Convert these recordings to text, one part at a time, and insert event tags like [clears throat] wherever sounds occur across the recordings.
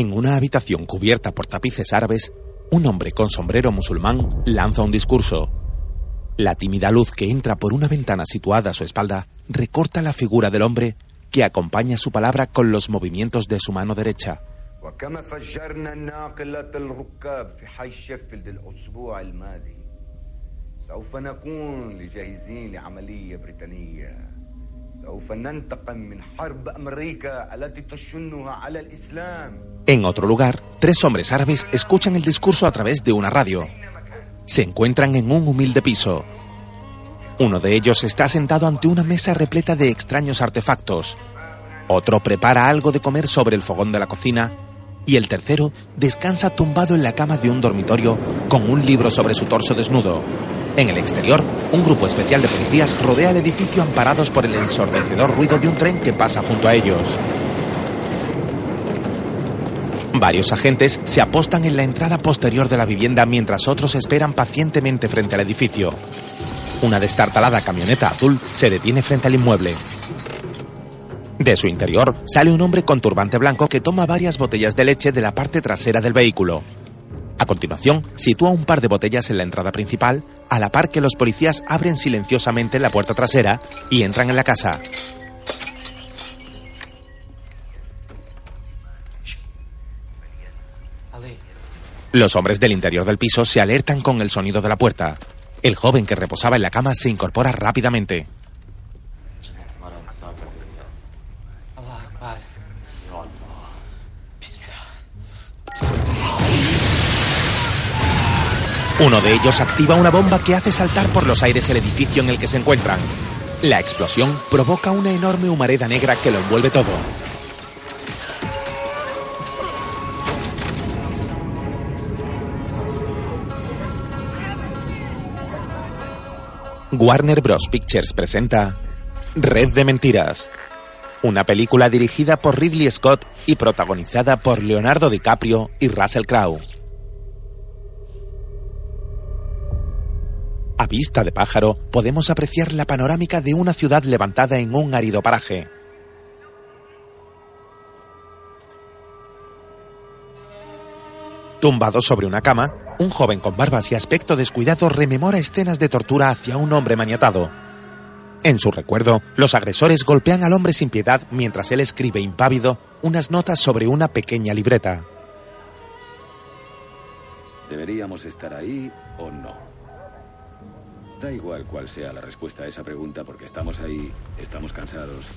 En una habitación cubierta por tapices árabes, un hombre con sombrero musulmán lanza un discurso. La tímida luz que entra por una ventana situada a su espalda recorta la figura del hombre que acompaña su palabra con los movimientos de su mano derecha. En otro lugar, tres hombres árabes escuchan el discurso a través de una radio. Se encuentran en un humilde piso. Uno de ellos está sentado ante una mesa repleta de extraños artefactos. Otro prepara algo de comer sobre el fogón de la cocina y el tercero descansa tumbado en la cama de un dormitorio con un libro sobre su torso desnudo. En el exterior, un grupo especial de policías rodea el edificio amparados por el ensordecedor ruido de un tren que pasa junto a ellos. Varios agentes se apostan en la entrada posterior de la vivienda mientras otros esperan pacientemente frente al edificio. Una destartalada camioneta azul se detiene frente al inmueble. De su interior sale un hombre con turbante blanco que toma varias botellas de leche de la parte trasera del vehículo. A continuación, sitúa un par de botellas en la entrada principal, a la par que los policías abren silenciosamente la puerta trasera y entran en la casa. Los hombres del interior del piso se alertan con el sonido de la puerta. El joven que reposaba en la cama se incorpora rápidamente. Uno de ellos activa una bomba que hace saltar por los aires el edificio en el que se encuentran. La explosión provoca una enorme humareda negra que lo envuelve todo. Warner Bros. Pictures presenta Red de Mentiras, una película dirigida por Ridley Scott y protagonizada por Leonardo DiCaprio y Russell Crowe. A vista de pájaro podemos apreciar la panorámica de una ciudad levantada en un árido paraje. Tumbado sobre una cama, un joven con barbas y aspecto descuidado rememora escenas de tortura hacia un hombre maniatado. En su recuerdo, los agresores golpean al hombre sin piedad mientras él escribe impávido unas notas sobre una pequeña libreta. ¿Deberíamos estar ahí o no? Da igual cuál sea la respuesta a esa pregunta porque estamos ahí, estamos cansados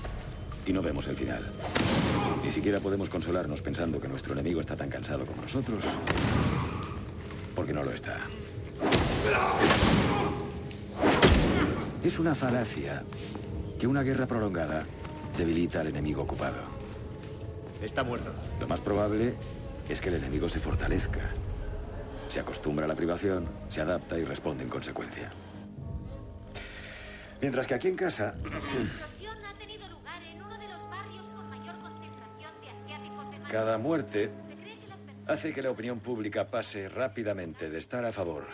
y no vemos el final. Ni siquiera podemos consolarnos pensando que nuestro enemigo está tan cansado como nosotros, porque no lo está. Es una falacia que una guerra prolongada debilita al enemigo ocupado. Está muerto. Lo más probable es que el enemigo se fortalezca. Se acostumbra a la privación, se adapta y responde en consecuencia. Mientras que aquí en casa... Cada muerte hace que la opinión pública pase rápidamente de estar a favor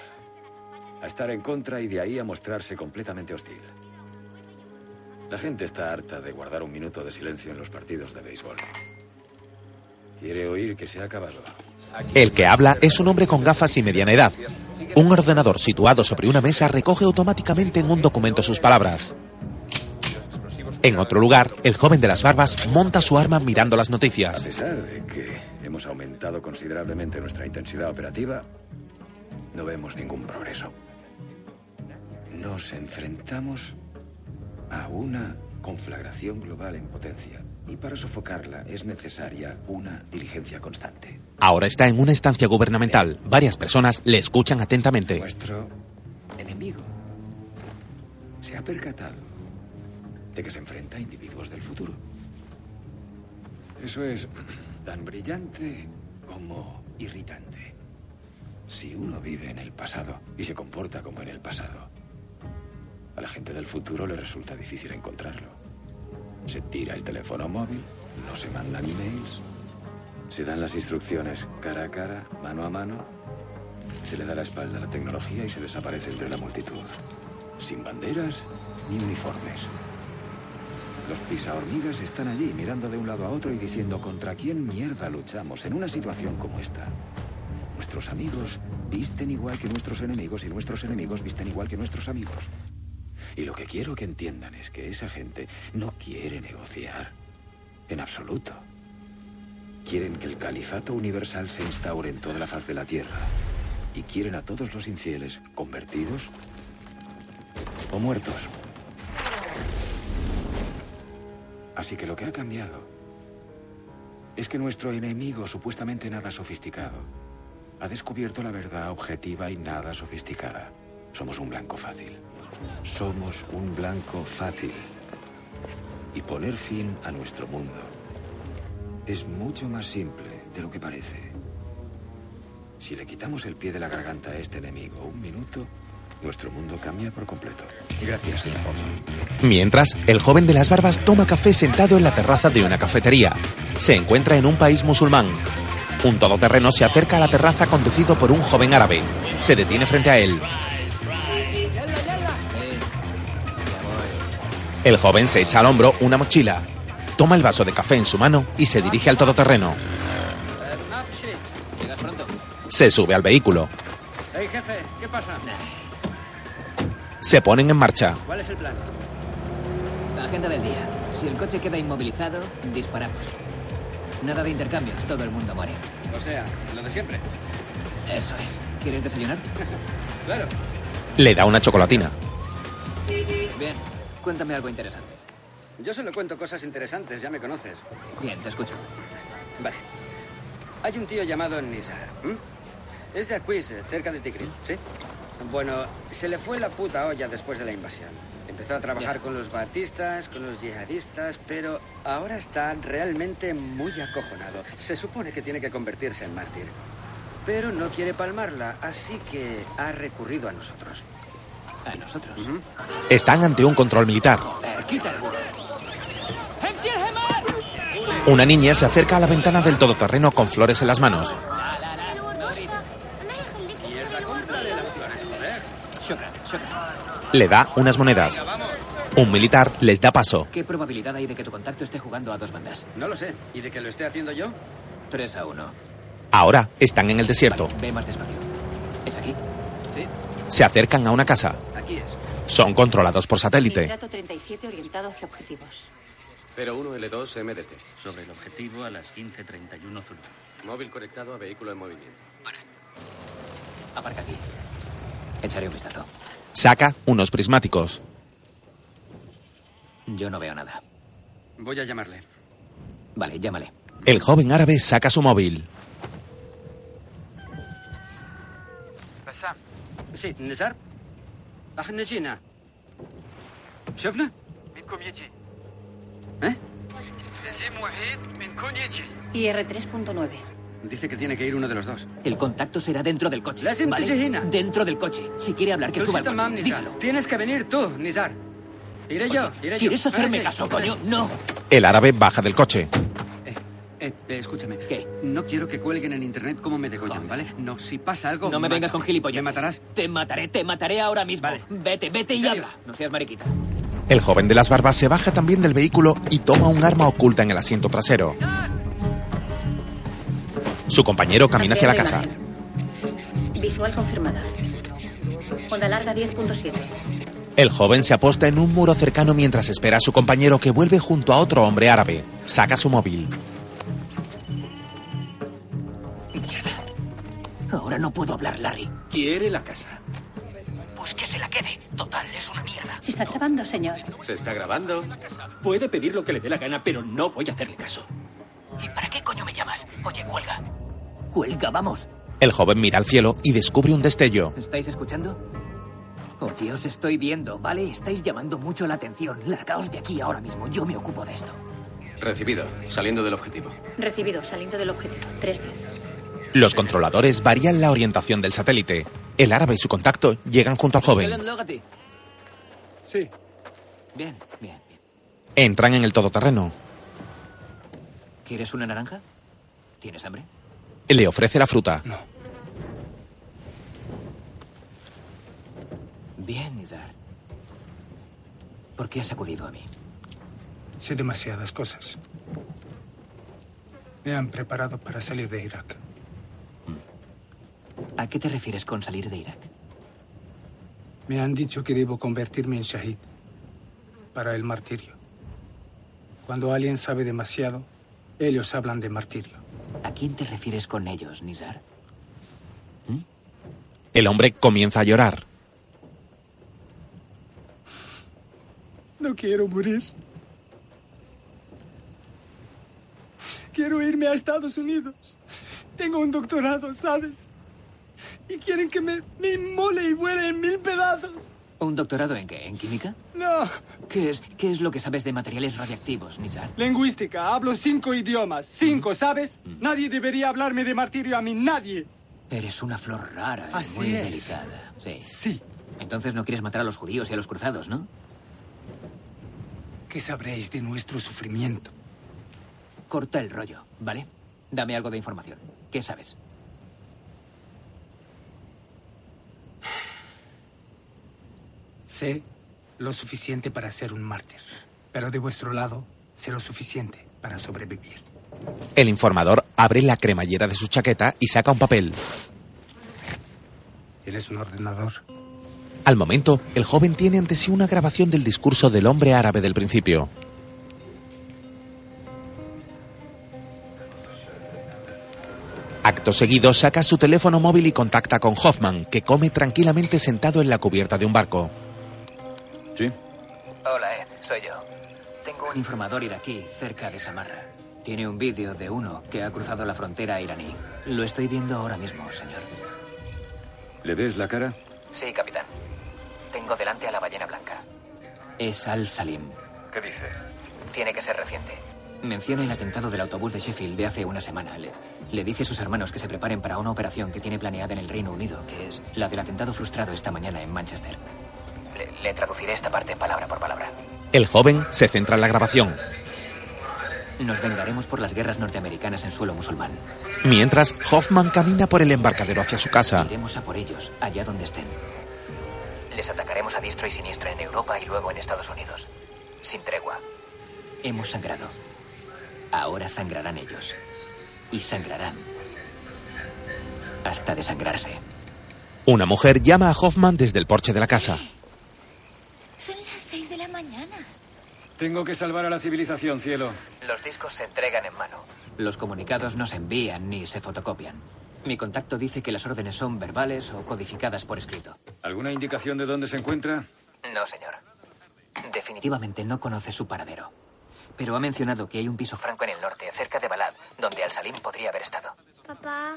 a estar en contra y de ahí a mostrarse completamente hostil. La gente está harta de guardar un minuto de silencio en los partidos de béisbol. Quiere oír que se ha acabado. El que habla es un hombre con gafas y mediana edad. Un ordenador situado sobre una mesa recoge automáticamente en un documento sus palabras. En otro lugar, el joven de las barbas monta su arma mirando las A noticias. pesar de que hemos aumentado considerablemente nuestra intensidad operativa, no vemos ningún progreso. Nos enfrentamos a una conflagración global en potencia y para sofocarla es necesaria una diligencia constante. Ahora está en una estancia gubernamental. Varias personas le escuchan atentamente. Nuestro enemigo se ha percatado de que se enfrenta a individuos del futuro. Eso es tan brillante como irritante. Si uno vive en el pasado y se comporta como en el pasado, a la gente del futuro le resulta difícil encontrarlo. Se tira el teléfono móvil, no se mandan emails, se dan las instrucciones cara a cara, mano a mano, se le da la espalda a la tecnología y se desaparece entre la multitud. Sin banderas ni uniformes. Los pisahormigas están allí mirando de un lado a otro y diciendo contra quién mierda luchamos en una situación como esta. Nuestros amigos visten igual que nuestros enemigos y nuestros enemigos visten igual que nuestros amigos. Y lo que quiero que entiendan es que esa gente no quiere negociar. En absoluto. Quieren que el califato universal se instaure en toda la faz de la tierra. Y quieren a todos los infieles convertidos o muertos. Así que lo que ha cambiado es que nuestro enemigo, supuestamente nada sofisticado, ha descubierto la verdad objetiva y nada sofisticada. Somos un blanco fácil. Somos un blanco fácil. Y poner fin a nuestro mundo es mucho más simple de lo que parece. Si le quitamos el pie de la garganta a este enemigo un minuto, nuestro mundo cambia por completo. Gracias, señor Mientras, el joven de las barbas toma café sentado en la terraza de una cafetería. Se encuentra en un país musulmán. Un todoterreno se acerca a la terraza conducido por un joven árabe. Se detiene frente a él. El joven se echa al hombro una mochila. Toma el vaso de café en su mano y se dirige al todoterreno. Llegas pronto. Se sube al vehículo. Hey, jefe, ¿qué pasa? Se ponen en marcha. ¿Cuál es el plan? Agenda del día. Si el coche queda inmovilizado, disparamos. Nada de intercambios, todo el mundo muere. O sea, lo de siempre. Eso es. ¿Quieres desayunar? [laughs] Claro. Le da una chocolatina. Bien, cuéntame algo interesante. Yo solo cuento cosas interesantes, ya me conoces. Bien, te escucho. Vale. Hay un tío llamado Nizar. Es de Aquis, eh, cerca de Tikrit, ¿sí? Bueno, se le fue la puta olla después de la invasión. Empezó a trabajar Ya. con los batistas, con los yihadistas, pero ahora está realmente muy acojonado. Se supone que tiene que convertirse en mártir. Pero no quiere palmarla, así que ha recurrido a nosotros. A nosotros. Están ante un control militar. Eh, quita el burro. Una niña se acerca a la ventana del todoterreno con flores en las manos. Le da unas monedas. Un militar les da paso. ¿Qué probabilidad hay de que tu contacto esté jugando a dos bandas? No lo sé. ¿Y de que lo esté haciendo yo? 3 a 1. Ahora están en el desierto. Ve más despacio. ¿Es aquí? Sí, Se acercan a una casa. aquí es. Son controlados por satélite. Nitrato 37 orientado hacia objetivos. 01L2 MDT. Sobre el objetivo a las 15.31 Zulu. Móvil conectado a vehículo en movimiento. Aparca aquí. Echaré un vistazo. Saca unos prismáticos. Yo no veo nada. Voy a llamarle. Vale, llámale. El joven árabe saca su móvil. Sí, نزار احنا جينا شفنا منكم يجي ¿Eh? Y R3.9. Dice que tiene que ir uno de los dos. El contacto será dentro del coche. ¿vale? Dentro del coche. Si quiere hablar, que suba al coche. Tienes que venir tú, Nizar. Iré yo, ¿Quieres hacerme caso, coño? Eh, no. El árabe baja del coche. Eh, eh, escúchame. ¿Qué? No quiero que cuelguen en internet cómo me degollan, ¿vale? No, si pasa algo. No me, me vengas con gilipollas. ¿Me matarás? Te mataré, te mataré ahora mismo. Vale. Vete, vete y habla. No seas mariquita. El joven de las barbas se baja también del vehículo y toma un arma oculta en el asiento trasero. Su compañero camina hacia la casa. Visual confirmada. Onda larga 10.7. El joven se aposta en un muro cercano mientras espera a su compañero que vuelve junto a otro hombre árabe. Saca su móvil. Ahora no puedo hablar, Larry. Quiere la casa. Pues que se la quede. Total, es una mierda. ¿Se está grabando, señor? Se está grabando. Puede pedir lo que le dé la gana, pero no voy a hacerle caso. ¿Y para qué coño me llamas? Oye, cuelga. Cuelga, vamos. El joven mira al cielo y descubre un destello. ¿Estáis escuchando? Oye, os estoy viendo, ¿vale? Estáis llamando mucho la atención. Largaos de aquí ahora mismo. Yo me ocupo de esto. Recibido. Saliendo del objetivo. Recibido, saliendo del objetivo. 3-10. Los controladores varían la orientación del satélite. El árabe y su contacto llegan junto al joven. Sí. Bien, bien, bien. Entran en el todoterreno. ¿Quieres una naranja? ¿Tienes hambre? Le ofrece la fruta. No. Bien, Nizar. ¿Por qué has acudido a mí? Sé demasiadas cosas. Me han preparado para salir de Irak. ¿A qué te refieres con salir de Irak? Me han dicho que debo convertirme en shahid para el martirio. Cuando alguien sabe demasiado, ellos hablan de martirio. ¿A quién te refieres con ellos, Nizar? El hombre comienza a llorar. No quiero morir. Quiero irme a Estados Unidos. Tengo un doctorado, ¿sabes? Y quieren que me, me inmole y vuele en mil pedazos. ¿Un doctorado en qué? ¿En química? No. ¿Qué es, ¿Qué es lo que sabes de materiales radiactivos, Nizar? Lingüística. Hablo cinco idiomas. Cinco, ¿sabes? Nadie debería hablarme de martirio a mí. Nadie. Eres una flor rara y Así muy es. delicada. Sí. Sí. Entonces no quieres matar a los judíos y a los cruzados, ¿no? ¿Qué sabréis de nuestro sufrimiento? Corta el rollo, ¿vale? Dame algo de información. ¿Qué sabes? Sé lo suficiente para ser un mártir. Pero de vuestro lado, sé lo suficiente para sobrevivir. El informador abre la cremallera de su chaqueta y saca un papel. ¿Eres un ordenador? Al momento, el joven tiene ante sí una grabación del discurso del hombre árabe del principio. Acto seguido, saca su teléfono móvil y contacta con Hoffman, que come tranquilamente sentado en la cubierta de un barco. Soy yo. Tengo un informador iraquí cerca de Samarra. Tiene un vídeo de uno que ha cruzado la frontera iraní. Lo estoy viendo ahora mismo, señor. ¿Le ves la cara? Sí, capitán. Tengo delante a la ballena blanca. Es Al Salim. ¿Qué dice? Tiene que ser reciente. Menciona el atentado del autobús de Sheffield de hace una semana. Le, le dice a sus hermanos que se preparen para una operación que tiene planeada en el Reino Unido, que es la del atentado frustrado esta mañana en Manchester. Le, le traduciré esta parte palabra por palabra. El joven se centra en la grabación. Nos vengaremos por las guerras norteamericanas en suelo musulmán. Mientras, Hoffman camina por el embarcadero hacia su casa. Iremos a por ellos, allá donde estén. Les atacaremos a diestro y siniestro en Europa y luego en Estados Unidos. Sin tregua. Hemos sangrado. Ahora sangrarán ellos. Y sangrarán. Hasta desangrarse. Una mujer llama a Hoffman desde el porche de la casa. Son las seis de la mañana. Tengo que salvar a la civilización, cielo. Los discos se entregan en mano. Los comunicados no se envían ni se fotocopian. Mi contacto dice que las órdenes son verbales o codificadas por escrito. ¿Alguna indicación de dónde se encuentra? No, señor. Definitivamente no conoce su paradero. Pero ha mencionado que hay un piso franco en el norte, cerca de Balad, donde Al-Salim podría haber estado. Papá.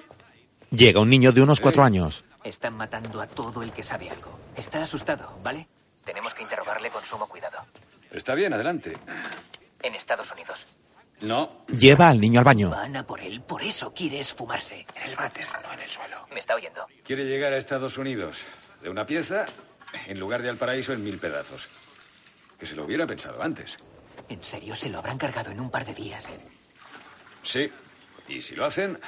Llega un niño de unos cuatro años. Están matando a todo el que sabe algo. Está asustado, ¿vale? Tenemos que interrogarle con sumo cuidado. Está bien, adelante. En Estados Unidos. No. Lleva al niño al baño. Van a por él, por eso quiere esfumarse. En el váter, no en el suelo. ¿Me está oyendo? Quiere llegar a Estados Unidos. De una pieza, en lugar de al paraíso, en mil pedazos. Que se lo hubiera pensado antes. En serio, se lo habrán cargado en un par de días, ¿eh? Sí. Y si lo hacen,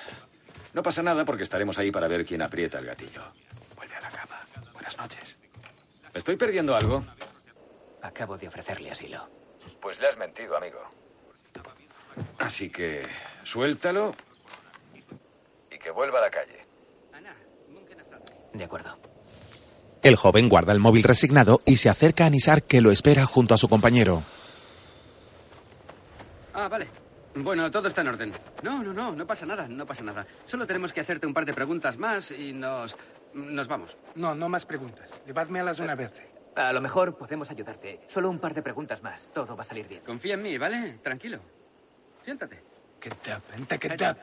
no pasa nada porque estaremos ahí para ver quién aprieta el gatillo. Vuelve a la cama. Buenas noches. ¿Estoy perdiendo algo? Acabo de ofrecerle asilo. Pues le has mentido, amigo. Así que suéltalo y que vuelva a la calle. De acuerdo. El joven guarda el móvil resignado y se acerca a Nisar que lo espera junto a su compañero. Ah, vale. Bueno, todo está en orden. No, no, no, no pasa nada, no pasa nada. Solo tenemos que hacerte un par de preguntas más y nos... nos vamos. No, no más preguntas. Llevadme a la zona verde. A lo mejor podemos ayudarte. Solo un par de preguntas más. Todo va a salir bien. Confía en mí, ¿vale? Tranquilo. Siéntate. ¿Qué tap? Ente que tap.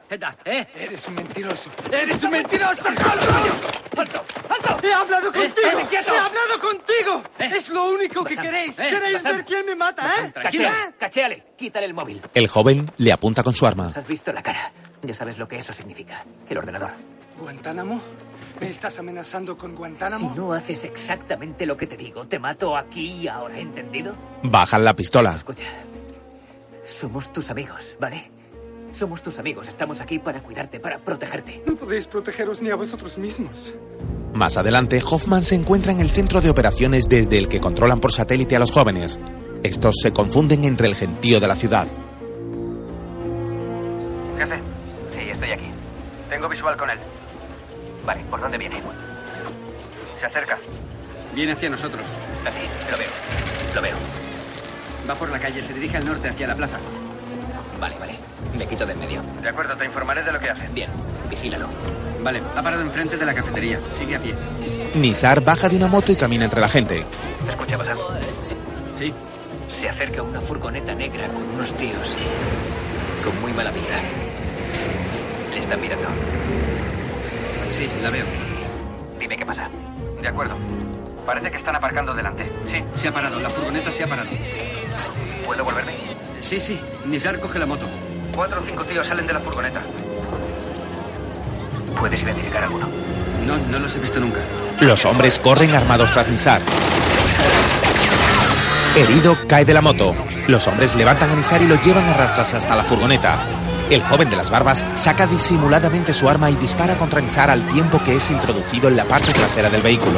¿Eh? Eres un mentiroso. ¡Eres un mentiroso! ¡Alto! ¡Alto! ¡He hablado Eh, contigo! eh, quieto. ¡He hablado contigo! Eh. Es lo único que queréis. eh, ¿Queréis ver quién me mata, eh? Cachea, cachéale. Quítale el móvil. El joven le apunta con su arma. Has visto la cara. Ya sabes lo que eso significa. El ordenador. ¿Guantánamo? ¿Me estás amenazando con Si Guantánamo? no haces exactamente lo que te digo, te mato aquí y ahora, ¿entendido? Bajan la pistola. Escucha. Somos tus amigos, ¿vale? Somos tus amigos. Estamos aquí para cuidarte, para protegerte. No podéis protegeros ni a vosotros mismos. Más adelante, Hoffman se encuentra en el centro de operaciones desde el que controlan por satélite a los jóvenes. Estos se confunden entre el gentío de la ciudad. Jefe. Sí, estoy aquí. Tengo visual con él. Vale, ¿por dónde viene? Se acerca. Viene hacia nosotros. Así, lo veo. Lo veo. Va por la calle, se dirige al norte hacia la plaza. Vale, vale. Me quito de en medio. De acuerdo, te informaré de lo que hace. Bien, vigílalo. Vale, ha parado enfrente de la cafetería. Sigue a pie. Nizar baja de una moto y camina entre la gente. ¿Te escucha pasar? Sí. Se acerca una furgoneta negra con unos tíos. Con muy mala pinta. Le están mirando. Sí, la veo. Dime qué pasa. De acuerdo. Parece que están aparcando delante. Sí, se ha parado. La furgoneta se ha parado. ¿Puedo volverme? Sí, sí. Nizar coge la moto. Cuatro o cinco tíos salen de la furgoneta. ¿Puedes identificar alguno? No, no los he visto nunca. Los hombres corren armados tras Nizar. Herido cae de la moto. Los hombres levantan a Nizar y lo llevan a rastras hasta la furgoneta. El joven de las barbas saca disimuladamente su arma y dispara contra Nizar al tiempo que es introducido en la parte trasera del vehículo.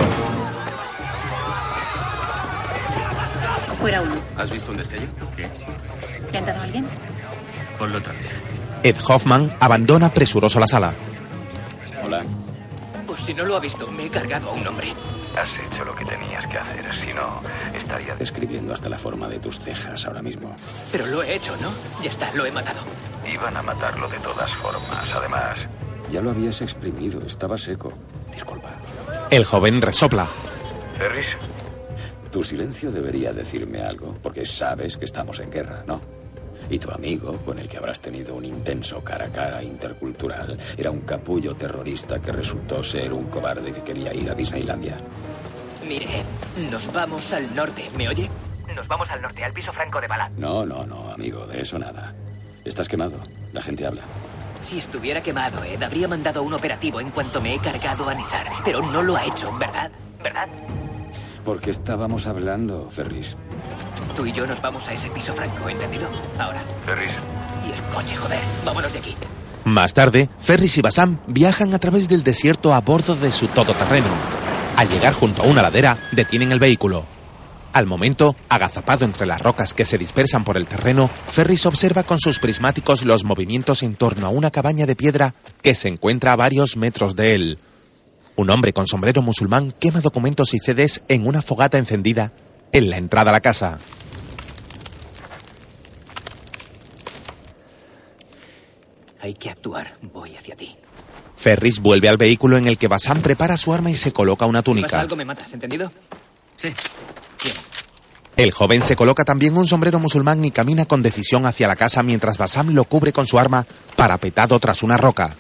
Fuera uno. ¿Has visto un destello? ¿Qué? ¿Le han dado a alguien? Ponlo otra vez. Ed Hoffman abandona presuroso la sala. Hola. Pues si no lo ha visto, me he cargado a un hombre. Has hecho lo que tenías que hacer, si no, estaría Describiendo hasta la forma de tus cejas ahora mismo. Pero lo he hecho, ¿no? Ya está, lo he matado. Iban a matarlo de todas formas, además. Ya lo habías exprimido, estaba seco. Disculpa. El joven resopla. Ferris, Tu silencio debería decirme algo, porque sabes que estamos en guerra, ¿no? Y tu amigo, con el que habrás tenido un intenso cara a cara intercultural, era un capullo terrorista que resultó ser un cobarde que quería ir a Disneylandia. Mire, nos vamos al norte, ¿me oye? Nos vamos al norte, al piso franco de Bala. No, no, no, amigo, de eso nada. Estás quemado. La gente habla. Si estuviera quemado, Ed, habría mandado un operativo en cuanto me he cargado a Nizar. Pero no lo ha hecho, ¿verdad? ¿Verdad? Porque estábamos hablando, Ferris. Tú y yo nos vamos a ese piso franco, ¿entendido? Ahora. Ferris. Y el coche, joder. Vámonos de aquí. Más tarde, Ferris y Basam viajan a través del desierto a bordo de su todoterreno. Al llegar junto a una ladera, detienen el vehículo. Al momento, agazapado entre las rocas que se dispersan por el terreno, Ferris observa con sus prismáticos los movimientos en torno a una cabaña de piedra que se encuentra a varios metros de él. Un hombre con sombrero musulmán quema documentos y CDs en una fogata encendida en la entrada a la casa. Hay que actuar. Voy hacia ti. Ferris vuelve al vehículo en el que Basam prepara su arma y se coloca una Si pasa túnica. algo me matas, ¿entendido? Sí. El joven se coloca también un sombrero musulmán y camina con decisión hacia la casa mientras Basam lo cubre con su arma, parapetado tras una roca.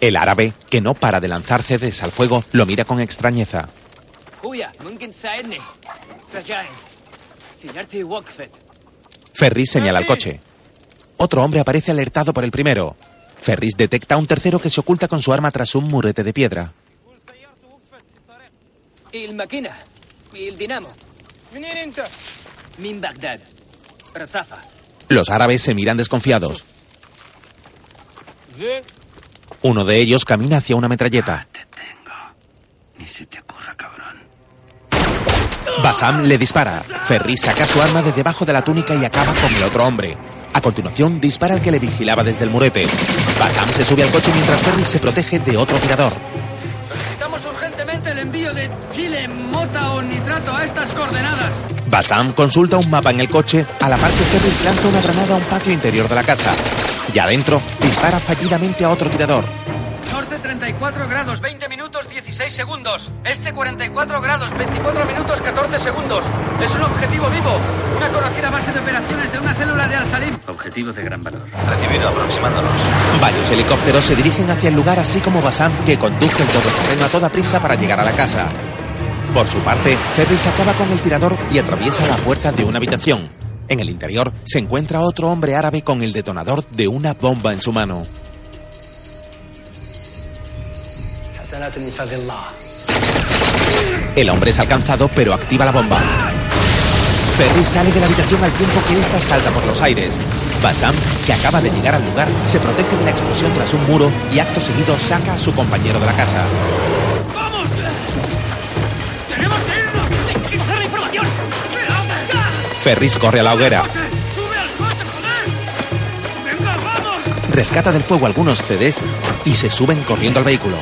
El árabe, que no para de lanzar cedes al fuego, lo mira con extrañeza. Ferris señala al coche. Otro hombre aparece alertado por el primero. Ferris detecta a un tercero que se oculta con su arma tras un murete de piedra. الماكينة الدينامو منين انت؟ من بغداد رصافة Los árabes se miran desconfiados. Uno de ellos camina hacia una metralleta. Ni se te ocurra, cabrón. Basam le dispara. Ferris saca su arma de debajo de la túnica y acaba con el otro hombre. A continuación, dispara al que le vigilaba desde el murete. Basam se sube al coche mientras Ferris se protege de otro tirador. Envío de chile, mota o nitrato a estas coordenadas. Basam consulta un mapa en el coche a la par que Ferris lanza una granada a un patio interior de la casa. Ya adentro, dispara fallidamente a otro tirador. Norte 34 grados, 20 minutos, 16 segundos. Este 44 grados, 24 minutos, 14 segundos. Es un objetivo vivo. Una conocida base de operaciones de una célula de Al-Salim. Objetivo de gran valor. Recibido, aproximándonos. Varios helicópteros se dirigen hacia el lugar, así como Basam, que conduce el todoterreno a toda prisa para llegar a la casa. Por su parte, Ferris acaba con el tirador y atraviesa la puerta de una habitación. En el interior se encuentra otro hombre árabe con el detonador de una bomba en su mano. El hombre es alcanzado, pero activa la bomba. Ferry sale de la habitación al tiempo que ésta salta por los aires. Basam, que acaba de llegar al lugar, se protege de la explosión tras un muro y acto seguido saca a su compañero de la casa. ¡Vamos! ¡Tenemos que irnos! información! Ferris corre a la hoguera. Rescata del fuego algunos CDs y se suben corriendo al vehículo.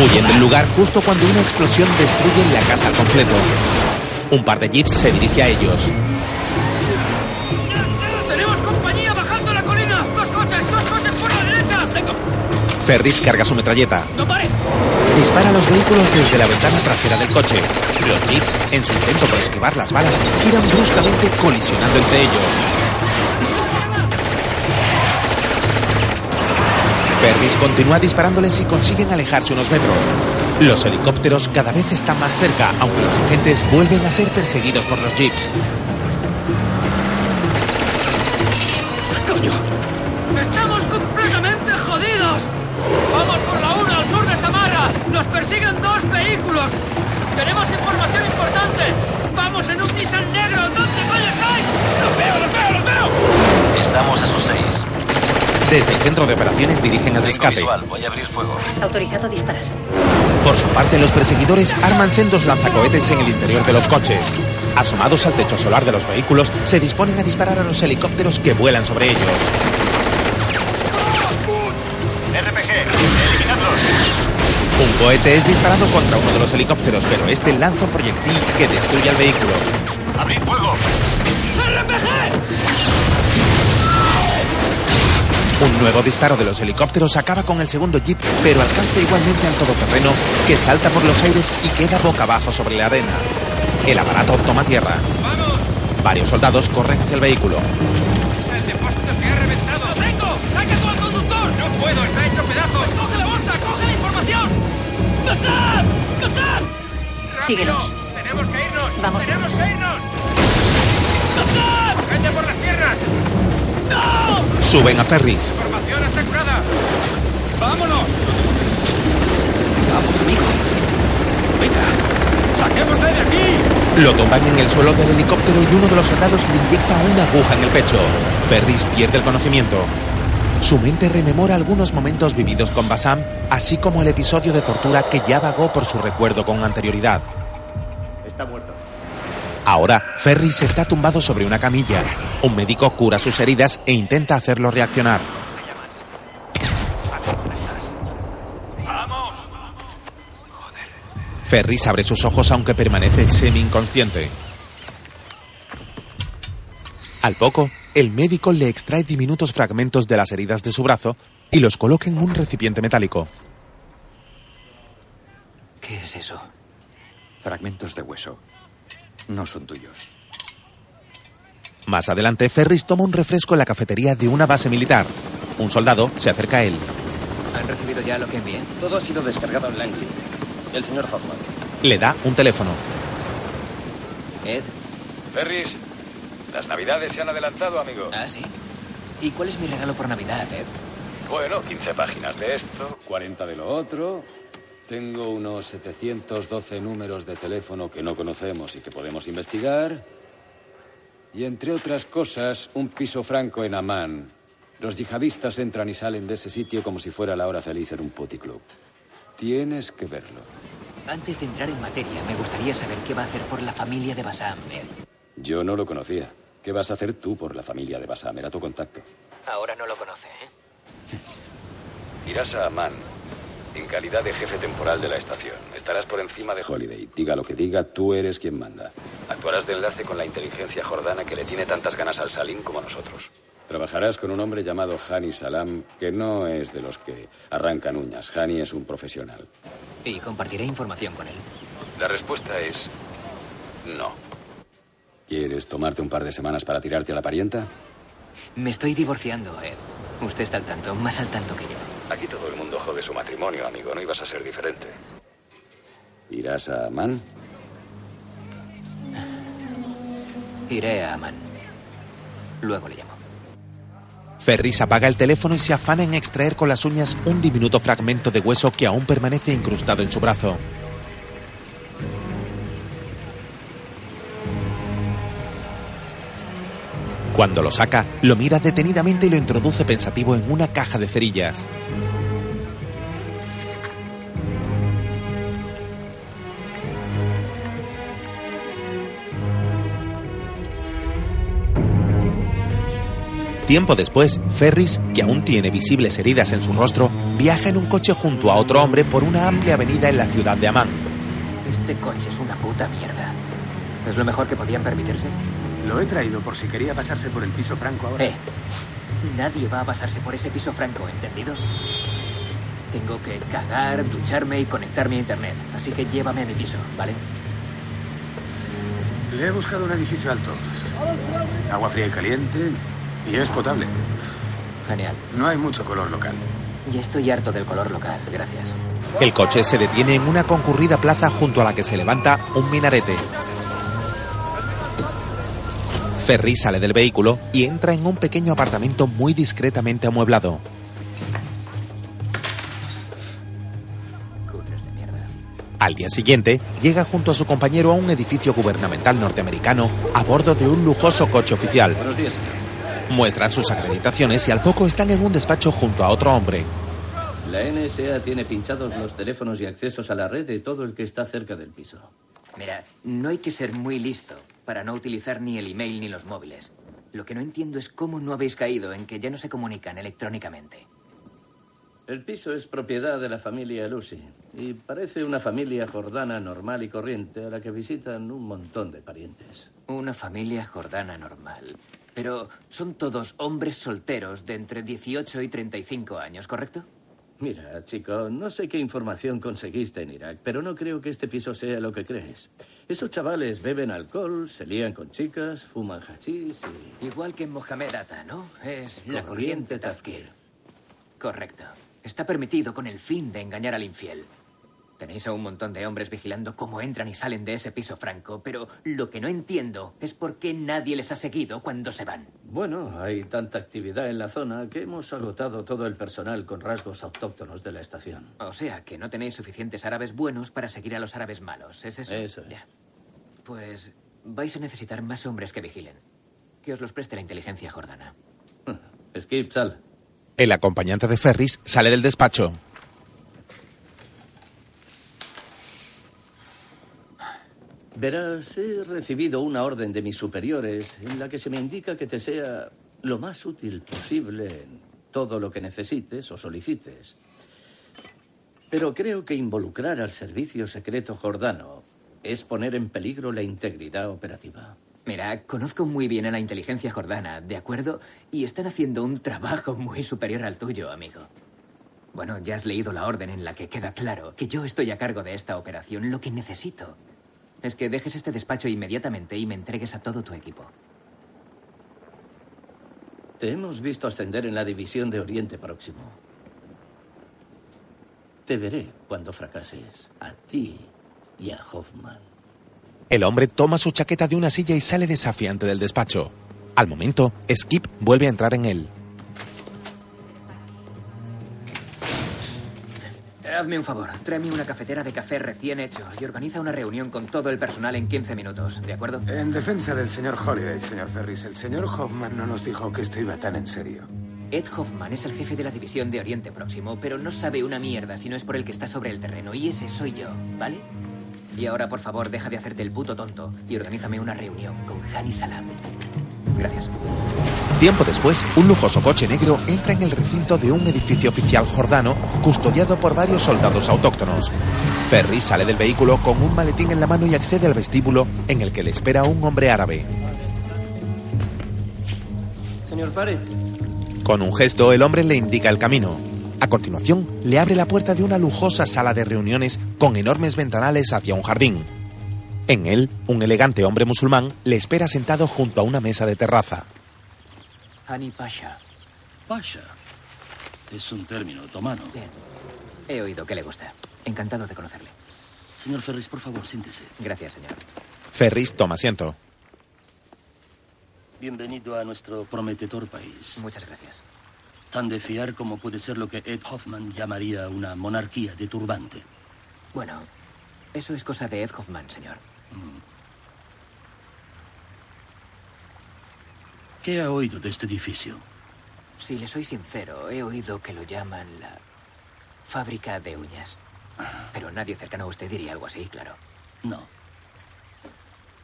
Huyen del lugar justo cuando una explosión destruye la casa al completo. Un par de jeeps se dirige a ellos. Ferris carga su metralleta. ¡No pare! Dispara a los vehículos desde la ventana trasera del coche. Los jeeps, en su intento por esquivar las balas, giran bruscamente colisionando entre ellos. Ferris continúa disparándoles y consiguen alejarse unos metros. Los helicópteros cada vez están más cerca, aunque los agentes vuelven a ser perseguidos por los jeeps. ¡Coño! ¡Estamos completamente jodidos! ¡Vamos por la 1 al sur de Samara! ¡Nos persiguen dos vehículos! ¡Tenemos información importante! ¡Vamos en un Nissan negro! ¿Dónde coño estáis? ¡Los veo, los veo, los veo! Estamos a sus seis. Desde el centro de operaciones dirigen el rescate. Visual, voy a abrir fuego. Autorizado disparar. Por su parte, los perseguidores arman sendos lanzacohetes en el interior de los coches. Asomados al techo solar de los vehículos, se disponen a disparar a los helicópteros que vuelan sobre ellos. Cohete es disparado contra uno de los helicópteros, pero este lanza un proyectil que destruye el vehículo. ¡Abrid fuego! Un nuevo disparo de los helicópteros acaba con el segundo jeep, pero alcanza igualmente al todoterreno que salta por los aires y queda boca abajo sobre la arena. El aparato toma tierra. Varios soldados corren hacia el vehículo. ¡El depósito se ha reventado! ¡Lo tengo! ¡Saca tú al conductor! ¡No puedo! ¡Está hecho pedazos! ¡Coge la bolsa! ¡Coge la información! ¡Cazad! ¡Cazad! Síguelos. ¡Tenemos que irnos! Vamos, ¡Tenemos que irnos! ¡Cazad! ¡Vete por las tierras! ¡No! Suben a Ferris. ¡Información asegurada! ¡Vámonos! Vamos, amigo. Venga, saquémosle de aquí. Lo tumban en el suelo del helicóptero y uno de los soldados le inyecta una aguja en el pecho. Ferris pierde el conocimiento. Su mente rememora algunos momentos vividos con Bassam, así como el episodio de tortura que ya vagó por su recuerdo con anterioridad. Está muerto. Ahora, Ferris está tumbado sobre una camilla. Un médico cura sus heridas e intenta hacerlo reaccionar. Ferris abre sus ojos aunque permanece semi-inconsciente. Al poco, el médico le extrae diminutos fragmentos de las heridas de su brazo y los coloca en un recipiente metálico. ¿Qué es eso? Fragmentos de hueso. No son tuyos. Más adelante, Ferris toma un refresco en la cafetería de una base militar. Un soldado se acerca a él. ¿Han recibido ya lo que envié? Todo ha sido descargado en Langley. El señor Hoffman. Le da un teléfono. Ed. Ferris, las navidades se han adelantado, amigo. Ah, sí. ¿Y cuál es mi regalo por Navidad, Ed? Bueno, 15 páginas de esto, 40 de lo otro. Tengo unos 712 números de teléfono que no conocemos y que podemos investigar. Y entre otras cosas, un piso franco en Amán. Los yihadistas entran y salen de ese sitio como si fuera la hora feliz en un puticlub. Tienes que verlo. Antes de entrar en materia, me gustaría saber qué va a hacer por la familia de Bassam, Ed. Yo no lo conocía. ¿Qué vas a hacer tú por la familia de Bassam? Era tu contacto. Ahora no lo conoce, ¿eh? [laughs] Irás a Amán en calidad de jefe temporal de la estación. Estarás por encima de Holiday. Diga lo que diga, tú eres quien manda. Actuarás de enlace con la inteligencia jordana que le tiene tantas ganas al Salim como nosotros. Trabajarás con un hombre llamado Hani Salam, que no es de los que arrancan uñas. Hani es un profesional. Y compartiré información con él. La respuesta es no. ¿Quieres tomarte un par de semanas para tirarte a la parienta? Me estoy divorciando, Ed. Usted está al tanto, más al tanto que yo. Aquí todo el mundo jode su matrimonio, amigo. No ibas a ser diferente. ¿Irás a Amán? Iré a Amán. Luego le llamo. Ferris apaga el teléfono y se afana en extraer con las uñas un diminuto fragmento de hueso que aún permanece incrustado en su brazo. Cuando lo saca, lo mira detenidamente y lo introduce pensativo en una caja de cerillas. Tiempo después, Ferris, que aún tiene visibles heridas en su rostro, viaja en un coche junto a otro hombre por una amplia avenida en la ciudad de Amán. Este coche es una puta mierda. ¿Es lo mejor que podían permitirse? Lo he traído por si quería pasarse por el piso franco ahora. Eh, nadie va a pasarse por ese piso franco, ¿entendido? Tengo que cagar, ducharme y conectarme a internet. Así que llévame a mi piso, ¿vale? Le he buscado un edificio alto. Agua fría y caliente. Y es potable. Genial. No hay mucho color local. Ya estoy harto del color local, gracias. El coche se detiene en una concurrida plaza junto a la que se levanta un minarete. Ferry sale del vehículo y entra en un pequeño apartamento muy discretamente amueblado. Al día siguiente, llega junto a su compañero a un edificio gubernamental norteamericano a bordo de un lujoso coche oficial. Buenos días, señor. Muestran sus acreditaciones y al poco están en un despacho junto a otro hombre. La NSA tiene pinchados los teléfonos y accesos a la red de todo el que está cerca del piso. Mira, no hay que ser muy listo para no utilizar ni el email ni los móviles. Lo que no entiendo es cómo no habéis caído en que ya no se comunican electrónicamente. El piso es propiedad de la familia Lucy y parece una familia jordana normal y corriente a la que visitan un montón de parientes. Una familia jordana normal. Pero son todos hombres solteros de entre 18 y 35 años, ¿correcto? Mira, chico, no sé qué información conseguiste en Irak, pero no creo que este piso sea lo que crees. Esos chavales beben alcohol, se lían con chicas, fuman hachís y... Igual que en Mohamed Atta, ¿no? Es la corriente Tazkir. Correcto. Está permitido con el fin de engañar al infiel. Tenéis a un montón de hombres vigilando cómo entran y salen de ese piso franco, pero lo que no entiendo es por qué nadie les ha seguido cuando se van. Bueno, hay tanta actividad en la zona que hemos agotado todo el personal con rasgos autóctonos de la estación. O sea, que no tenéis suficientes árabes buenos para seguir a los árabes malos, ¿es eso? Eso es. Ya. Pues vais a necesitar más hombres que vigilen. Que os los preste la inteligencia jordana. [laughs] Skip, sal. El acompañante de Ferris sale del despacho. Verás, he recibido una orden de mis superiores en la que se me indica que te sea lo más útil posible en todo lo que necesites o solicites. Pero creo que involucrar al servicio secreto jordano es poner en peligro la integridad operativa. Mira, conozco muy bien a la inteligencia jordana, ¿de acuerdo? Y están haciendo un trabajo muy superior al tuyo, amigo. Bueno, ya has leído la orden en la que queda claro que yo estoy a cargo de esta operación. Lo que necesito es que dejes este despacho inmediatamente y me entregues a todo tu equipo. Te hemos visto ascender en la división de Oriente Próximo. Te veré cuando fracases. A ti y a Hoffman. El hombre toma su chaqueta de una silla y sale desafiante del despacho. Al momento, Skip vuelve a entrar en él. Hazme un favor, tráeme una cafetera de café recién hecho y organiza una reunión con todo el personal en 15 minutos, ¿de acuerdo? En defensa del señor Holiday, señor Ferris, el señor Hoffman no nos dijo que esto iba tan en serio. Ed Hoffman es el jefe de la división de Oriente Próximo, pero no sabe una mierda si no es por el que está sobre el terreno, y ese soy yo, ¿vale? Y ahora, por favor, deja de hacerte el puto tonto y organízame una reunión con Hani Salam. Gracias. Tiempo después, un lujoso coche negro entra en el recinto de un edificio oficial jordano custodiado por varios soldados autóctonos. Ferry sale del vehículo con un maletín en la mano y accede al vestíbulo en el que le espera un hombre árabe. Señor Farid, Con un gesto, el hombre le indica el camino. A continuación, le abre la puerta de una lujosa sala de reuniones con enormes ventanales hacia un jardín. En él, un elegante hombre musulmán le espera sentado junto a una mesa de terraza. Hani Pasha. Pasha. Es un término otomano. Bien. He oído que le gusta. Encantado de conocerle. Señor Ferris, por favor, siéntese. Gracias, señor. Ferris toma asiento. Bienvenido a nuestro prometedor país. Muchas gracias. Tan de fiar como puede ser lo que Ed Hoffman llamaría una monarquía de turbante. Bueno, eso es cosa de Ed Hoffman, señor. ¿Qué ha oído de este edificio? Si le soy sincero, he oído que lo llaman la fábrica de uñas. Pero nadie cercano a usted diría algo así, claro. No.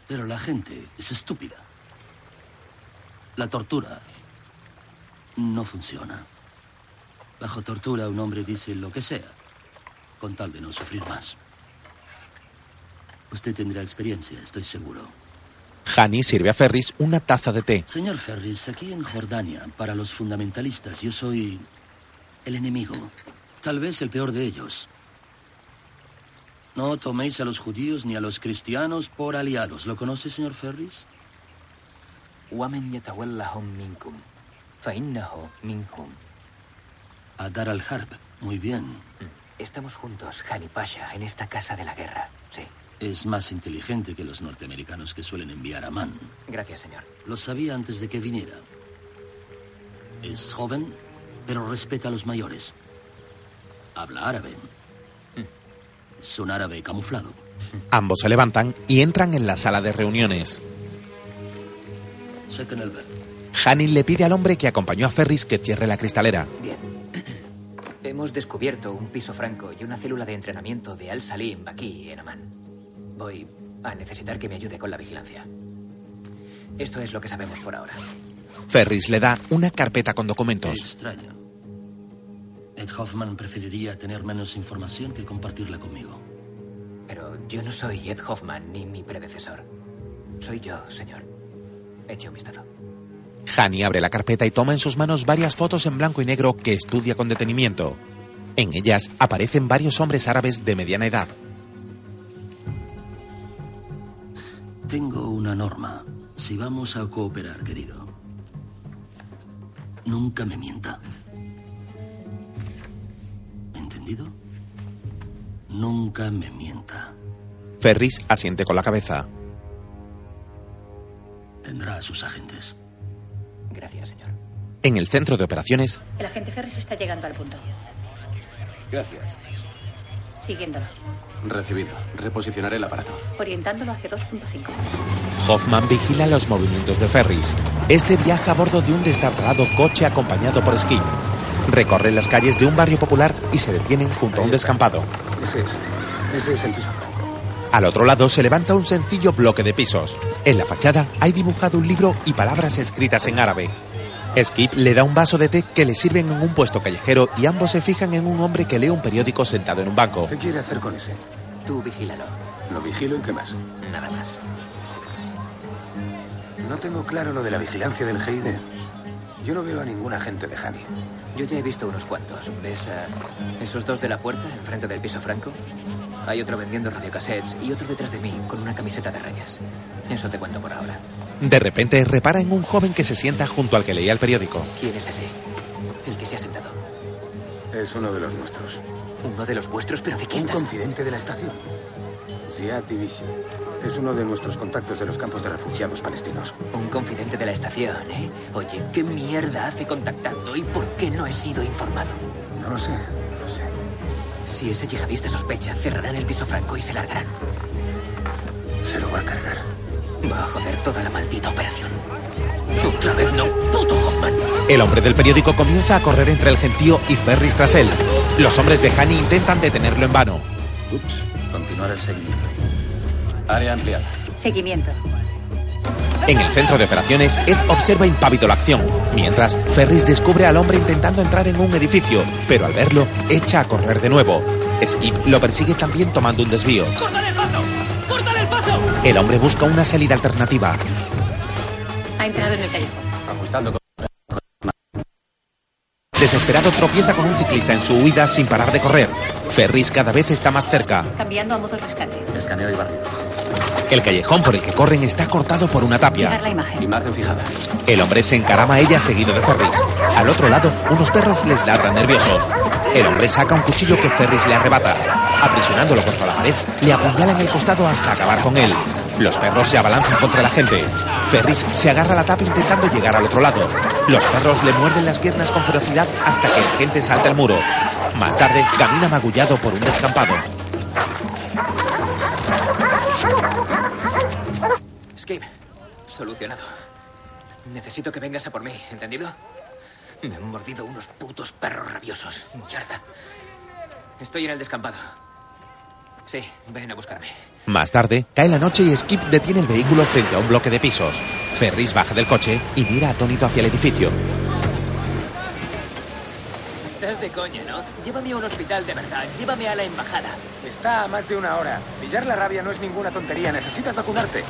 Pero la gente es estúpida. La tortura no funciona. Bajo tortura un hombre dice lo que sea, con tal de no sufrir más. Usted tendrá experiencia, estoy seguro. Hani sirve a Ferris una taza de té. Señor Ferris, aquí en Jordania, para los fundamentalistas, yo soy el enemigo. Tal vez el peor de ellos. No toméis a los judíos ni a los cristianos por aliados. ¿Lo conoce, señor Ferris? A Dar al-Harb. Muy bien. Mm. Estamos juntos, Hani Pasha, en esta casa de la guerra. Sí. Es más inteligente que los norteamericanos que suelen enviar a Man. Gracias, señor. Lo sabía antes de que viniera. Es joven, pero respeta a los mayores. Habla árabe. Es un árabe camuflado. Ambos se levantan y entran en la sala de reuniones. Sequen el ver. Hani le pide al hombre que acompañó a Ferris que cierre la cristalera. Bien. [clears throat] Hemos descubierto un piso franco y una célula de entrenamiento de Al-Salim aquí en Amán. Voy a necesitar que me ayude con la vigilancia. Esto es lo que sabemos por ahora. Ferris le da una carpeta con documentos. Extraño. Ed Hoffman preferiría tener menos información que compartirla conmigo. Pero yo no soy Ed Hoffman ni mi predecesor. Soy yo, señor. Eche un vistazo. Hani abre la carpeta y toma en sus manos varias fotos en blanco y negro que estudia con detenimiento. En ellas aparecen varios hombres árabes de mediana edad. Tengo una norma. Si vamos a cooperar, querido, nunca me mienta. ¿Entendido? Nunca me mienta. Ferris asiente con la cabeza. Tendrá a sus agentes. Gracias, señor. En el centro de operaciones, El agente Ferris está llegando al punto. Gracias. Siguiéndolo. Recibido. Reposicionaré el aparato. Orientándolo hacia 2.5. Hoffman vigila los movimientos de Ferris. Este viaja a bordo de un destartalado coche acompañado por Skip. Recorre las calles de un barrio popular y se detienen junto a un descampado. Ese es. Ese es el piso franco. Al otro lado se levanta un sencillo bloque de pisos. En la fachada hay dibujado un libro y palabras escritas en árabe. Skip le da un vaso de té que le sirven en un puesto callejero y ambos se fijan en un hombre que lee un periódico sentado en un banco. ¿Qué quiere hacer con ese? Tú vigílalo. Lo vigilo y qué más. Nada más. No tengo claro lo de la vigilancia del GID. Yo no veo a ningún agente de Hani. Yo ya he visto unos cuantos. ¿Ves a esos dos de la puerta, enfrente del piso franco? Hay otro vendiendo radiocassettes y otro detrás de mí con una camiseta de rayas. Eso te cuento por ahora. De repente repara en un joven que se sienta junto al que leía el periódico. ¿Quién es ese? El que se ha sentado. Es uno de los nuestros. ¿Uno de los vuestros? ¿Pero de qué Un estás? confidente de la estación. Ziad Ibishi. Es uno de nuestros contactos de los campos de refugiados palestinos. Un confidente de la estación, ¿eh? Oye, ¿qué mierda hace contactando y por qué no he sido informado? No lo sé, no lo sé. Si ese yihadista sospecha, cerrarán el piso franco y se largarán. Se lo va a cargar. Va a joder toda la maldita operación. Otra vez no, puto Hoffman. El hombre del periódico comienza a correr entre el gentío y Ferris tras él. Los hombres de Hani intentan detenerlo en vano. Ups. Continuar el seguimiento. Área ampliada. Seguimiento. En el centro de operaciones, Ed observa impávido la acción, mientras Ferris descubre al hombre intentando entrar en un edificio, pero al verlo, echa a correr de nuevo. Skip lo persigue también tomando un desvío. ¡Córtale el paso! ¡Córtale el paso! El hombre busca una salida alternativa. Ha entrado en el callejón. Ajustando. Desesperado tropieza con un ciclista en su huida sin parar de correr. Ferris cada vez está más cerca. Cambiando a modo rescate. Escaneo y barrio. El callejón por el que corren está cortado por una Fijar tapia. la imagen. Imagen fijada. El hombre se encarama a ella seguido de Ferris. Al otro lado, unos perros les ladran nerviosos. El hombre saca un cuchillo que Ferris le arrebata. Aprisionándolo contra la pared, le apuñala en el costado hasta acabar con él. Los perros se abalanzan contra la gente. Ferris se agarra a la tapa intentando llegar al otro lado. Los perros le muerden las piernas con ferocidad hasta que la gente salta el muro. Más tarde, camina magullado por un descampado. Skip, solucionado. Necesito que vengas a por mí, ¿entendido? Me han mordido unos putos perros rabiosos. Mierda. Estoy en el descampado. Sí, ven a buscarme. Más tarde, cae la noche y Skip detiene el vehículo frente a un bloque de pisos. Ferris baja del coche y mira atónito hacia el edificio. Estás de coña, ¿no? Llévame a un hospital de verdad. Llévame a la embajada. Está a más de una hora. Pillar la rabia no es ninguna tontería. Necesitas vacunarte.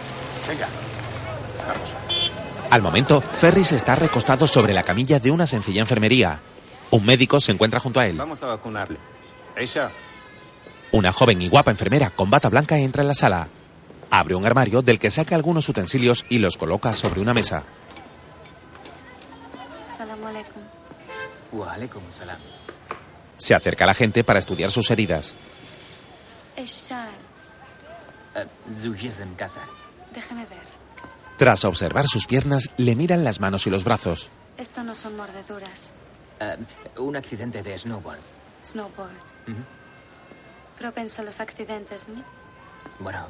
Venga. Vamos. Al momento, Ferris está recostado sobre la camilla de una sencilla enfermería. Un médico se encuentra junto a él. Vamos a vacunarle. Aisha, Una joven y guapa enfermera con bata blanca entra en la sala. Abre un armario del que saca algunos utensilios y los coloca sobre una mesa. Salam alaikum. Wa alaikum salam. Se acerca a la gente para estudiar sus heridas. Déjeme ver. Tras observar sus piernas, le miran las manos y los brazos. Esto no son mordeduras. Eh, un accidente de snowboard. Snowboard. Propenso a los accidentes, ¿no? Bueno,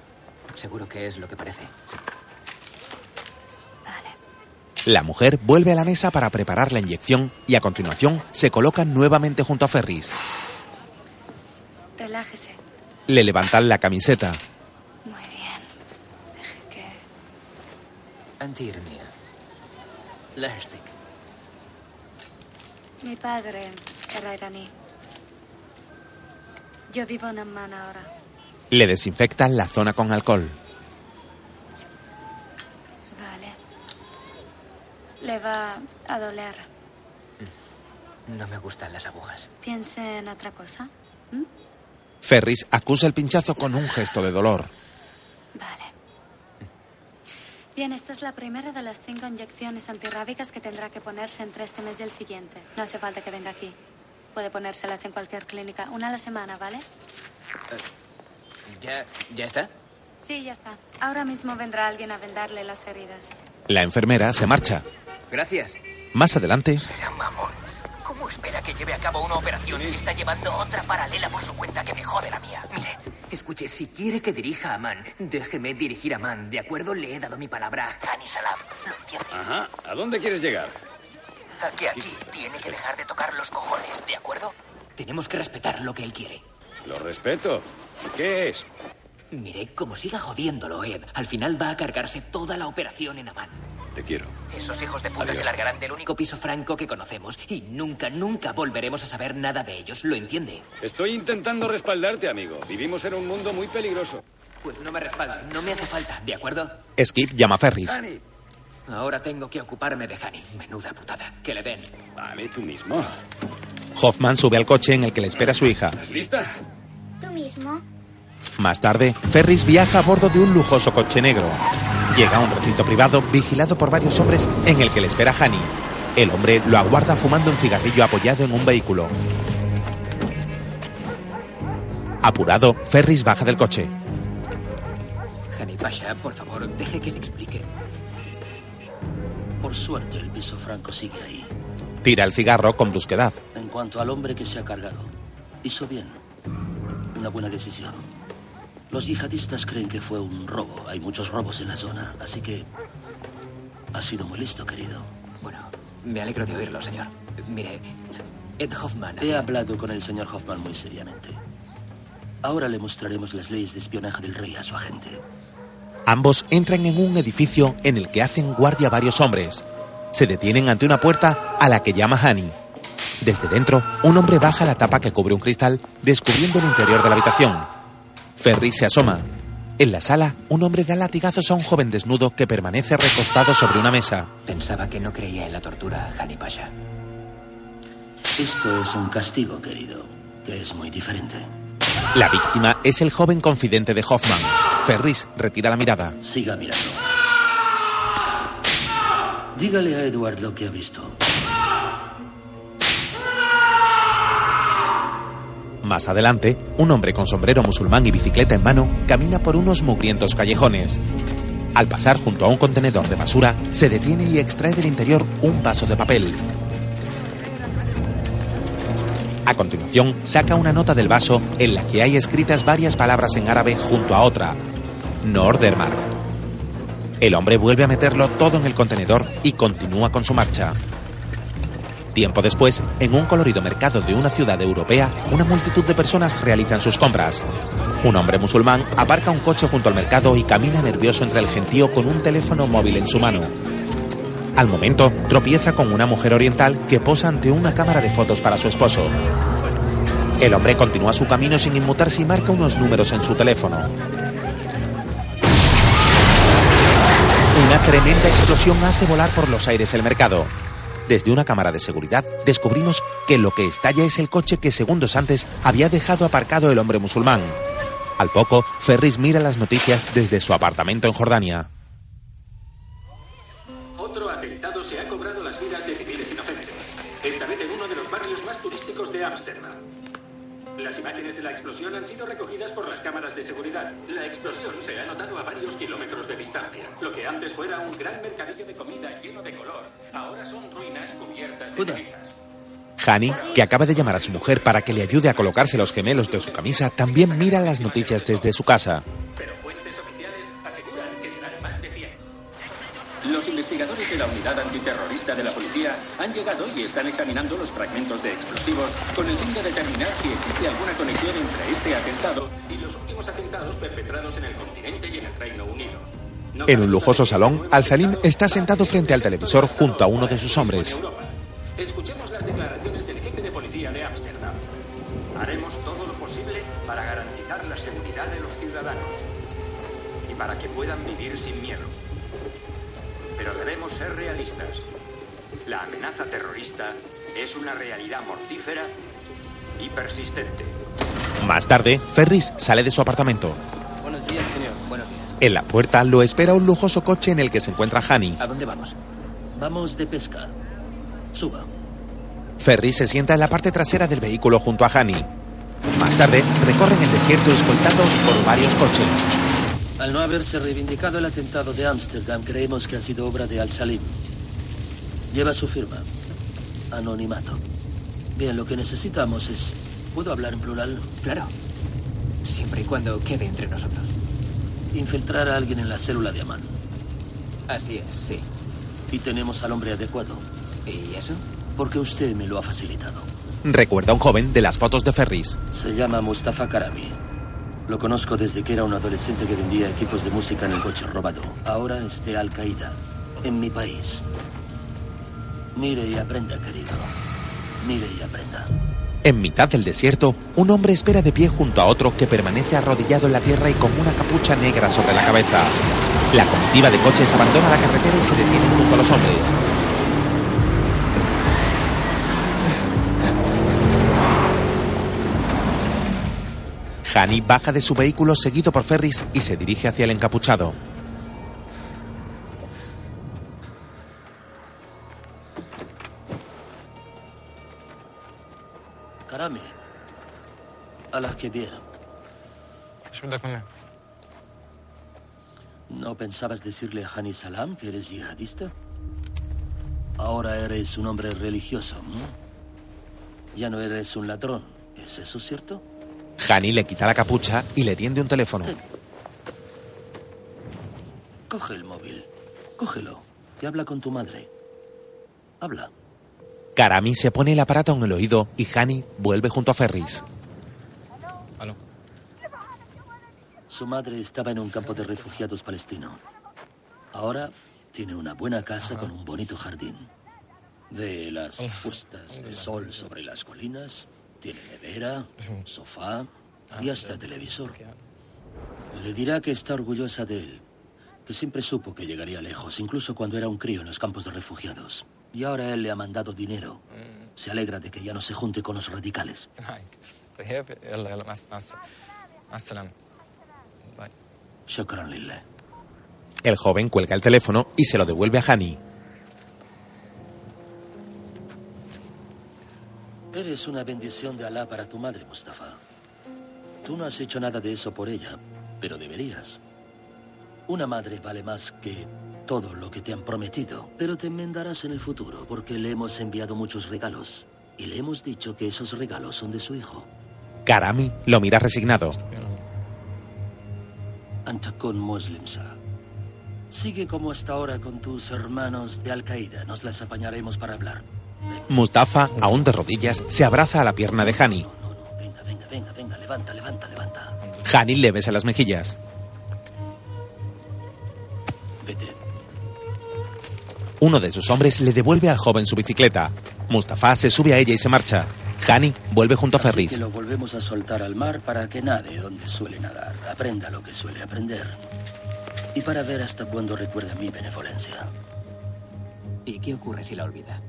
seguro que es lo que parece. La mujer vuelve a la mesa para preparar la inyección y a continuación se coloca nuevamente junto a Ferris. Relájese. Le levantan la camiseta. Muy bien. Deje que... Antirnia. Lashtik. Mi padre era iraní. Yo vivo en Amman ahora. Le desinfectan la zona con alcohol. Vale. Le va a doler. No me gustan las agujas. Piense en otra cosa. Ferris acusa el pinchazo con un gesto de dolor. Bien, esta es la primera de las cinco inyecciones antirrábicas que tendrá que ponerse entre este mes y el siguiente. No hace falta que venga aquí. Puede ponérselas en cualquier clínica. Una a la semana, ¿vale? ¿Ya, ¿Ya está? Sí, ya está. Ahora mismo vendrá alguien a vendarle las heridas. La enfermera se marcha. Gracias. Más adelante, Será mamón. ¿Cómo espera que lleve a cabo una operación si está llevando otra paralela por su cuenta que me jode la mía? Mire, escuche, si quiere que dirija a Man, déjeme dirigir a Man, ¿de acuerdo? Le he dado mi palabra a Hani Salam. ¿Lo entiende? Ajá. ¿A dónde quieres llegar? A que aquí tiene que dejar de tocar los cojones, ¿de acuerdo? Tenemos que respetar lo que él quiere. Lo respeto. ¿Qué es? Mire, como siga jodiéndolo, Ed, al final va a cargarse toda la operación en Amán. Te quiero. Esos hijos de puta Adiós. se largarán del único piso franco que conocemos y nunca, nunca volveremos a saber nada de ellos. ¿Lo entiende? Estoy intentando respaldarte, amigo. Vivimos en un mundo muy peligroso. Pues no me respalda, no me hace falta, ¿de acuerdo? Skip llama a Ferris. Ahora tengo que ocuparme de Hani. Menuda putada. Que le den. Vale, tú mismo. Hoffman sube al coche en el que le espera su hija. ¿Estás lista? Tú mismo. Más tarde, Ferris viaja a bordo de un lujoso coche negro. Llega a un recinto privado vigilado por varios hombres en el que le espera Hani. El hombre lo aguarda fumando un cigarrillo apoyado en un vehículo. Apurado, Ferris baja del coche. Hani Pasha, por favor, deje que le explique. Por suerte, el piso franco sigue ahí. Tira el cigarro con brusquedad. En cuanto al hombre que se ha cargado, hizo bien. Una buena decisión. Los yihadistas creen que fue un robo. Hay muchos robos en la zona, así que ha sido muy listo, querido. Bueno, me alegro de oírlo, señor. Mire, Ed Hoffman. He hablado con el señor Hoffman muy seriamente. Ahora le mostraremos las leyes de espionaje del rey a su agente. Ambos entran en un edificio en el que hacen guardia varios hombres. Se detienen ante una puerta a la que llama Hani. Desde dentro, un hombre baja la tapa que cubre un cristal, descubriendo el interior de la habitación. Ferry se asoma. En la sala, un hombre da latigazos a un joven desnudo que permanece recostado sobre una mesa. Pensaba que no creía en la tortura, Hani Pasha. Esto es un castigo, querido, que es muy diferente. La víctima es el joven confidente de Hoffman. Ferris retira la mirada. Siga mirando. Dígale a Edward lo que ha visto. Más adelante, un hombre con sombrero musulmán y bicicleta en mano camina por unos mugrientos callejones. Al pasar junto a un contenedor de basura, se detiene y extrae del interior un vaso de papel. A continuación, saca una nota del vaso en la que hay escritas varias palabras en árabe junto a otra. Nordermar. El hombre vuelve a meterlo todo en el contenedor y continúa con su marcha. Tiempo después, en un colorido mercado de una ciudad europea, una multitud de personas realizan sus compras. Un hombre musulmán aparca un coche junto al mercado y camina nervioso entre el gentío con un teléfono móvil en su mano. Al momento, tropieza con una mujer oriental que posa ante una cámara de fotos para su esposo. El hombre continúa su camino sin inmutarse y marca unos números en su teléfono. Una tremenda explosión hace volar por los aires el mercado. Desde una cámara de seguridad descubrimos que lo que estalla es el coche que segundos antes había dejado aparcado el hombre musulmán. Al poco, Ferris mira las noticias desde su apartamento en Jordania. Las imágenes de la explosión han sido recogidas por las cámaras de seguridad. La explosión se ha notado a varios kilómetros de distancia. Lo que antes fuera un gran mercadillo de comida lleno de color, ahora son ruinas cubiertas de cenizas. Hani, que acaba de llamar a su mujer para que le ayude a colocarse los gemelos de su camisa, también mira las noticias desde su casa. Pero Los investigadores de la unidad antiterrorista de la policía han llegado y están examinando los fragmentos de explosivos con el fin de determinar si existe alguna conexión entre este atentado y los últimos atentados perpetrados en el continente y en el Reino Unido. No En un lujoso salón, Al-Salim está sentado frente al televisor junto a uno de sus hombres. Escuchemos las declaraciones es una realidad mortífera y persistente. Más tarde, Ferris sale de su apartamento. Buenos días, señor. Buenos días. En la puerta lo espera un lujoso coche en el que se encuentra Hani. ¿A dónde vamos? Vamos de pesca. Suba. Ferris se sienta en la parte trasera del vehículo junto a Hani. Más tarde, recorren el desierto escoltados por varios coches. Al no haberse reivindicado el atentado de Ámsterdam, creemos que ha sido obra de Al-Salim. Lleva su firma. Anonimato. Bien, lo que necesitamos es... ¿Puedo hablar en plural? Claro. Siempre y cuando quede entre nosotros. Infiltrar a alguien en la célula de Amán. Así es, sí. Y tenemos al hombre adecuado. ¿Y eso? Porque usted me lo ha facilitado. Recuerda a un joven de las fotos de Ferris. Se llama Mustafa Karami. Lo conozco desde que era un adolescente que vendía equipos de música en el coche robado. Ahora es de Al Qaeda, en mi país. Mire y aprenda, querido. Mire y aprenda. En mitad del desierto, un hombre espera de pie junto a otro que permanece arrodillado en la tierra y con una capucha negra sobre la cabeza. La comitiva de coches abandona la carretera y se detiene junto a los hombres. Hani baja de su vehículo seguido por Ferris y se dirige hacia el encapuchado. A las que viera. ¿No pensabas decirle a Hani Salam que eres yihadista? Ahora eres un hombre religioso. ¿no? Ya no eres un ladrón. ¿Es eso cierto? Hani le quita la capucha y le tiende un teléfono. Coge el móvil. Cógelo. Y habla con tu madre. Habla. Karami se pone el aparato en el oído y Hani vuelve junto a Ferris. Su madre estaba en un campo de refugiados palestino. Ahora tiene una buena casa con un bonito jardín. Ve las puestas de sol sobre las colinas. Tiene nevera, sofá y hasta televisor. Le dirá que está orgullosa de él, que siempre supo que llegaría lejos, incluso cuando era un crío en los campos de refugiados. Y ahora él le ha mandado dinero. Se alegra de que ya no se junte con los radicales. El joven cuelga el teléfono y se lo devuelve a Hani. Eres una bendición de Alá para tu madre, Mustafa. Tú no has hecho nada de eso por ella, pero deberías. Una madre vale más que todo lo que te han prometido, pero te enmendarás en el futuro porque le hemos enviado muchos regalos y le hemos dicho que esos regalos son de su hijo. Karami lo mira resignado. Antakun Muslimsa. Sigue como hasta ahora con tus hermanos de Al Qaeda. Nos las apañaremos para hablar. Mustafa, aún de rodillas, se abraza a la pierna de Hani. Venga, venga, venga, venga, levanta, levanta, levanta. Hani le besa las mejillas. Vete. Uno de sus hombres le devuelve al joven su bicicleta. Mustafa se sube a ella y se marcha. Hani vuelve junto a Así Ferris. que lo volvemos a soltar al mar para que nade donde suele nadar, aprenda lo que suele aprender. Y para ver hasta cuándo recuerda mi benevolencia. ¿Y qué ocurre si la olvida?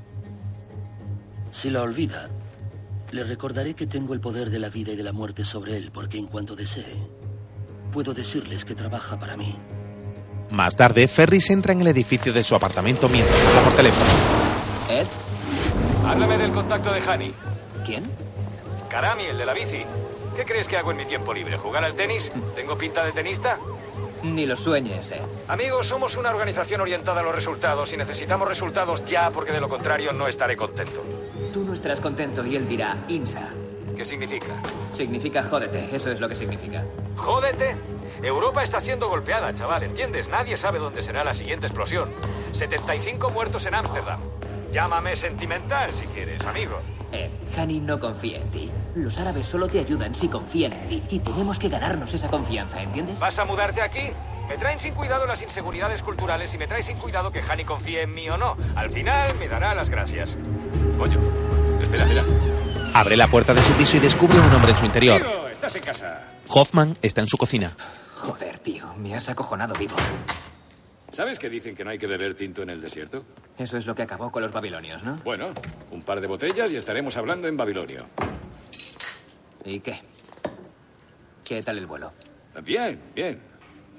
Si la olvida, le recordaré que tengo el poder de la vida y de la muerte sobre él, porque en cuanto desee, puedo decirles que trabaja para mí. Más tarde, Ferris entra en el edificio de su apartamento mientras habla por teléfono. ¿Ed? Háblame del contacto de Hani. ¿Quién? Karami, el de la bici. ¿Qué crees que hago en mi tiempo libre? ¿Jugar al tenis? ¿Tengo pinta de tenista? Ni lo sueñes, eh. Amigos, somos una organización orientada a los resultados y necesitamos resultados ya porque de lo contrario no estaré contento. Tú no estarás contento y él dirá INSA. ¿Qué significa? Significa jódete, eso es lo que significa. ¡Jódete! Europa está siendo golpeada, chaval, ¿entiendes? Nadie sabe dónde será la siguiente explosión. 75 muertos en Ámsterdam. Llámame sentimental si quieres, amigo. Eh, Hani no confía en ti. Los árabes solo te ayudan si confían en ti. Y tenemos que ganarnos esa confianza, ¿entiendes? ¿Vas a mudarte aquí? Me traen sin cuidado las inseguridades culturales y me trae sin cuidado que Hani confíe en mí o no. Al final me dará las gracias. Coño, espera, espera. Abre la puerta de su piso y descubre un hombre en su interior. Tío, estás en casa. Hoffman está en su cocina. Joder, tío, me has acojonado vivo. ¿Sabes que dicen que no hay que beber tinto en el desierto? Eso es lo que acabó con los babilonios, ¿no? Bueno, un par de botellas y estaremos hablando en babilonio. ¿Y qué? ¿Qué tal el vuelo? Bien, bien.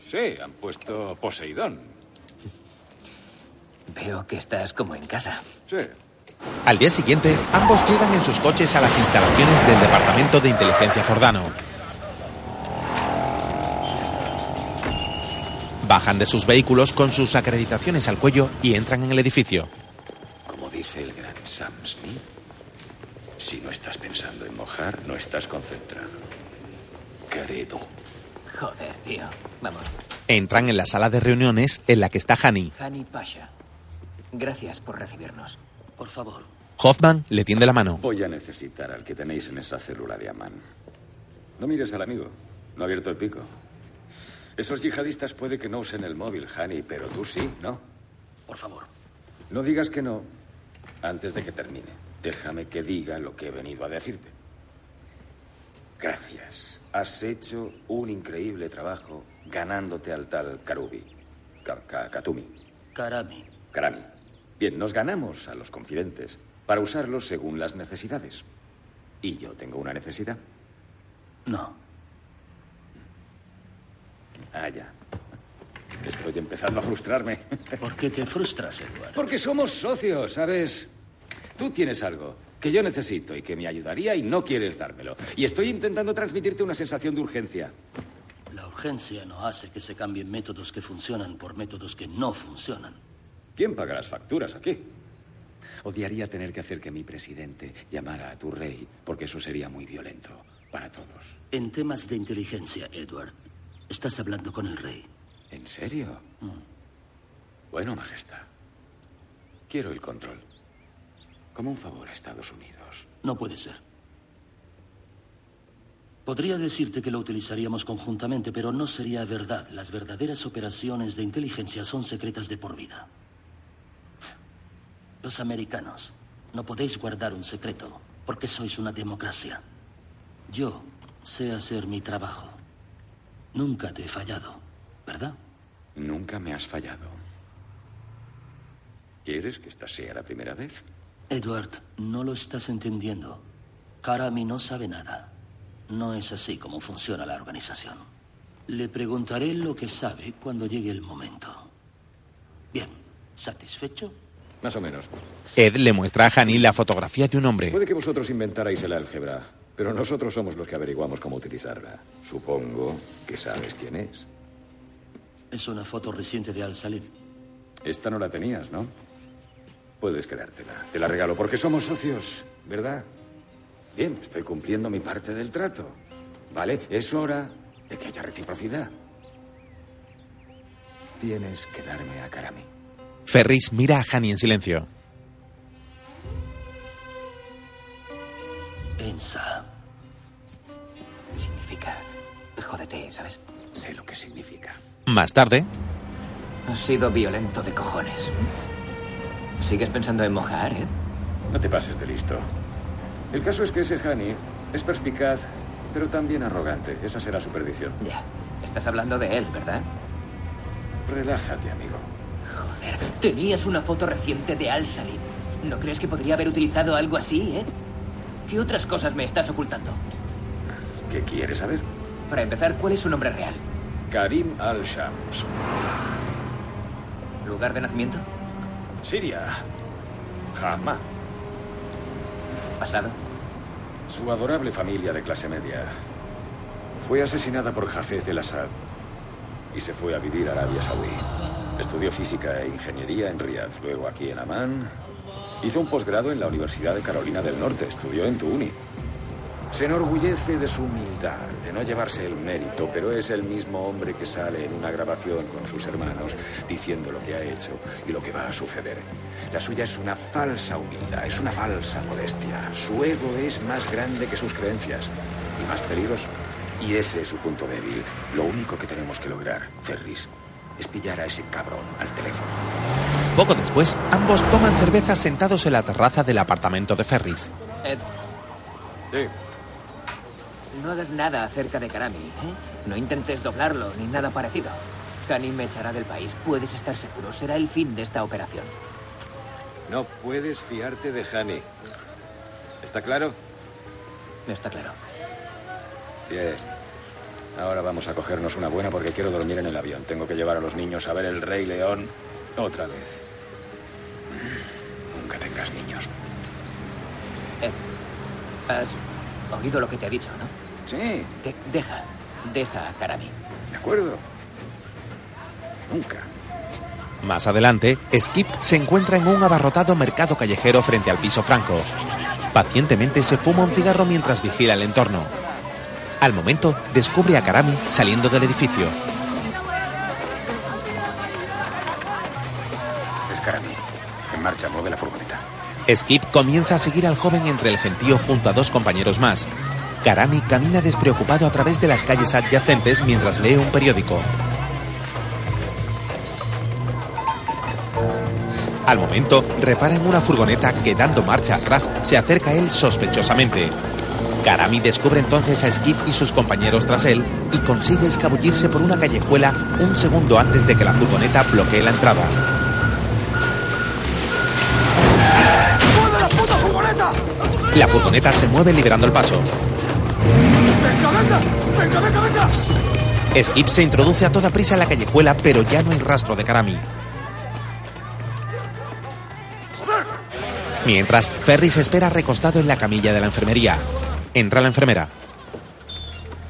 Sí, han puesto Poseidón. Veo que estás como en casa. Sí. Al día siguiente, ambos llegan en sus coches a las instalaciones del Departamento de Inteligencia Jordano. Bajan de sus vehículos con sus acreditaciones al cuello y entran en el edificio. Como dice el gran Sam Smith, si no estás pensando en mojar, no estás concentrado. Querido. Joder, tío. Vamos. Entran en la sala de reuniones en la que está Hani. Hani Pasha. Gracias por recibirnos. Por favor. Hoffman le tiende la mano. Voy a necesitar al que tenéis en esa célula de Amán. No mires al amigo. No ha abierto el pico. Esos yihadistas puede que no usen el móvil, Hani, pero tú sí, ¿no? Por favor. No digas que no antes de que termine. Déjame que diga lo que he venido a decirte. Gracias. Has hecho un increíble trabajo ganándote al tal Karubi. Ka- Ka- Katumi. Karami. Karami. Bien, nos ganamos a los confidentes para usarlos según las necesidades. ¿Y yo tengo una necesidad? No. Ah, ya. Estoy empezando a frustrarme. [laughs] ¿Por qué te frustras, Edward? Porque somos socios, ¿sabes? Tú tienes algo que yo necesito y que me ayudaría y no quieres dármelo. Y estoy intentando transmitirte una sensación de urgencia. La urgencia no hace que se cambien métodos que funcionan por métodos que no funcionan. ¿Quién paga las facturas aquí? Odiaría tener que hacer que mi presidente llamara a tu rey, porque eso sería muy violento para todos. En temas de inteligencia, Edward, estás hablando con el rey. ¿En serio? Bueno, Majestad. Quiero el control. Como un favor a Estados Unidos. No puede ser. Podría decirte que lo utilizaríamos conjuntamente, pero no sería verdad. Las verdaderas operaciones de inteligencia son secretas de por vida. Los americanos, no podéis guardar un secreto, porque sois una democracia. Yo sé hacer mi trabajo. Nunca te he fallado, ¿verdad? Nunca me has fallado. ¿Quieres que esta sea la primera vez? Edward, no lo estás entendiendo. Karami no sabe nada. No es así como funciona la organización. Le preguntaré lo que sabe cuando llegue el momento. Bien, ¿satisfecho? Más o menos. Ed le muestra a Hani la fotografía de un hombre. Puede que vosotros inventarais el álgebra, pero nosotros somos los que averiguamos cómo utilizarla. Supongo que sabes quién es. Es una foto reciente de Al-Salim. Esta no la tenías, ¿no? Puedes quedártela. Te la regalo porque somos socios, ¿verdad? Bien, estoy cumpliendo mi parte del trato. ¿Vale? Es hora de que haya reciprocidad. Tienes que darme a Karami. Ferris mira a Hani en silencio. Ensa. Significa. Jódete, ¿sabes? Sé lo que significa. Más tarde, Has sido violento de cojones. ¿Sigues pensando en mojar, eh? No te pases de listo. El caso es que ese Hani es perspicaz, pero también arrogante. Esa será su perdición. Ya. Estás hablando de él, ¿verdad? Relájate, amigo. Joder, tenías una foto reciente de Al Salim. ¿No crees que podría haber utilizado algo así, eh? ¿Qué otras cosas me estás ocultando? ¿Qué quieres saber? Para empezar, ¿cuál es su nombre real? Karim al-Shams. ¿Lugar de nacimiento? Siria. Hama. ¿Pasado? Su adorable familia de clase media fue asesinada por Jafez el-Assad y se fue a vivir a Arabia Saudí. Estudió física e ingeniería en Riyadh, luego aquí en Amán. Hizo un posgrado en la Universidad de Carolina del Norte, estudió en tu uni. Se enorgullece de su humildad, de no llevarse el mérito, pero es el mismo hombre que sale en una grabación con sus hermanos diciendo lo que ha hecho y lo que va a suceder. La suya es una falsa humildad, es una falsa modestia. Su ego es más grande que sus creencias y más peligroso. Y ese es su punto débil. Lo único que tenemos que lograr, Ferris, es pillar a ese cabrón al teléfono. Poco después, ambos toman cerveza sentados en la terraza del apartamento de Ferris. Ed, Sí. no hagas nada acerca de Karami, ¿eh? No intentes doblarlo ni nada parecido. Kani me echará del país, puedes estar seguro. Será el fin de esta operación. No puedes fiarte de Hani. ¿Está claro? Está claro. Bien. Ahora vamos a cogernos una buena porque quiero dormir en el avión. Tengo que llevar a los niños a ver el Rey León otra vez. Nunca tengas niños. Ed, has oído lo que te he dicho, ¿no? Sí. Deja, deja a Karami. ¿De acuerdo? Nunca. Más adelante, Skip se encuentra en un abarrotado mercado callejero frente al piso franco. Pacientemente se fuma un cigarro mientras vigila el entorno. Al momento, descubre a Karami saliendo del edificio. Skip comienza a seguir al joven entre el gentío junto a dos compañeros más. Karami camina despreocupado a través de las calles adyacentes mientras lee un periódico. Al momento, repara en una furgoneta que dando marcha atrás se acerca a él sospechosamente. Karami descubre entonces a Skip y sus compañeros tras él y consigue escabullirse por una callejuela un segundo antes de que la furgoneta bloquee la entrada. La furgoneta se mueve liberando el paso. ¡Venga, venga! ¡Venga, venga, venga! Skip se introduce a toda prisa en la callejuela, pero ya no hay rastro de Karami. Mientras, Ferris espera recostado en la camilla de la enfermería. Entra la enfermera.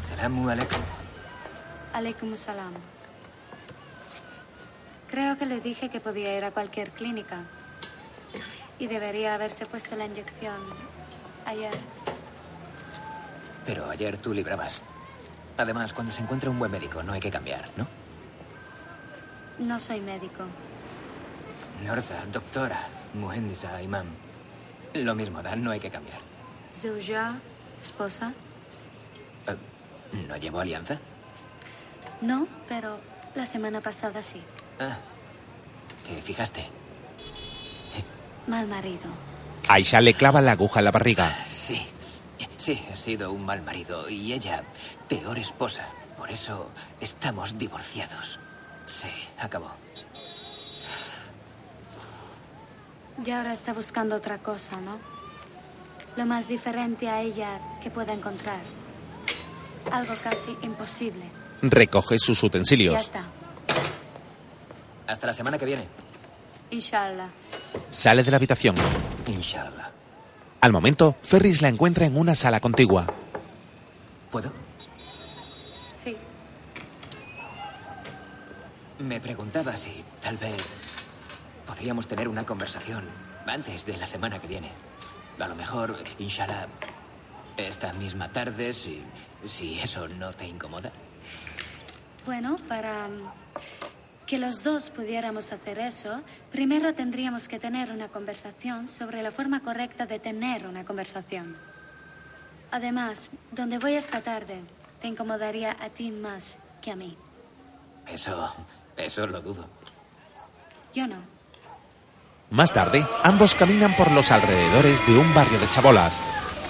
Salamu alaikum. Aleikum salam. Creo que le dije que podía ir a cualquier clínica. Y debería haberse puesto la inyección ayer. Pero ayer tú librabas. Además, cuando se encuentra un buen médico, no hay que cambiar, ¿no? No soy médico. Norza, doctora, muhendisa, imam. Lo mismo, Dan, no hay que cambiar. Zouja, esposa. Eh, ¿No llevo alianza? No, pero la semana pasada sí. Ah, ¿te fijaste? Mal marido. Aisha le clava la aguja en la barriga. Sí, sí, he sido un mal marido y ella peor esposa. Por eso estamos divorciados. Se acabó. Y ahora está buscando otra cosa, ¿no? Lo más diferente a ella que pueda encontrar. Algo casi imposible. Recoge sus Ya utensilios. está. Hasta la semana que viene. Inshallah. Sale de la habitación. Inshallah. Al momento, Ferris la encuentra en una sala contigua. ¿Puedo? Sí. Me preguntaba si tal vez podríamos tener una conversación antes de la semana que viene. A lo mejor, inshallah, esta misma tarde, si, si eso no te incomoda. Bueno, para que los dos pudiéramos hacer eso, primero tendríamos que tener una conversación sobre la forma correcta de tener una conversación. Además, donde voy esta tarde, te incomodaría a ti más que a mí. Eso, eso lo dudo. Yo no. Más tarde, ambos caminan por los alrededores de un barrio de chabolas.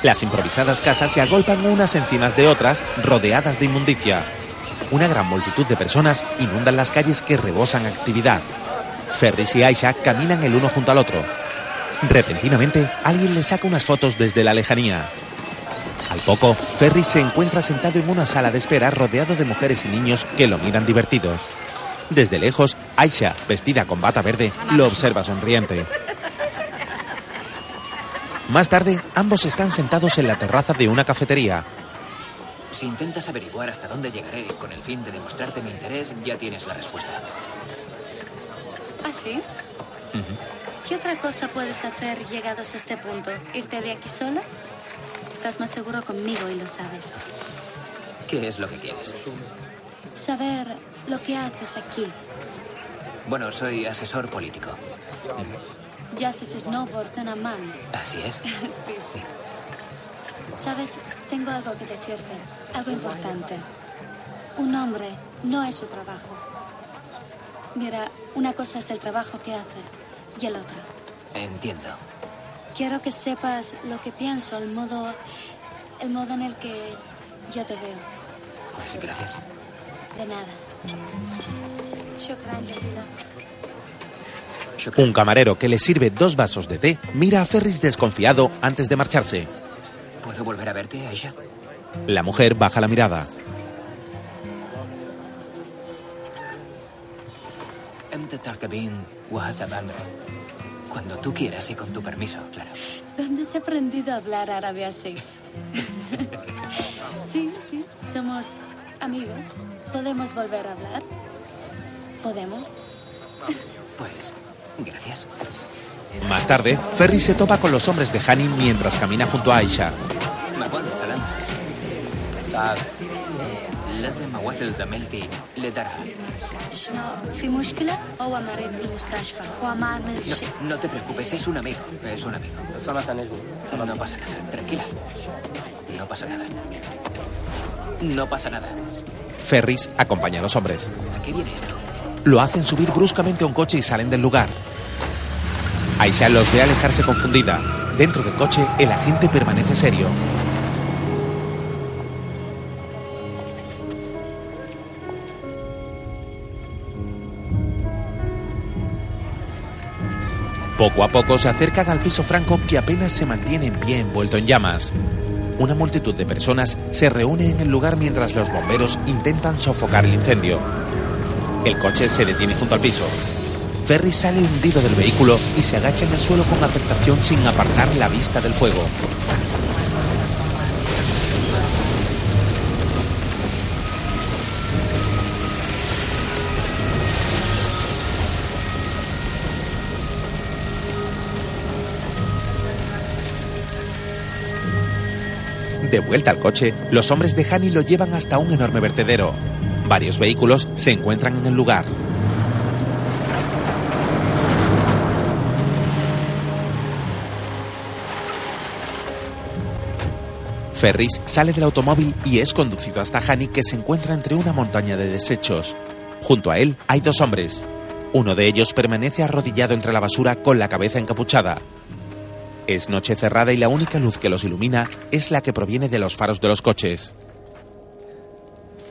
Las improvisadas casas se agolpan unas encima de otras, rodeadas de inmundicia. Una gran multitud de personas inundan las calles que rebosan actividad. Ferris y Aisha caminan el uno junto al otro. Repentinamente, alguien le saca unas fotos desde la lejanía. Al poco, Ferris se encuentra sentado en una sala de espera rodeado de mujeres y niños que lo miran divertidos. Desde lejos, Aisha, vestida con bata verde, lo observa sonriente. Más tarde, ambos están sentados en la terraza de una cafetería. Si intentas averiguar hasta dónde llegaré con el fin de demostrarte mi interés, ya tienes la respuesta. ¿Ah, sí? ¿Qué otra cosa puedes hacer llegados a este punto? ¿Irte de aquí sola? Estás más seguro conmigo y lo sabes. ¿Qué es lo que quieres? Saber lo que haces aquí. Bueno, soy asesor político. Ya haces snowboard en Amman. Así es. [laughs] sí, sí. Sabes, tengo algo que decirte. Algo importante. Un hombre no es su trabajo. Mira, una cosa es el trabajo que hace y el otro. Entiendo. Quiero que sepas lo que pienso, el modo. el modo en el que yo te veo. Pues gracias. De nada. Shukran. Un camarero que le sirve dos vasos de té mira a Ferris desconfiado antes de marcharse. ¿Puedo volver a verte, Aisha? La mujer baja la mirada. Cuando tú quieras y con tu permiso, claro. ¿Dónde has aprendido a hablar árabe así? [laughs] sí, sí, somos amigos. ¿Podemos volver a hablar? ¿Podemos? Pues, gracias. Más tarde, Ferris se topa con los hombres de Hani mientras camina junto a Aisha. مبون سلام تعال لازم أواصل زميلتي لدرها شنو في مشكلة؟ هو مريض بالمستشفى هو ما عمل شيء No te preocupes, es un amigo, es un amigo. No pasa nada, tranquila. No pasa nada. No pasa nada. Ferris acompaña a los hombres. ¿A qué viene esto? Lo hacen subir bruscamente a un coche y salen del lugar. Aisha los ve alejarse confundida. Dentro del coche, el agente permanece serio. Poco a poco se acercan al piso franco que apenas se mantiene en pie envuelto en llamas. Una multitud de personas se reúne en el lugar mientras los bomberos intentan sofocar el incendio. El coche se detiene junto al piso. Ferry sale hundido del vehículo y se agacha en el suelo con afectación sin apartar la vista del fuego. De vuelta al coche, los hombres de Hani lo llevan hasta un enorme vertedero. Varios vehículos se encuentran en el lugar. Ferris sale del automóvil y es conducido hasta Hani que se encuentra entre una montaña de desechos. Junto a él hay dos hombres. Uno de ellos permanece arrodillado entre la basura con la cabeza encapuchada. Es noche cerrada y la única luz que los ilumina es la que proviene de los faros de los coches.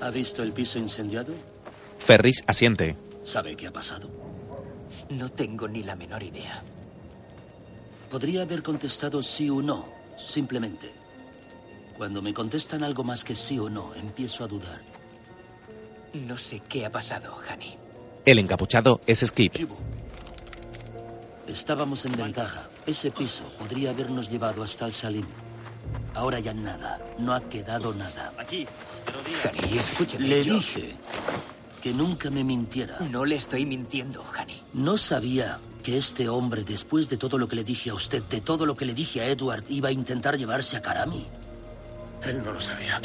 ¿Ha visto el piso incendiado? Ferris asiente. ¿Sabe qué ha pasado? No tengo ni la menor idea. Podría haber contestado sí o no, simplemente. Cuando me contestan algo más que sí o no, empiezo a dudar. No sé qué ha pasado, Hani. El encapuchado es Skip. Estábamos en ventaja. Ese piso podría habernos llevado hasta el Salim. Ahora ya nada. No ha quedado nada. Aquí, Hani, escúchame. Le yo- dije que nunca me mintiera. No le estoy mintiendo, Hani. No sabía que este hombre, después de todo lo que le dije a usted, de todo lo que le dije a Edward, iba a intentar llevarse a Karami. Él no lo sabía.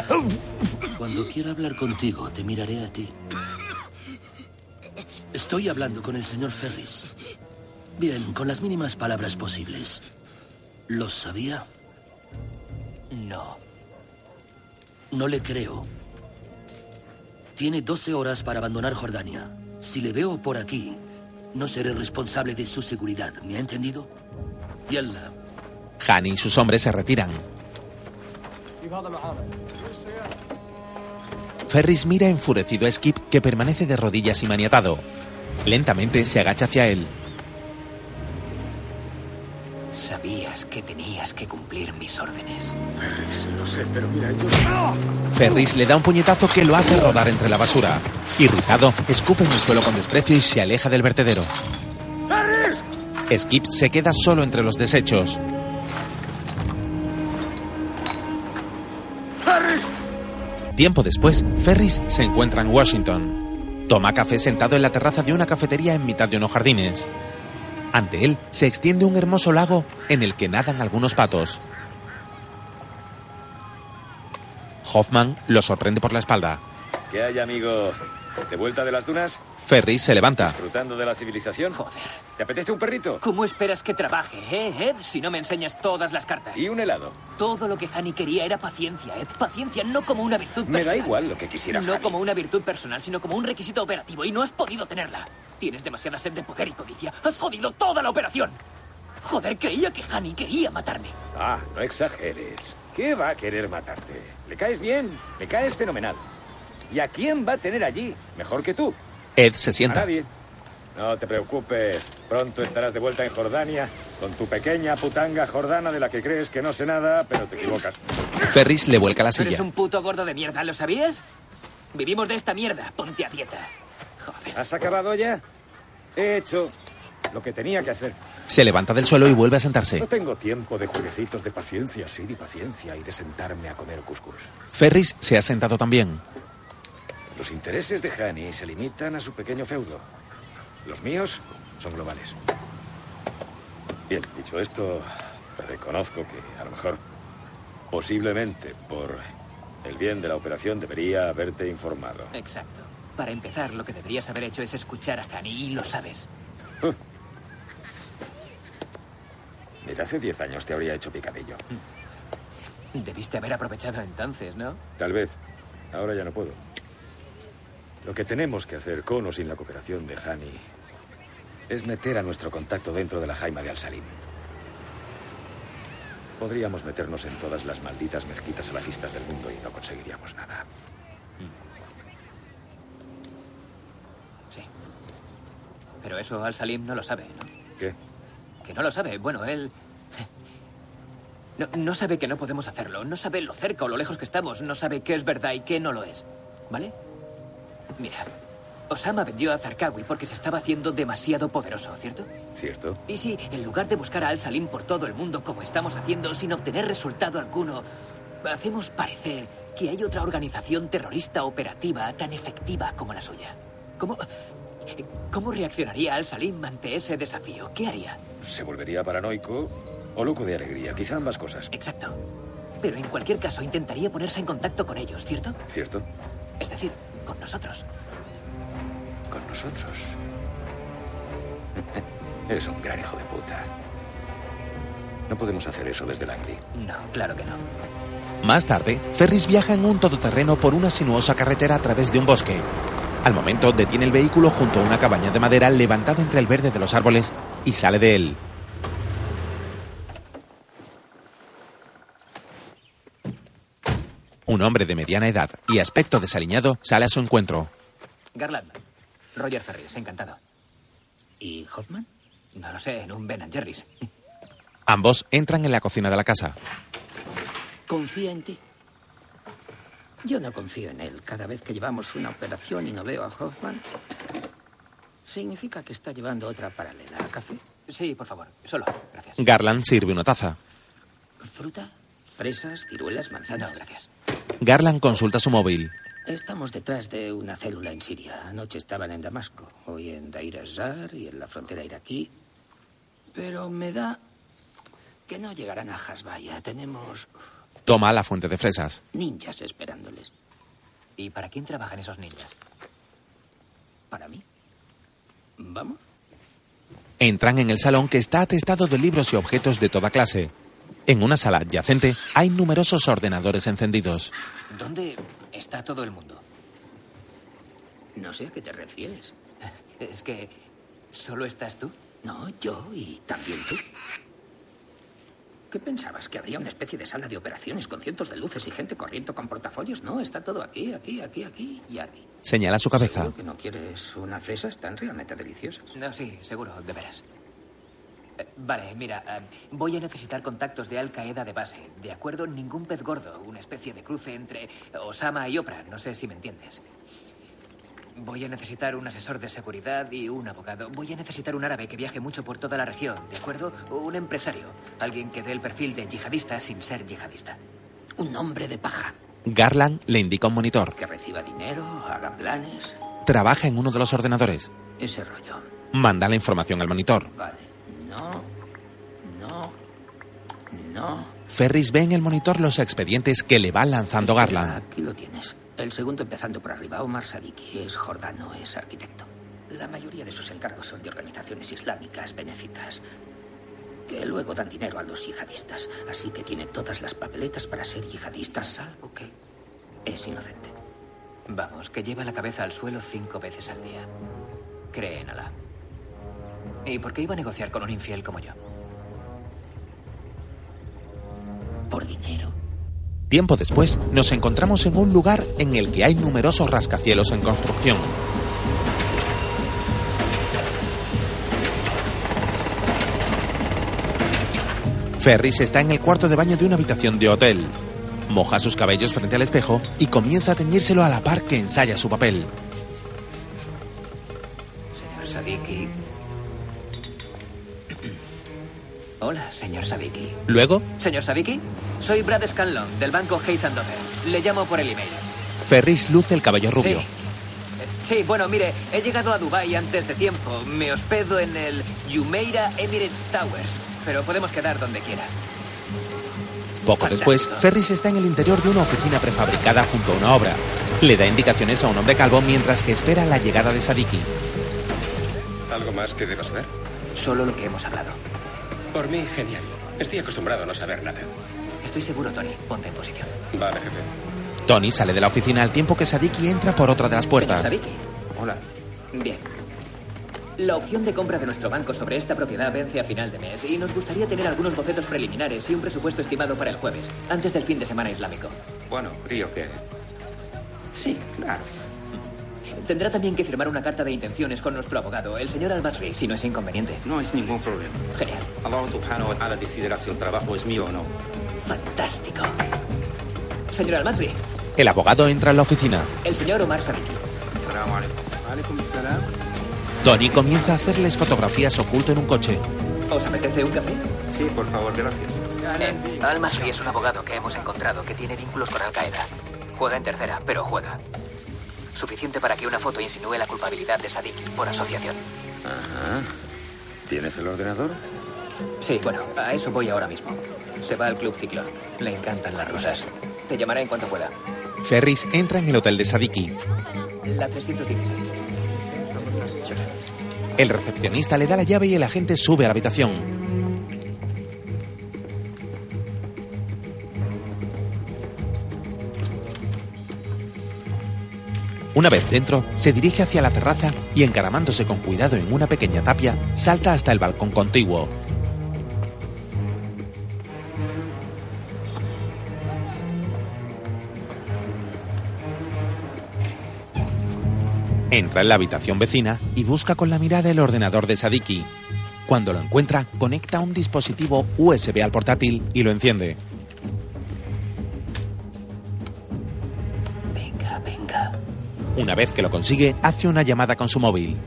Cuando quiera hablar contigo, te miraré a ti. Estoy hablando con el señor Ferris. Bien, con las mínimas palabras posibles. ¿Lo sabía? No. No le creo. Tiene 12 horas para abandonar Jordania. Si le veo por aquí, No seré responsable de su seguridad, ¿me ha entendido? Yalla. Hani y sus hombres se retiran. Ferris mira enfurecido a Skip que permanece de rodillas y maniatado. Lentamente se agacha hacia él. Sabías que tenías que cumplir mis órdenes. Ferris, lo sé, pero mira, yo... Ferris le da un puñetazo que lo hace rodar entre la basura. Irritado, escupe en el suelo con desprecio y se aleja del vertedero. ¡Ferris! Skip se queda solo entre los desechos. ¡Ferris! Tiempo después, Ferris se encuentra en Washington. Toma café sentado en la terraza de una cafetería en mitad de unos jardines. Ante él se extiende un hermoso lago en el que nadan algunos patos. Hoffman lo sorprende por la espalda. ¿Qué hay, amigo? ¿De vuelta de las dunas? Ferris se levanta. ¿Disfrutando de la civilización? Joder. ¿Te apetece un perrito? ¿Cómo esperas que trabaje, eh, Ed? Si no me enseñas todas las cartas. ¿Y un helado? Todo lo que Hani quería era paciencia, Ed. Paciencia no como una virtud personal. Me da igual lo que quisiera No como una virtud personal, sino como un requisito operativo. Y no has podido tenerla. Tienes demasiada sed de poder y codicia. Has jodido toda la operación. Joder, creía que Hani quería matarme. Ah, no exageres. ¿Qué va a querer matarte? ¿Le caes bien? Le caes fenomenal. ¿Y a quién va a tener allí? Mejor que tú. Ed se sienta. nadie. No te preocupes. Pronto estarás de vuelta en Jordania con tu pequeña putanga jordana de la que crees que no sé nada, pero te equivocas. Ferris le vuelca la Eres silla. un puto gordo de mierda, ¿lo sabías? Vivimos de esta mierda. Ponte a dieta. ¿Has acabado ya? He hecho lo que tenía que hacer. Se levanta del suelo y vuelve a sentarse. No tengo tiempo de jueguecitos de paciencia, sí, de paciencia y de sentarme a comer cuscús. Ferris se ha sentado también. Los intereses de Hani se limitan a su pequeño feudo. Los míos son globales. Bien, dicho esto, reconozco que a lo mejor, posiblemente por el bien de la operación, debería haberte informado. Exacto. Para empezar, lo que deberías haber hecho es escuchar a Hani y lo sabes. [laughs] Mira, hace 10 años te habría hecho picadillo. Debiste haber aprovechado entonces, ¿no? Tal vez. Ahora ya no puedo. Lo que tenemos que hacer, con o sin la cooperación de Hani, es meter a nuestro contacto dentro de la Jaima de Al-Salim. Podríamos meternos en todas las malditas mezquitas salafistas del mundo y no conseguiríamos nada. Sí. Pero eso Al-Salim no lo sabe, ¿no? ¿Qué? Que no lo sabe. Bueno, él... [laughs] No, no sabe que no podemos hacerlo. No sabe lo cerca o lo lejos que estamos. No sabe qué es verdad y qué no lo es. ¿Vale? Mira, Osama vendió a Zarqawi porque se estaba haciendo demasiado poderoso, ¿cierto? ¿Cierto? Y si, en lugar de buscar a Al-Salim por todo el mundo como estamos haciendo sin obtener resultado alguno, hacemos parecer que hay otra organización terrorista operativa tan efectiva como la suya. ¿Cómo, cómo reaccionaría Al-Salim ante ese desafío? ¿Qué haría? Se volvería paranoico o loco de alegría, quizá ambas cosas. Exacto. Pero en cualquier caso intentaría ponerse en contacto con ellos, ¿cierto? ¿Cierto? Es decir, con nosotros. Con nosotros. [laughs] Eres un gran hijo de puta. No podemos hacer eso desde Langley. No, claro que no. Más tarde, Ferris viaja en un todoterreno por una sinuosa carretera a través de un bosque. Al momento, detiene el vehículo junto a una cabaña de madera levantada entre el verde de los árboles y sale de él. Un hombre de mediana edad y aspecto desaliñado sale a su encuentro. Garland. Roger Ferris, encantado. ¿Y Hoffman? No lo sé, en un Ben Jerry's. Ambos entran en la cocina de la casa. Confía en ti. Yo no confío en él. Cada vez que llevamos una operación y no veo a Hoffman, significa que está llevando otra paralela. ¿A café? Sí, por favor. Solo. Gracias. Garland sirve una taza. ¿Fruta? ¿Fresas? ¿Ciruelas? ¿Manzanas? No, gracias. Garland consulta su móvil. Estamos detrás de una célula en Siria. Anoche estaban en Damasco, hoy en Dair az-Zar y en la frontera iraquí. Pero me da que no llegarán a Hasbaya. Tenemos Toma la fuente de fresas. ninjas esperándoles. ¿Y para quién trabajan esos ninjas? ¿Para mí? ¿Vamos? Entran en el salón que está atestado de libros y objetos de toda clase. En una sala adyacente hay numerosos ordenadores encendidos. ¿Dónde está todo el mundo? No sé a qué te refieres. [laughs] Es que ¿Solo estás tú? No, yo y también tú. ¿Qué pensabas? ¿Que habría una especie de sala de operaciones con cientos de luces y gente corriendo con portafolios? No, está todo aquí, aquí, aquí, aquí y aquí. Señala su cabeza. ¿Seguro que no quieres una fresa? Están realmente deliciosas. No, sí, seguro, de veras. Vale, mira, eh, voy a necesitar contactos de Al Qaeda de base. ¿De acuerdo? Ningún pez gordo, una especie de cruce entre Osama y Oprah. No sé si me entiendes. Voy a necesitar un asesor de seguridad y un abogado. Voy a necesitar un árabe que viaje mucho por toda la región, ¿de acuerdo? Un empresario. Alguien que dé el perfil de yihadista sin ser yihadista. Un hombre de paja. Garland le indica un monitor. Que reciba dinero, haga planes. Trabaja en uno de los ordenadores. Ese rollo. Manda la información al monitor. Vale. No. Ferris ve en el monitor los expedientes que le va lanzando Garland. Aquí lo tienes. El segundo empezando por arriba, Omar Sadiki, es jordano, es arquitecto. La mayoría de sus encargos son de organizaciones islámicas benéficas que luego dan dinero a los yihadistas. Así que tiene todas las papeletas para ser yihadista, salvo que es inocente. Vamos, que lleva la cabeza al suelo cinco veces al día. Cree en Alá. ¿Y por qué iba a negociar con un infiel como yo? Por dinero. Tiempo después, nos encontramos en un lugar en el que hay numerosos rascacielos en construcción. Ferris está en el cuarto de baño de una habitación de hotel. Moja sus cabellos frente al espejo y comienza a teñírselo a la par que ensaya su papel. Señor Sadiki. Hola, señor Sadiki. Luego, Señor Sadiki, soy Brad Scanlon, del banco Hayes Dover. Le llamo por el email. Ferris luce el cabello rubio. Sí. Eh, Sí, bueno, mire, he llegado a Dubai antes de tiempo. Me hospedo en el Jumeirah Emirates Towers, pero podemos quedar donde quiera. Poco después, Ferris está en el interior de una oficina prefabricada junto a una obra. Le da indicaciones a un hombre calvo mientras que espera la llegada de Sadiki. ¿Algo más que deba saber? Solo lo que hemos hablado. Por mí, genial. Estoy acostumbrado a no saber nada. Estoy seguro, Tony. Ponte en posición. Vale, jefe. Tony sale de la oficina al tiempo que Sadiki entra por otra de las puertas. Señor Sadiki. Hola. Bien. La opción de compra de nuestro banco sobre esta propiedad vence a final de mes y nos gustaría tener algunos bocetos preliminares y un presupuesto estimado para el jueves, antes del fin de semana islámico. Bueno, ¿y qué? Sí, claro. Tendrá también que firmar una carta de intenciones con nuestro abogado, el señor Albasri, si no es inconveniente. No es ningún problema. Genial. Allah subhanahu wa ta'ala decidirá si el trabajo es mío o no. Fantástico. Señor Albasri, El abogado entra en la oficina. el señor Omar Sadiki. Tony comienza a hacerles fotografías oculto en un coche. ¿Os apetece un café? Sí, por favor, gracias. Eh, Al-Masri es un abogado que hemos encontrado que tiene vínculos con Al-Qaeda. Juega en tercera, pero juega. Suficiente para que una foto insinúe la culpabilidad de Sadik por asociación. Ajá. ¿Tienes el ordenador? Sí, bueno, a eso voy ahora mismo. Se va al Club Ciclón. Le encantan las rusas. Te llamaré en cuanto pueda. Ferris entra en el hotel de Sadiki. La 316. El recepcionista le da la llave y el agente sube a la habitación. Una vez dentro, se dirige hacia la terraza y encaramándose con cuidado en una pequeña tapia, salta hasta el balcón contiguo. Entra en la habitación vecina y busca con la mirada el ordenador de Sadiki. Cuando lo encuentra, conecta un dispositivo USB al portátil y lo enciende. Una vez que lo consigue, hace una llamada con su móvil.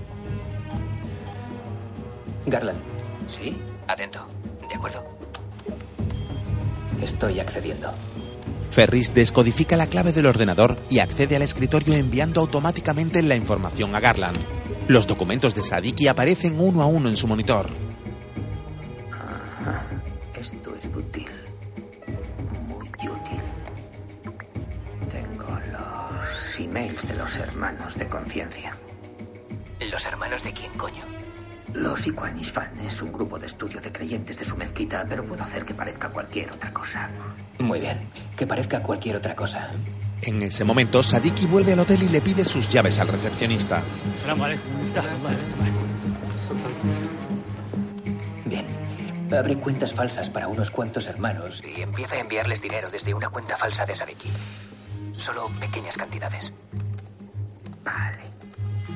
Garland. ¿Sí? Atento. ¿De acuerdo? Estoy accediendo. Ferris descodifica la clave del ordenador y accede al escritorio enviando automáticamente la información a Garland. Los documentos de Sadiki aparecen uno a uno en su monitor. Emails de los hermanos de conciencia. ¿Los hermanos de quién, coño? Los Ikhwan Ishfan es un grupo de estudio de creyentes de su mezquita, pero puedo hacer que parezca cualquier otra cosa. Muy bien. Que parezca cualquier otra cosa. En ese momento, Sadiki vuelve al hotel y le pide sus llaves al recepcionista. Bien. Abre cuentas falsas para unos cuantos hermanos y empieza a enviarles dinero desde una cuenta falsa de Sadiki. Solo pequeñas cantidades.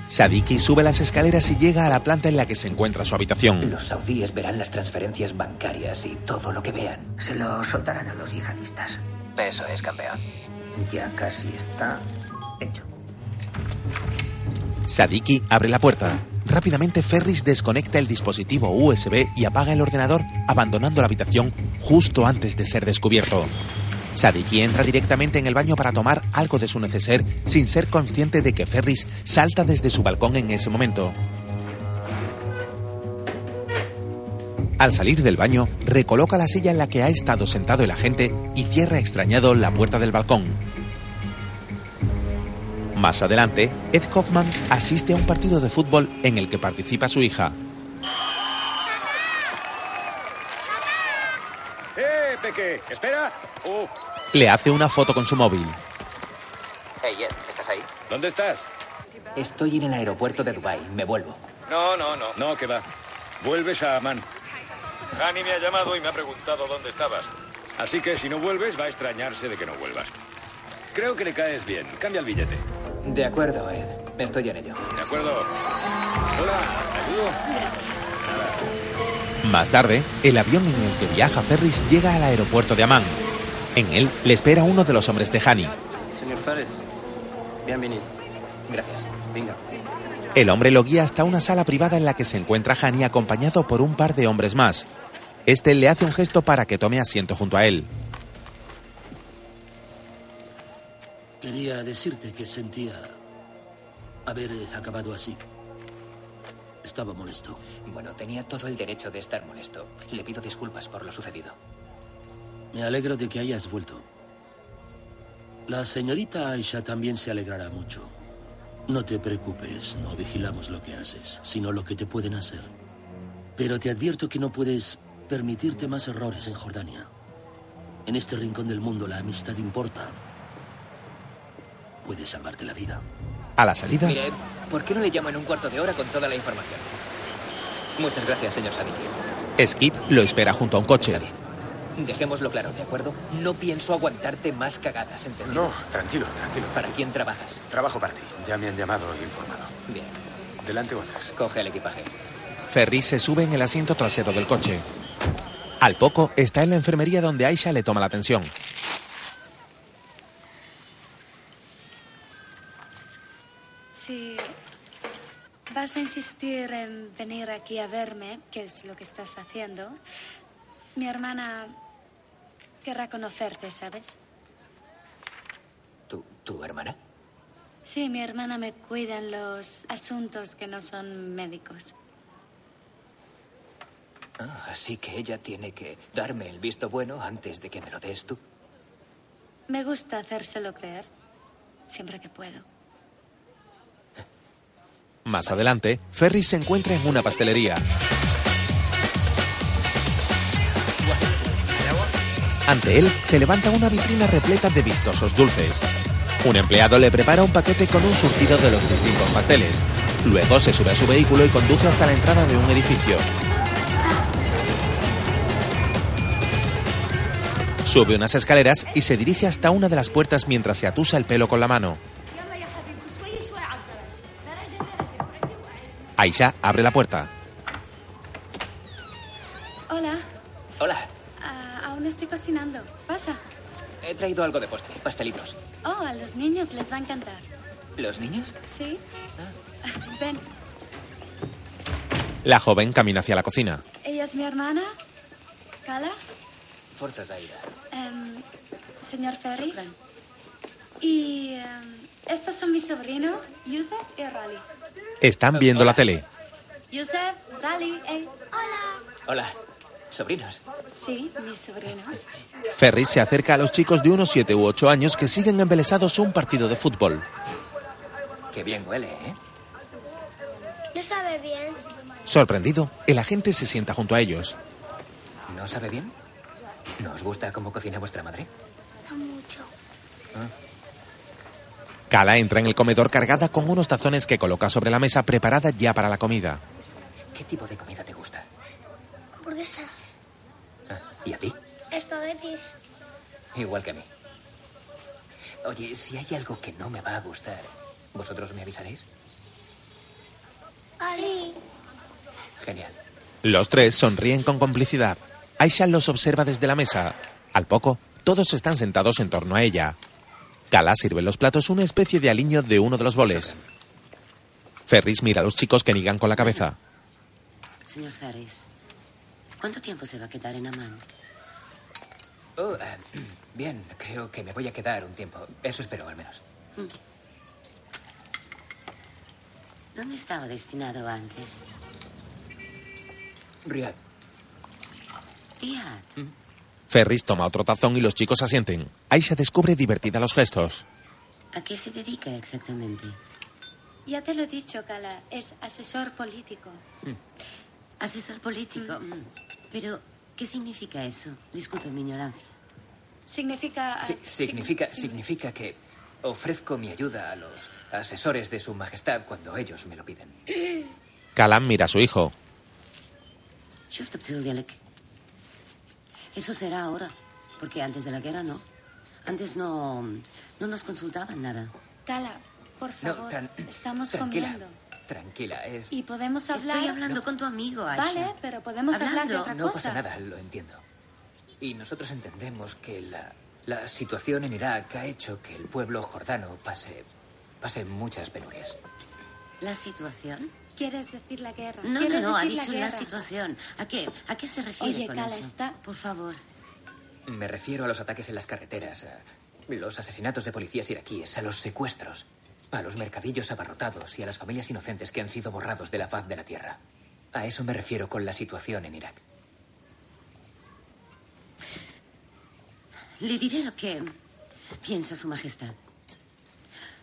Sadiki sube las escaleras y llega a la planta en la que se encuentra su habitación. Los saudíes verán las transferencias bancarias y todo lo que vean. Se lo soltarán a los yihadistas. Eso es, campeón. Ya casi está hecho. Sadiki abre la puerta. Rápidamente Ferris desconecta el dispositivo USB y apaga el ordenador, abandonando la habitación justo antes de ser descubierto. Sadiki entra directamente en el baño para tomar algo de su neceser sin ser consciente de que Ferris salta desde su balcón en ese momento. Al salir del baño, recoloca la silla en la que ha estado sentado el agente y cierra extrañado la puerta del balcón. Más adelante, Ed Hoffman asiste a un partido de fútbol en el que participa su hija. ¡Eh, Peque! ¡Espera! Uh, Le hace una foto con su móvil. Hey, Ed, ¿estás ahí? ¿Dónde estás? Estoy en el aeropuerto de Dubai. Me vuelvo. No, no, no. No, que va. Vuelves a Amán. Hani me ha llamado y me ha preguntado dónde estabas. Así que si no vuelves, va a extrañarse de que no vuelvas. Creo que le caes bien. Cambia el billete. De acuerdo, Ed. Estoy en ello. ¿De acuerdo? Hola, ¿te ayudo? Más tarde, el avión en el que viaja Ferris llega al aeropuerto de Amán. En él le espera uno de los hombres de Hani. Señor Fares, bienvenido. Gracias. Venga. El hombre lo guía hasta una sala privada en la que se encuentra Hani acompañado por un par de hombres más. Este le hace un gesto para que tome asiento junto a él. Quería decirte que sentía haber acabado así. Estaba molesto. Bueno, tenía todo el derecho de estar molesto. Le pido disculpas por lo sucedido. Me alegro de que hayas vuelto. La señorita Aisha también se alegrará mucho. No te preocupes, no vigilamos lo que haces, sino lo que te pueden hacer. Pero te advierto que no puedes permitirte más errores en Jordania. En este rincón del mundo la amistad importa. Puede salvarte la vida. A la salida, Mire, ¿por qué no le llamo en un cuarto de hora con toda la información? Muchas gracias, señor Sadiki. Skip lo espera junto a un coche. Dejémoslo claro, ¿de acuerdo? No pienso aguantarte más cagadas, ¿entendido? No, tranquilo, tranquilo. ¿Para quién trabajas? Trabajo para ti. Ya me han llamado e informado. Bien. Delante o atrás. Coge el equipaje. Ferris se sube en el asiento trasero del coche. Al poco está en la enfermería donde Aisha le toma la atención. Si vas a insistir en venir aquí a verme, que es lo que estás haciendo, mi hermana querrá conocerte, ¿sabes? ¿Tu, tu hermana? Sí, mi hermana me cuida en los asuntos que no son médicos. Ah, así que ella tiene que darme el visto bueno antes de que me lo des tú. Me gusta hacérselo creer, siempre que puedo. Más adelante, Ferris se encuentra en una pastelería. Ante él se levanta una vitrina repleta de vistosos dulces. Un empleado le prepara un paquete con un surtido de los distintos pasteles. Luego se sube a su vehículo y conduce hasta la entrada de un edificio. Sube unas escaleras y se dirige hasta una de las puertas mientras se atusa el pelo con la mano. Aisha abre la puerta. Hola, Hola, ah, aún estoy cocinando. Pasa. he traído algo de postre, pastelitos. Oh, a los niños les va a encantar. ¿Los niños? ¿Sí? Ven, La joven camina hacia la cocina. ella es mi hermana, Kala, Fuerzas Aida. em, señor Ferris. Y em, estos son mis sobrinos, Yusef y Rally. Están viendo la tele. Yusef, Rally, eh. Hola, sobrinos. Sí, mis sobrinos. Ferris se acerca a los chicos de unos 7 u 8 años que siguen embelesados un partido de fútbol. Qué bien huele, ¿eh? No sabe bien. Sorprendido, el agente se sienta junto a ellos. ¿No sabe bien? ¿No os gusta cómo cocina vuestra madre? No mucho. Kala entra en el comedor cargada con unos tazones que coloca sobre la mesa preparada ya para la comida. ¿qué tipo de comida te gusta? Hamburguesas. Ah, ¿Y a ti? Espaguetis. Igual que a mí. Oye, si hay algo que no me va a gustar, ¿vosotros me avisaréis? Sí. Genial. Los tres sonríen con complicidad. Aisha los observa desde la mesa. Al poco, todos están sentados en torno a ella. Kala sirve en los platos una especie de aliño de uno de los boles. Ferris mira a los chicos que niegan con la cabeza. Señor Harris, ¿cuánto tiempo se va a quedar en Amán? Oh, eh, bien, creo que me voy a quedar un tiempo. Eso espero, al menos. Mm. ¿Dónde estaba destinado antes? Riyadh. Riyadh. Ferris toma otro tazón y los chicos asienten. Aisha descubre divertida los gestos. ¿A qué se dedica exactamente? Ya te lo he dicho, Kala. Es asesor político. Asesor político. Mm. Pero, ¿qué significa eso? Disculpe mi ignorancia. Significa... Sí, significa, significa que ofrezco mi ayuda a los asesores de su majestad cuando ellos me lo piden. Kalam mira a su hijo. Eso será ahora, porque antes de la guerra no. Antes no, no nos consultaban nada. Cala, por favor, no, estamos tranquila, comiendo. Tranquila, es... Y podemos hablar... Estoy hablando con tu amigo, Asha. Vale, pero podemos hablar de otra no. No pasa nada, lo entiendo. Y nosotros entendemos que la, la situación en Irak ha hecho que el pueblo jordano pase, pase muchas penurias. ¿La situación? ¿Quieres decir la guerra? No, no, ¿Quieres no, ha dicho la, situación. ¿A qué, ¿A qué se refiere Oye, con Kala, eso? está... Por favor. Me refiero a los ataques en las carreteras, a los asesinatos de policías iraquíes, a los secuestros, a los mercadillos abarrotados y a las familias inocentes que han sido borrados de la faz de la tierra. A eso me refiero con la situación en Irak. Le diré lo que piensa Su Majestad.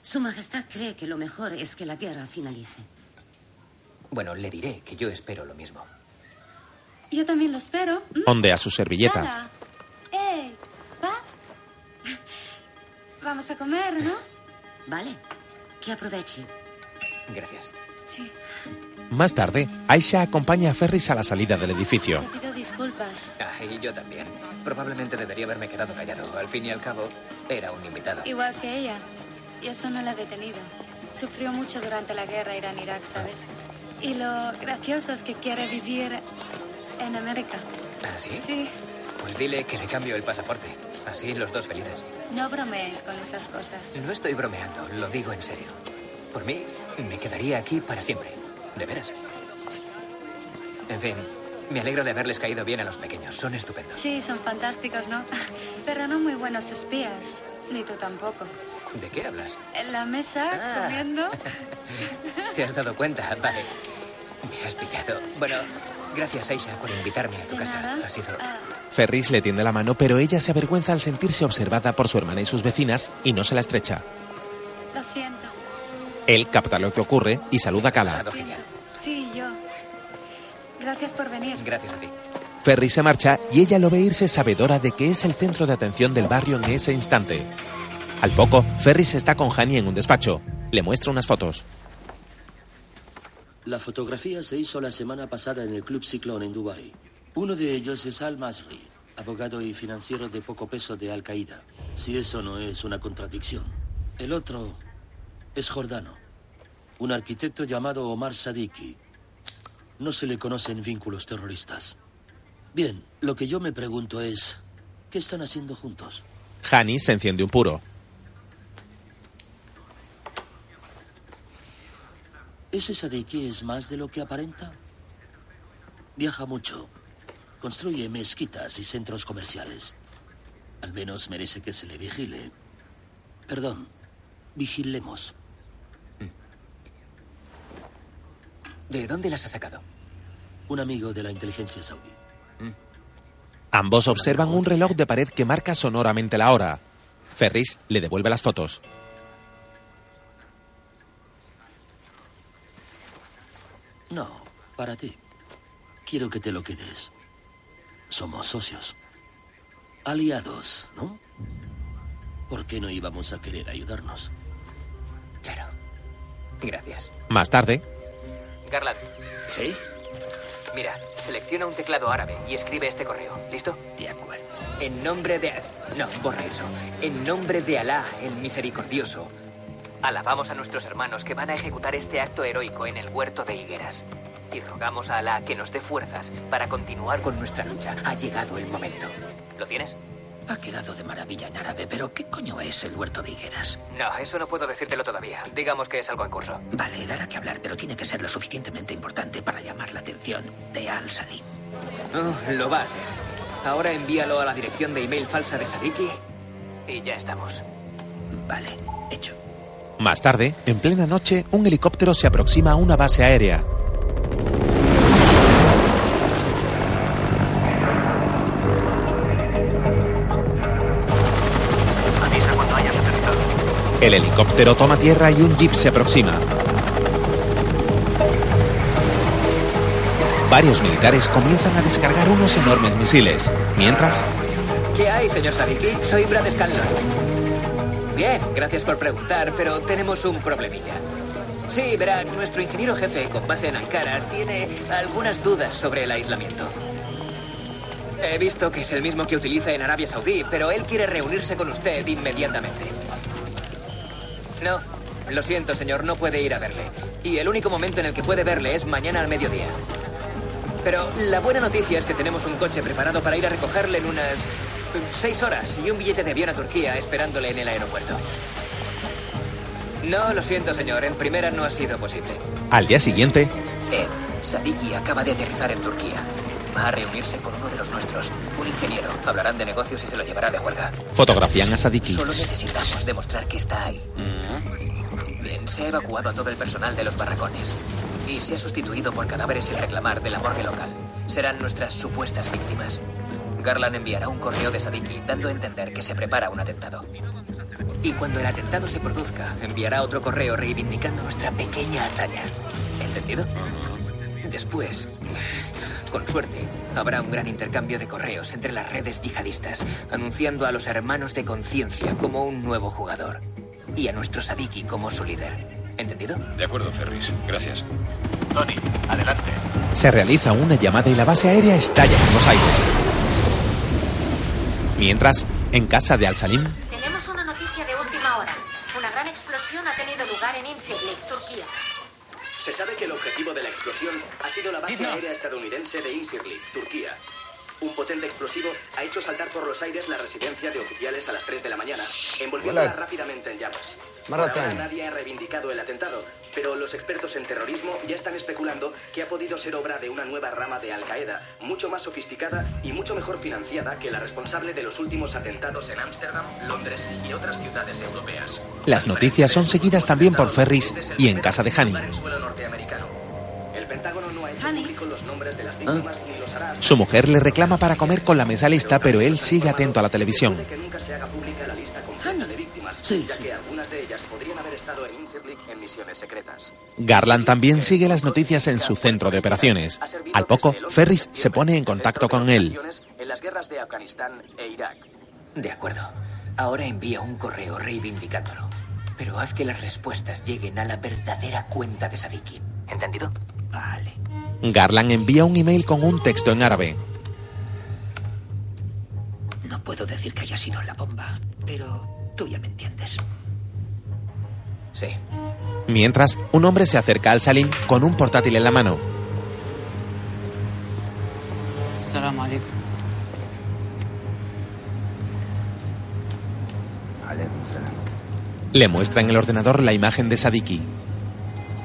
Su Majestad cree que lo mejor es que la guerra finalice. Bueno, le diré que yo espero lo mismo. Yo también lo espero. ¿Mm? Ondea su servilleta. ¡Eh! ¿Paz? Vamos a comer, ¿no? Vale. Que aproveche. Gracias. Sí. Más tarde, Aisha acompaña a Ferris a la salida del edificio. Te pido disculpas. Ah, y yo también. Probablemente debería haberme quedado callado. Al fin y al cabo, era un invitado. Igual que ella. Y eso no la ha detenido. Sufrió mucho durante la guerra Irán-Irak, ¿sabes? Y lo gracioso es que quiere vivir en América. ¿Ah, sí? Sí. Pues dile que le cambio el pasaporte. Así los dos felices. No bromeéis con esas cosas. No estoy bromeando, lo digo en serio. Por mí, me quedaría aquí para siempre. De veras. En fin, me alegro de haberles caído bien a los pequeños. Son estupendos. Sí, son fantásticos, ¿no? [laughs] Pero no muy buenos espías. Ni tú tampoco. ¿De qué hablas? En la mesa, Ah. comiendo. [laughs] ¿Te has dado cuenta? Vale. Me has pillado. Bueno, gracias, Aisha, por invitarme a tu casa. Ha sido... Ah, Ferris le tiende la mano, pero ella se avergüenza al sentirse observada por su hermana y sus vecinas y no se la estrecha. lo siento. Él capta lo que ocurre y saluda a Kala. Sí, yo. Gracias por venir. Gracias a ti. Ferris se marcha y ella lo ve irse sabedora de que es el centro de atención del barrio en ese instante. Al poco, Ferris está con Hani en un despacho. Le muestra unas fotos. La fotografía se hizo la semana pasada en el Club Ciclón en Dubái. Uno de ellos es Al Masri, abogado y financiero de poco peso de Al Qaeda. Si eso no es una contradicción. El otro es Jordano, un arquitecto llamado Omar Sadiki. No se le conocen vínculos terroristas. Bien, lo que yo me pregunto es, ¿qué están haciendo juntos? Hani se enciende un puro. ¿Ese Sadiki es más de lo que aparenta? Viaja mucho. Construye mezquitas y centros comerciales. Al menos merece que se le vigile. Perdón, vigilemos. ¿De dónde las has sacado? Un amigo de la inteligencia saudí. Ambos observan un reloj de pared que marca sonoramente la hora. Ferris le devuelve las fotos. No, para ti. Quiero que te lo quedes. Somos socios. Aliados, ¿no? ¿Por qué no íbamos a querer ayudarnos? Claro. Gracias. Más tarde, Garland. ¿Sí? Mira, selecciona un teclado árabe y escribe este correo. ¿Listo? De acuerdo. En nombre de... No, borra eso. En nombre de Alá, el misericordioso. Alabamos a nuestros hermanos que van a ejecutar este acto heroico en el huerto de higueras. Y rogamos a Alá que nos dé fuerzas para continuar con nuestra lucha. Ha llegado el momento. ¿Lo tienes? Ha quedado de maravilla en árabe, pero ¿qué coño es el huerto de higueras? No, eso no puedo decírtelo todavía. Digamos que es algo en curso. Vale, dará que hablar, pero tiene que ser lo suficientemente importante para llamar la atención de Al Salim. Oh, lo va a ser. Ahora envíalo a la dirección de email falsa de Sadiki y ya estamos. Vale, hecho. Más tarde, en plena noche, un helicóptero se aproxima a una base aérea. Avisa cuando hayas aterrizado. El helicóptero toma tierra y un jeep se aproxima. Varios militares comienzan a descargar unos enormes misiles, mientras ¿Qué hay, señor Sadiki? Soy Brad Scanlon. Bien, gracias por preguntar, pero tenemos un problemilla. Sí, verá, nuestro ingeniero jefe, con base en Ankara, tiene algunas dudas sobre el aislamiento. He visto que es el mismo que utiliza en Arabia Saudí, pero él quiere reunirse con usted inmediatamente. No, lo siento, señor, no puede ir a verle. Y el único momento en el que puede verle es mañana al mediodía. Pero la buena noticia es que tenemos un coche preparado para ir a recogerle en unas seis horas y un billete de avión a Turquía esperándole en el aeropuerto. No, lo siento, señor. En primera no ha sido posible. al día siguiente, Ed, Sadiki acaba de aterrizar en Turquía. Va a reunirse con uno de los nuestros, un ingeniero. Hablarán de negocios y se lo llevará de juerga. fotografían a Sadiki. Solo necesitamos demostrar que está ahí. Bien, se ha evacuado a todo el personal de los barracones y se ha sustituido por cadáveres sin reclamar de la morgue local. Serán nuestras supuestas víctimas. Garland enviará un correo de Sadiki dando a entender que se prepara un atentado. Y cuando el atentado se produzca, enviará otro correo reivindicando nuestra pequeña hazaña. ¿Entendido? Después, con suerte, habrá un gran intercambio de correos entre las redes yihadistas, anunciando a los hermanos de conciencia como un nuevo jugador y a nuestro Sadiki como su líder. ¿Entendido? De acuerdo, Ferris. Gracias. Tony, adelante. Se realiza una llamada y la base aérea estalla en los aires. Mientras, en casa de Al-Salim, Tenemos una noticia de última hora. Una gran explosión ha tenido lugar en Incirlik, Turquía. Se sabe que el objetivo de la explosión ha sido la base Sí, no. aérea estadounidense de Incirlik, Turquía. Un potente explosivo ha hecho saltar por los aires la residencia de oficiales a las 3 de la mañana, envolviéndola Hola. rápidamente en llamas. Ahora nadie ha reivindicado el atentado, pero los expertos en terrorismo ya están especulando que ha podido ser obra de una nueva rama de Al Qaeda, mucho más sofisticada y mucho mejor financiada que la responsable de los últimos atentados en Ámsterdam, Londres y otras ciudades europeas. las noticias son seguidas también por Ferris y en casa de Hanning. en suelo norteamericano. El Pentágono no ha hecho público los nombres de las víctimas ni los hará Su mujer le reclama para comer con la mesa lista, pero él sigue atento a la televisión. Víctimas, ya que algunas de ellas podrían haber estado en Incirlik en misiones secretas. Garland también sigue las noticias en su centro de operaciones. Al poco, Ferris se pone en contacto con él. En las guerras de Afganistán e Irak. De acuerdo. Ahora envía un correo reivindicándolo. Pero haz que las respuestas lleguen a la verdadera cuenta de Sadiki. ¿Entendido? Vale. Garland envía un email con un texto en árabe. No puedo decir que haya sido la bomba, pero tú ya me entiendes. Sí. Mientras, un hombre se acerca al Salim con un portátil en la mano. السلام عليكم عليكم السلام Le muestra en el ordenador la imagen de Sadiki.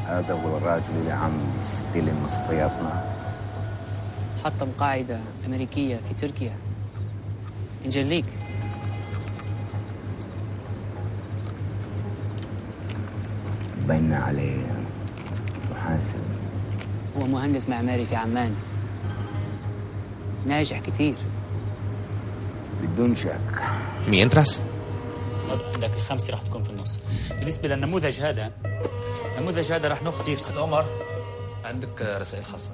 هذا هو الراجل اللي عم يستلم مسطياتنا حطم قاعدة أمريكية في تركيا نجليك بينا عليه محاسب هو مهندس معماري في عمان ناجح كثير بدون شك Mientras, عندك الخمسة رح تكون في النص بالنسبة للنموذج هذا النموذج هذا رح ناخذ فيه عمر عندك رسائل خاصة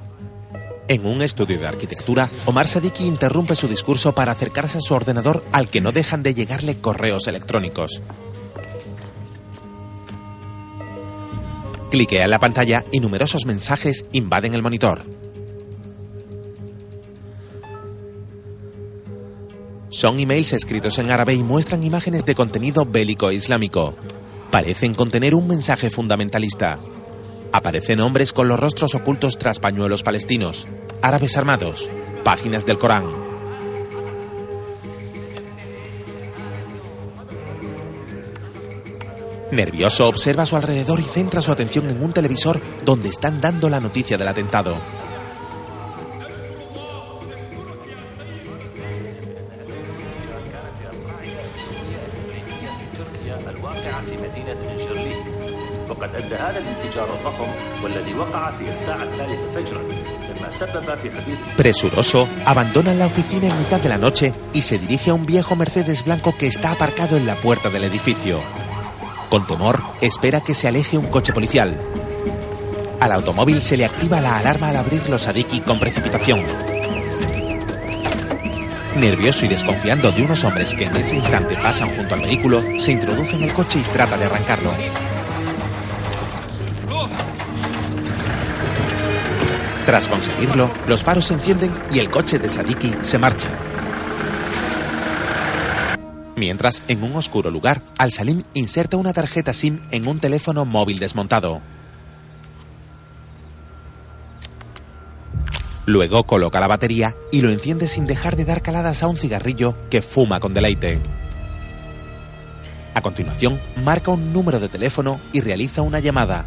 en un estudio de arquitectura, Omar Sadiki interrumpe su discurso para acercarse a su ordenador al que no dejan de llegarle correos electrónicos. Cliquea en la pantalla y numerosos mensajes invaden el monitor. Son emails escritos en árabe y muestran imágenes de contenido bélico e islámico. Parecen contener un mensaje fundamentalista. Aparecen hombres con los rostros ocultos tras pañuelos palestinos, árabes armados, páginas del Corán. Nervioso observa a su alrededor y centra su atención en un televisor donde están dando la noticia del atentado. تركيا الواقعة في مدينة إنجرليك وقد أدى هذا الانفجار الضخم والذي وقع في الساعة الثالثة فجرا مما سبب في حدوث Presuroso, abandona la oficina en mitad de la noche y se dirige a un viejo Mercedes blanco que está aparcado en la puerta del edificio. Con temor, espera que se aleje un coche policial. Al automóvil se le activa la alarma al abrir los Sadiki con precipitación. Nervioso y desconfiando de unos hombres que en ese instante pasan junto al vehículo, se introduce en el coche y trata de arrancarlo. Tras conseguirlo, los faros se encienden y el coche de Sadiki se marcha. Mientras, en un oscuro lugar, Al-Salim inserta una tarjeta SIM en un teléfono móvil desmontado. Luego coloca la batería y lo enciende sin dejar de dar caladas a un cigarrillo que fuma con deleite. A continuación, marca un número de teléfono y realiza una llamada.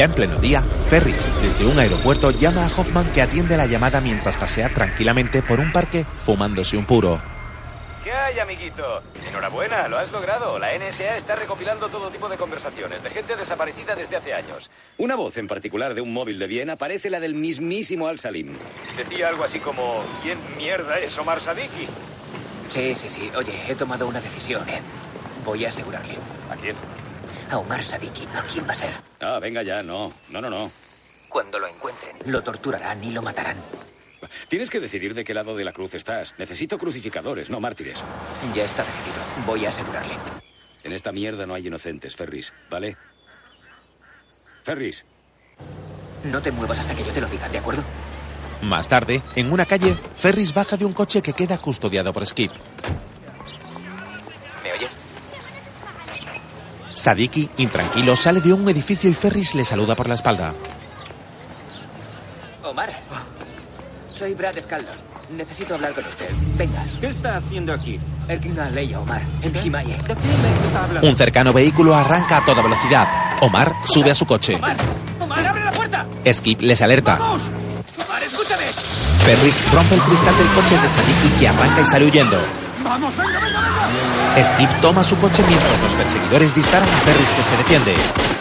Ya en pleno día, Ferris, desde un aeropuerto, llama a Hoffman que atiende la llamada mientras pasea tranquilamente por un parque fumándose un puro. ¿Qué hay, amiguito? Enhorabuena, lo has logrado. La NSA está recopilando todo tipo de conversaciones de gente desaparecida desde hace años. Una voz en particular de un móvil de Viena parece la del mismísimo Al-Salim. Decía algo así como, ¿quién mierda es Omar Sadiki? Sí, sí, sí. Oye, he tomado una decisión, Ed. Voy a asegurarle. ¿A quién? A Omar Sadiki. ¿A quién va a ser? Ah, venga ya, no. No, no, no. Cuando lo encuentren, lo torturarán y lo matarán. Tienes que decidir de qué lado de la cruz estás. Necesito crucificadores, no mártires. Ya está decidido. Voy a asegurarle. En esta mierda no hay inocentes, Ferris, ¿vale? Ferris. No te muevas hasta que yo te lo diga, ¿de acuerdo? Más tarde, en una calle, Ferris baja de un coche que queda custodiado por Skip. Sadiki, intranquilo, sale de un edificio y Ferris le saluda por la espalda. Omar. Soy Brad Scaldor. Necesito hablar con usted. Venga. ¿Qué está haciendo aquí? El King Leia, Omar. En Shimaye. ¿De qué me está hablando? Un cercano vehículo arranca a toda velocidad. Omar sube a su coche. ¡Omar! ¡Omar, abre la puerta! Skip les alerta. ¡Omar, escúchame! Ferris rompe el cristal del coche de Sadiki que arranca y sale huyendo. ¡Vamos, venga, venga, venga! Skip toma su coche mientras los perseguidores disparan a Ferris que se defiende.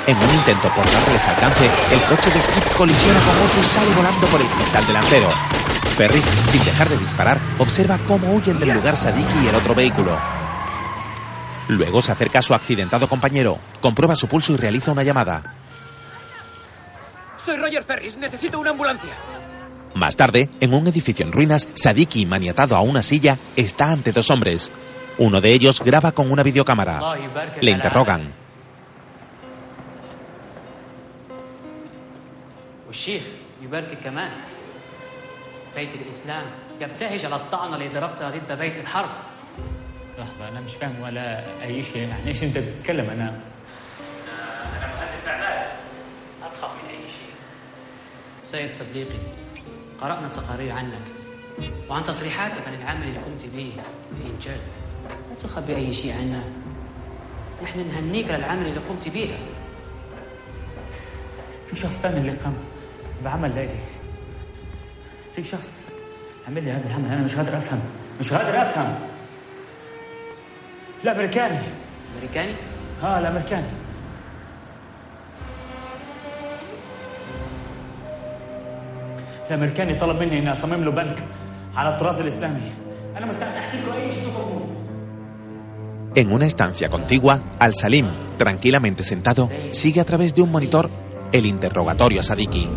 En un intento por darles alcance, el coche de Skip colisiona con otro y sale volando por el cristal delantero. Ferris, sin dejar de disparar, observa cómo huyen del lugar Sadiki y el otro vehículo. Luego se acerca a su accidentado compañero, comprueba su pulso y realiza una llamada. Soy Roger Ferris. Necesito una ambulancia. Más tarde, en un edificio en ruinas, Sadiki, maniatado a una silla, está ante dos hombres. Uno de ellos graba con una videocámara. Le interrogan. قرأنا تقارير عنك. وعن تصريحاتك عن العمل اللي قمت به في إنجاب لا تخبي أي شيء عنا. نحن نهنيك على العمل اللي قمت به في شخص ثاني اللي قام بعمل ليلي في شخص عمل لي هذا العمل. أنا مش قادر أفهم. مش قادر أفهم. الأمريكاني. أمريكاني؟ آه الأمريكاني. الأمريكاني طلب مني إني أصمم له بنك على التراث الإسلامي أنا مستعد أحكي لكم أي شيء تطلبوه En una estancia contigua, Al-Salim, tranquilamente sentado, sigue a través de un monitor el interrogatorio a Sadiki.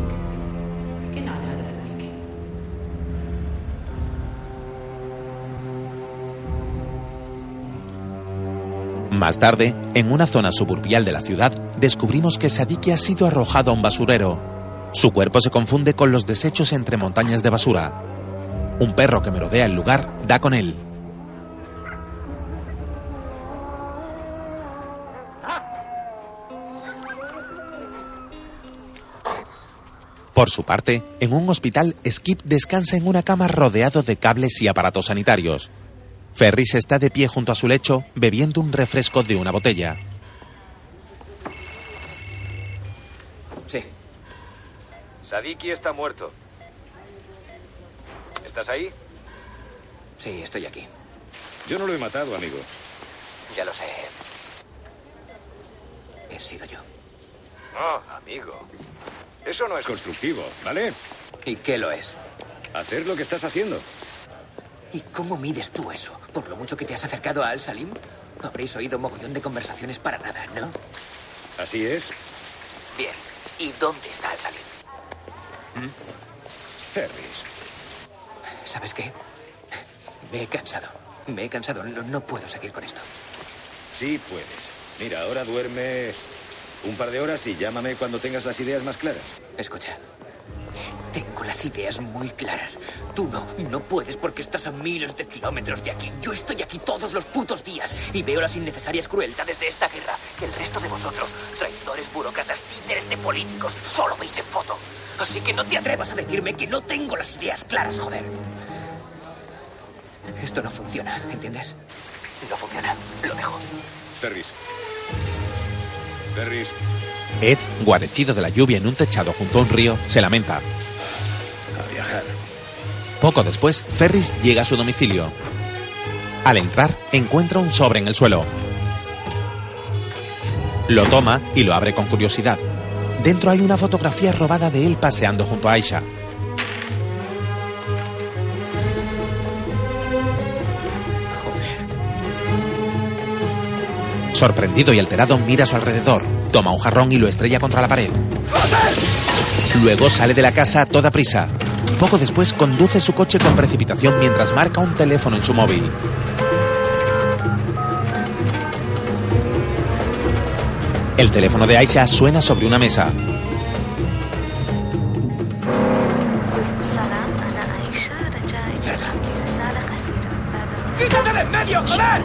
Más tarde, en una zona suburbial de la ciudad, descubrimos que Sadiki ha sido arrojado a un basurero. Su cuerpo se confunde con los desechos entre montañas de basura. Un perro que merodea el lugar da con él. Por su parte, en un hospital, Skip descansa en una cama rodeado de cables y aparatos sanitarios. Ferris está de pie junto a su lecho, bebiendo un refresco de una botella. Sadiki está muerto. ¿Estás ahí? Sí, estoy aquí. Yo no lo he matado, amigo. Ya lo sé. He sido yo. No, amigo. Eso no es constructivo, ¿vale? ¿Y qué lo es? Hacer lo que estás haciendo. ¿Y cómo mides tú eso? ¿Por lo mucho que te has acercado a Al-Salim? Habréis oído mogollón de conversaciones para nada, ¿no? Así es. Bien. ¿Y dónde está Al-Salim? Ferris. ¿Sabes qué? Me he cansado. Me he cansado. No, no puedo seguir con esto. Sí puedes. Mira, ahora duerme un par de horas y llámame cuando tengas las ideas más claras. Escucha. Tengo las ideas muy claras. Tú no, no puedes porque estás a miles de kilómetros de aquí. Yo estoy aquí todos los putos días y veo las innecesarias crueldades de esta guerra. Que el resto de vosotros, traidores, burócratas, títeres de políticos, solo veis en foto. Así que no te atrevas a decirme que no tengo las ideas claras, joder. Esto no funciona, ¿entiendes? No funciona. Lo dejo. Ferris. Ferris. Ed, guarecido de la lluvia en un techado junto a un río, se lamenta. A viajar. Poco después, Ferris llega a su domicilio. Al entrar, encuentra un sobre en el suelo. Lo toma y lo abre con curiosidad. Dentro hay una fotografía robada de él paseando junto a Aisha. Sorprendido y alterado, mira a su alrededor, toma un jarrón y lo estrella contra la pared. Luego sale de la casa a toda prisa. Poco después conduce su coche con precipitación mientras marca un teléfono en su móvil. El teléfono de Aisha suena sobre una mesa. ¡Quítate de en medio, joder!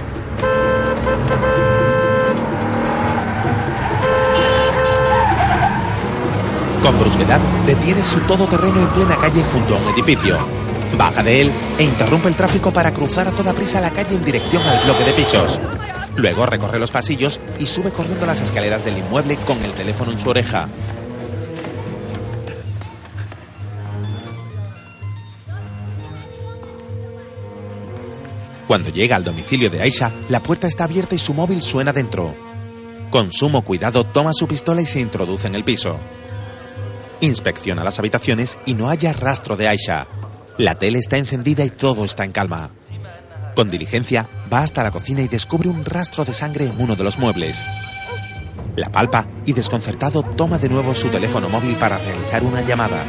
Con brusquedad, detiene su todoterreno en plena calle junto a un edificio. Baja de él e interrumpe el tráfico para cruzar a toda prisa la calle en dirección al bloque de pisos. Luego recorre los pasillos y sube corriendo las escaleras del inmueble con el teléfono en su oreja. Cuando llega al domicilio de Aisha, la puerta está abierta y su móvil suena dentro. Con sumo cuidado toma su pistola y se introduce en el piso. Inspecciona las habitaciones y no halla rastro de Aisha. La tele está encendida y todo está en calma. Con diligencia, va hasta la cocina y descubre un rastro de sangre en uno de los muebles. La palpa y desconcertado toma de nuevo su teléfono móvil para realizar una llamada.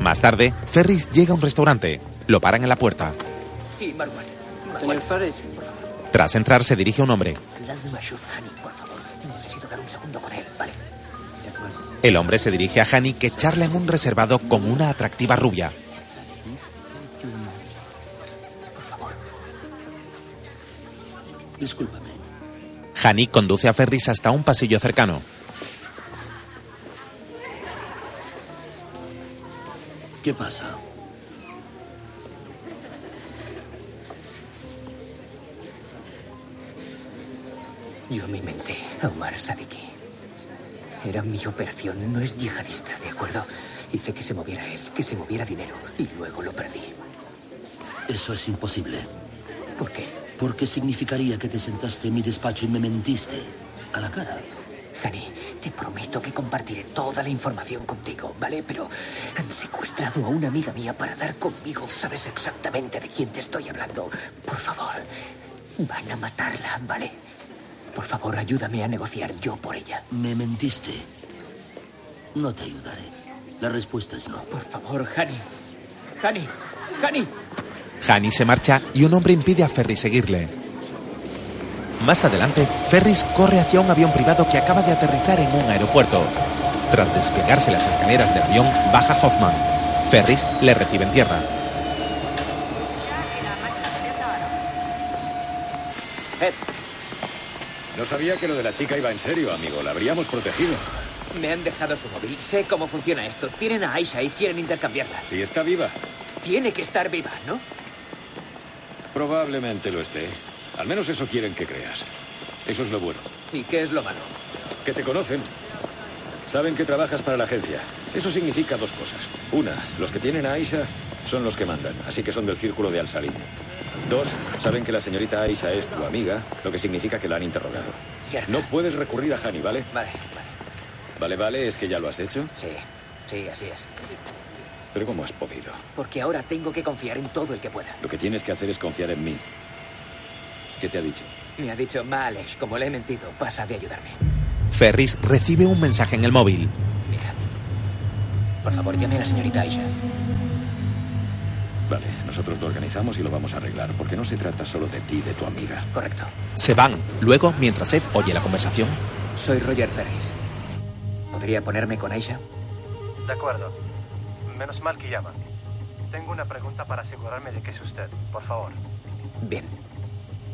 Más tarde, Ferris llega a un restaurante. Lo paran en la puerta. Señor Ferris. Tras entrar, se dirige a un hombre. El hombre se dirige a Hani, que charla en un reservado con una atractiva rubia. Discúlpame. Hani conduce a Ferris hasta un pasillo cercano. ¿Qué pasa? Yo me inventé a Omar Sadiki. Era mi operación, no es yihadista, ¿de acuerdo? Hice que se moviera él, que se moviera dinero, y luego lo perdí. Eso es imposible. ¿Por qué? Porque significaría que te sentaste en mi despacho y me mentiste. A la cara. Hani, te prometo que compartiré toda la información contigo, ¿vale? Pero han secuestrado a una amiga mía para dar conmigo. Sabes exactamente de quién te estoy hablando. Por favor, van a matarla, ¿vale? Por favor, ayúdame a negociar yo por ella. Me mentiste. No te ayudaré. La respuesta es no. Por favor, Hani. Hani, Hani. Hani se marcha y un hombre impide a Ferris seguirle. Más adelante, Ferris corre hacia un avión privado que acaba de aterrizar en un aeropuerto. Tras desplegarse las escaleras del avión, baja Hoffman. Ferris le recibe en tierra. Eh. No sabía que lo de la chica iba en serio, amigo. La habríamos protegido. Me han dejado su móvil. Sé cómo funciona esto. Tienen a Aisha y quieren intercambiarla. Si está viva. Tiene que estar viva, ¿no? Probablemente lo esté. Al menos eso quieren que creas. Eso es lo bueno. ¿Y qué es lo malo? Que te conocen. Saben que trabajas para la agencia. Eso significa dos cosas. Una, los que tienen a Aisha son los que mandan, así que son del círculo de Al-Salim. Dos, saben que la señorita Aisha es tu amiga, lo que significa que la han interrogado. No puedes recurrir a Hani, ¿vale? Vale, vale. Vale, vale, ¿es que ya lo has hecho? Sí, sí, así es. Pero ¿cómo has podido? Porque ahora tengo que confiar en todo el que pueda. Lo que tienes que hacer es confiar en mí. ¿Qué te ha dicho? Me ha dicho, ma Alex, como le he mentido, pasa de ayudarme. Ferris recibe un mensaje en el móvil. Mira. Por favor, llame a la señorita Aisha. Vale, nosotros lo organizamos y lo vamos a arreglar, porque no se trata solo de ti y de tu amiga. Correcto. Se van. Luego, mientras Ed oye la conversación. Soy Roger Ferris. ¿Podría ponerme con Aisha? De acuerdo. Menos mal que llama. Tengo una pregunta para asegurarme de que es usted, por favor. Bien.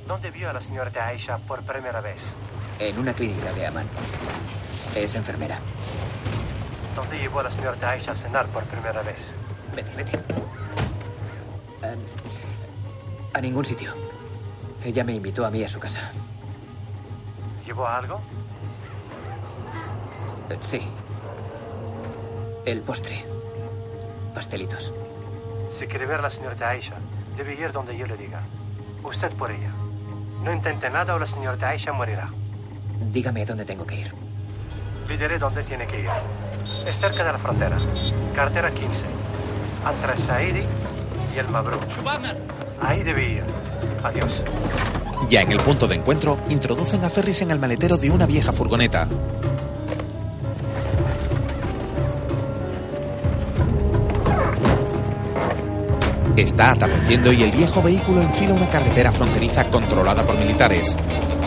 ¿Dónde vio a la señorita Aisha por primera vez? En una clínica de Amman. Es enfermera. ¿Dónde llevó a la señorita Aisha a cenar por primera vez? Vete, vete. Um, a ningún sitio. Ella me invitó a mí a su casa. ¿Llevó algo? Eh, sí. El postre. Pastelitos. Si quiere ver a la señorita Aisha, debe ir donde yo le diga. Usted por ella. No intente nada o la señorita Aisha morirá. Dígame dónde tengo que ir. Le diré dónde tiene que ir. Es cerca de la frontera. Cartera 15. Entre Saidi y el. Ahí debe ir. Adiós. Ya en el punto de encuentro, introducen a Ferris en el maletero de una vieja furgoneta. Está atardeciendo y el viejo vehículo enfila una carretera fronteriza controlada por militares.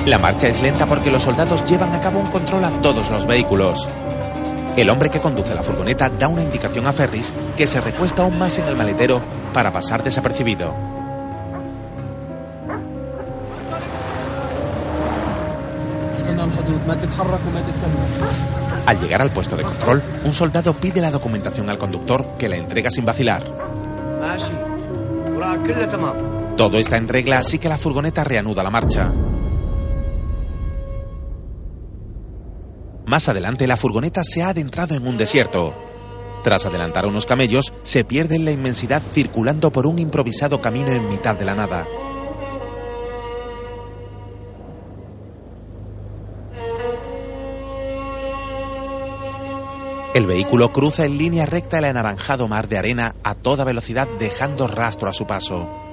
La marcha es lenta porque los soldados llevan a cabo un control a todos los vehículos. El hombre que conduce la furgoneta da una indicación a Ferris que se recuesta aún más en el maletero para pasar desapercibido. Al llegar al puesto de control, un soldado pide la documentación al conductor que la entrega sin vacilar. Todo está en regla, así que la furgoneta reanuda la marcha. Más adelante, la furgoneta se ha adentrado en un desierto. Tras adelantar unos camellos, se pierde en la inmensidad circulando por un improvisado camino en mitad de la nada. El vehículo cruza en línea recta el anaranjado mar de arena a toda velocidad dejando rastro a su paso.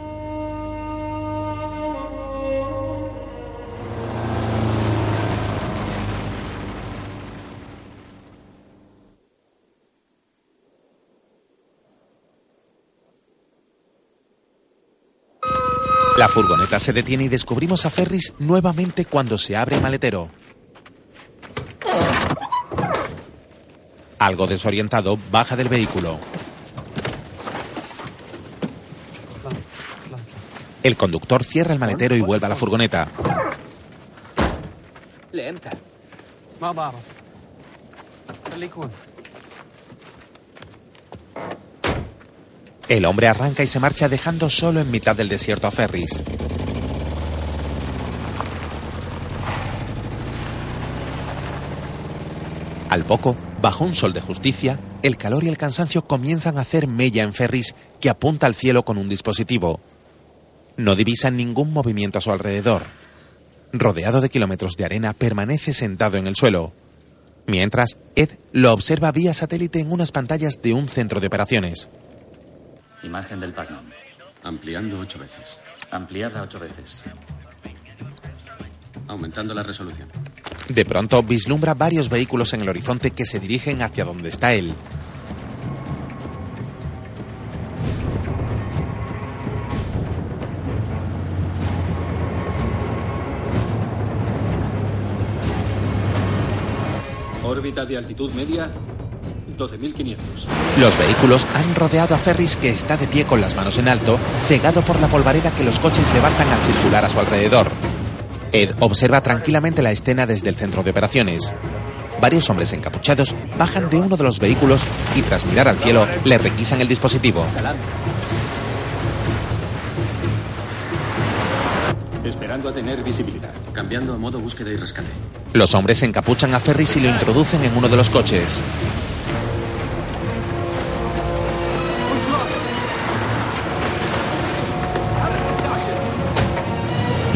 La furgoneta se detiene y descubrimos a Ferris nuevamente cuando se abre el maletero. Algo desorientado, baja del vehículo. El conductor cierra el maletero y vuelve a la furgoneta. El hombre arranca y se marcha dejando solo en mitad del desierto a Ferris. Al poco, bajo un sol de justicia, el calor y el cansancio comienzan a hacer mella en Ferris que apunta al cielo con un dispositivo. No divisan ningún movimiento a su alrededor. Rodeado de kilómetros de arena, permanece sentado en el suelo. Mientras, Ed lo observa vía satélite en unas pantallas de un centro de operaciones. Imagen del Pagnum. Ampliando ocho veces. Ampliada ocho veces. Aumentando la resolución. De pronto vislumbra varios vehículos en el horizonte que se dirigen hacia donde está él. Órbita de altitud media, 12.500. Los vehículos han rodeado a Ferris que está de pie con las manos en alto, cegado por la polvareda que los coches levantan al circular a su alrededor. Ed observa tranquilamente la escena desde el centro de operaciones. Varios hombres encapuchados bajan de uno de los vehículos y tras mirar al cielo le requisan el dispositivo. Esperando a tener visibilidad. Cambiando a modo búsqueda y rescate. Los hombres encapuchan a Ferris y lo introducen en uno de los coches.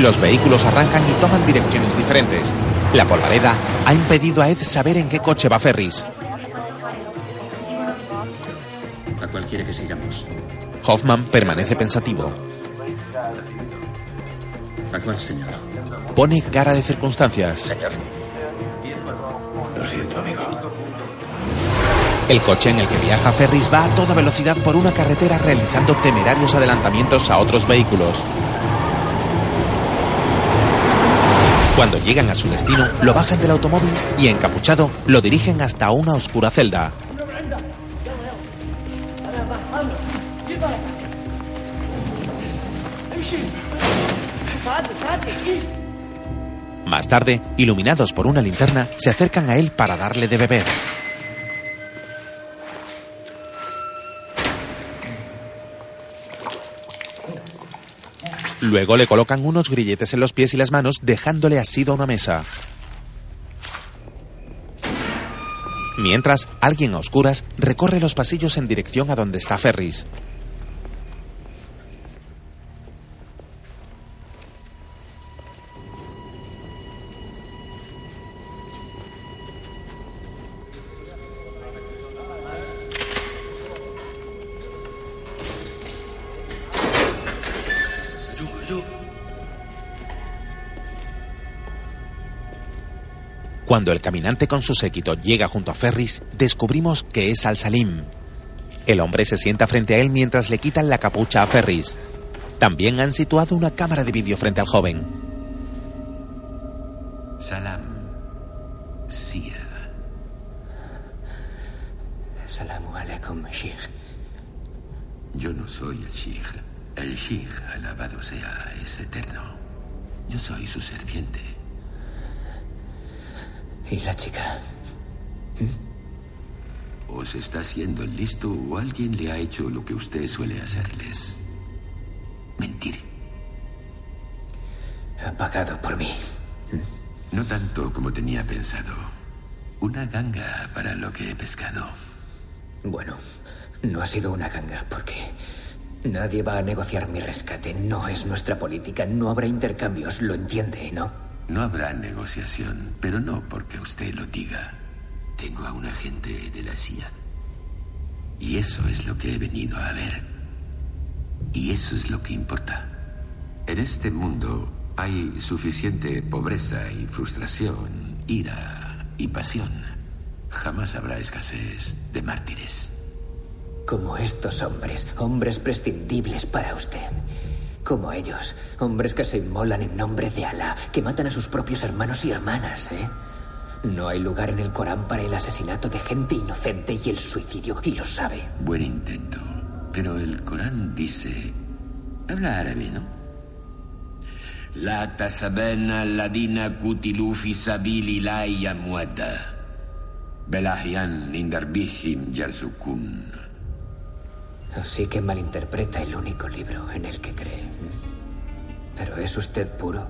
Los vehículos arrancan y toman direcciones diferentes. La polvareda ha impedido a Ed saber en qué coche va Ferris. ¿A cuál quiere que sigamos? Hoffman permanece pensativo. ¿A cuál, señor? Pone cara de circunstancias. Lo siento, amigo. El coche en el que viaja Ferris va a toda velocidad por una carretera realizando temerarios adelantamientos a otros vehículos. Cuando llegan a su destino, lo bajan del automóvil y, encapuchado, lo dirigen hasta una oscura celda. Más tarde, iluminados por una linterna, se acercan a él para darle de beber. Luego le colocan unos grilletes en los pies y las manos, dejándole asido a una mesa. Mientras, alguien a oscuras recorre los pasillos en dirección a donde está Ferris. Cuando el caminante con su séquito llega junto a Ferris, descubrimos que es Al-Salim. El hombre se sienta frente a él mientras le quitan la capucha a Ferris. También han situado una cámara de vídeo frente al joven. Salam. Sia. Salamu alaikum, Sheikh. Yo no soy el Sheikh. El Sheikh, alabado sea, es eterno. Yo soy su serviente. ¿Y la chica? ¿O se está haciendo el listo o alguien le ha hecho lo que usted suele hacerles? Mentir. Ha pagado por mí. No tanto como tenía pensado. Una ganga para lo que he pescado. Bueno, no ha sido una ganga porque nadie va a negociar mi rescate. No es nuestra política. No habrá intercambios. Lo entiende, ¿no? No habrá negociación, pero no porque usted lo diga. Tengo a un agente de la CIA. Y eso es lo que he venido a ver. Y eso es lo que importa. En este mundo hay suficiente pobreza y frustración, ira y pasión. Jamás habrá escasez de mártires. Como estos hombres, hombres prescindibles para usted. Como ellos, hombres que se inmolan en nombre de Alá, que matan a sus propios hermanos y hermanas, ¿eh? No hay lugar en el Corán para el asesinato de gente inocente y el suicidio, y lo sabe. Buen intento. Pero el Corán dice... Habla árabe, ¿no? La tasabanna alladina kutilu fi sabilillahi amwata. Belahyan indarbihim yarzukun. Así que malinterpreta el único libro en el que cree. Pero ¿es usted puro?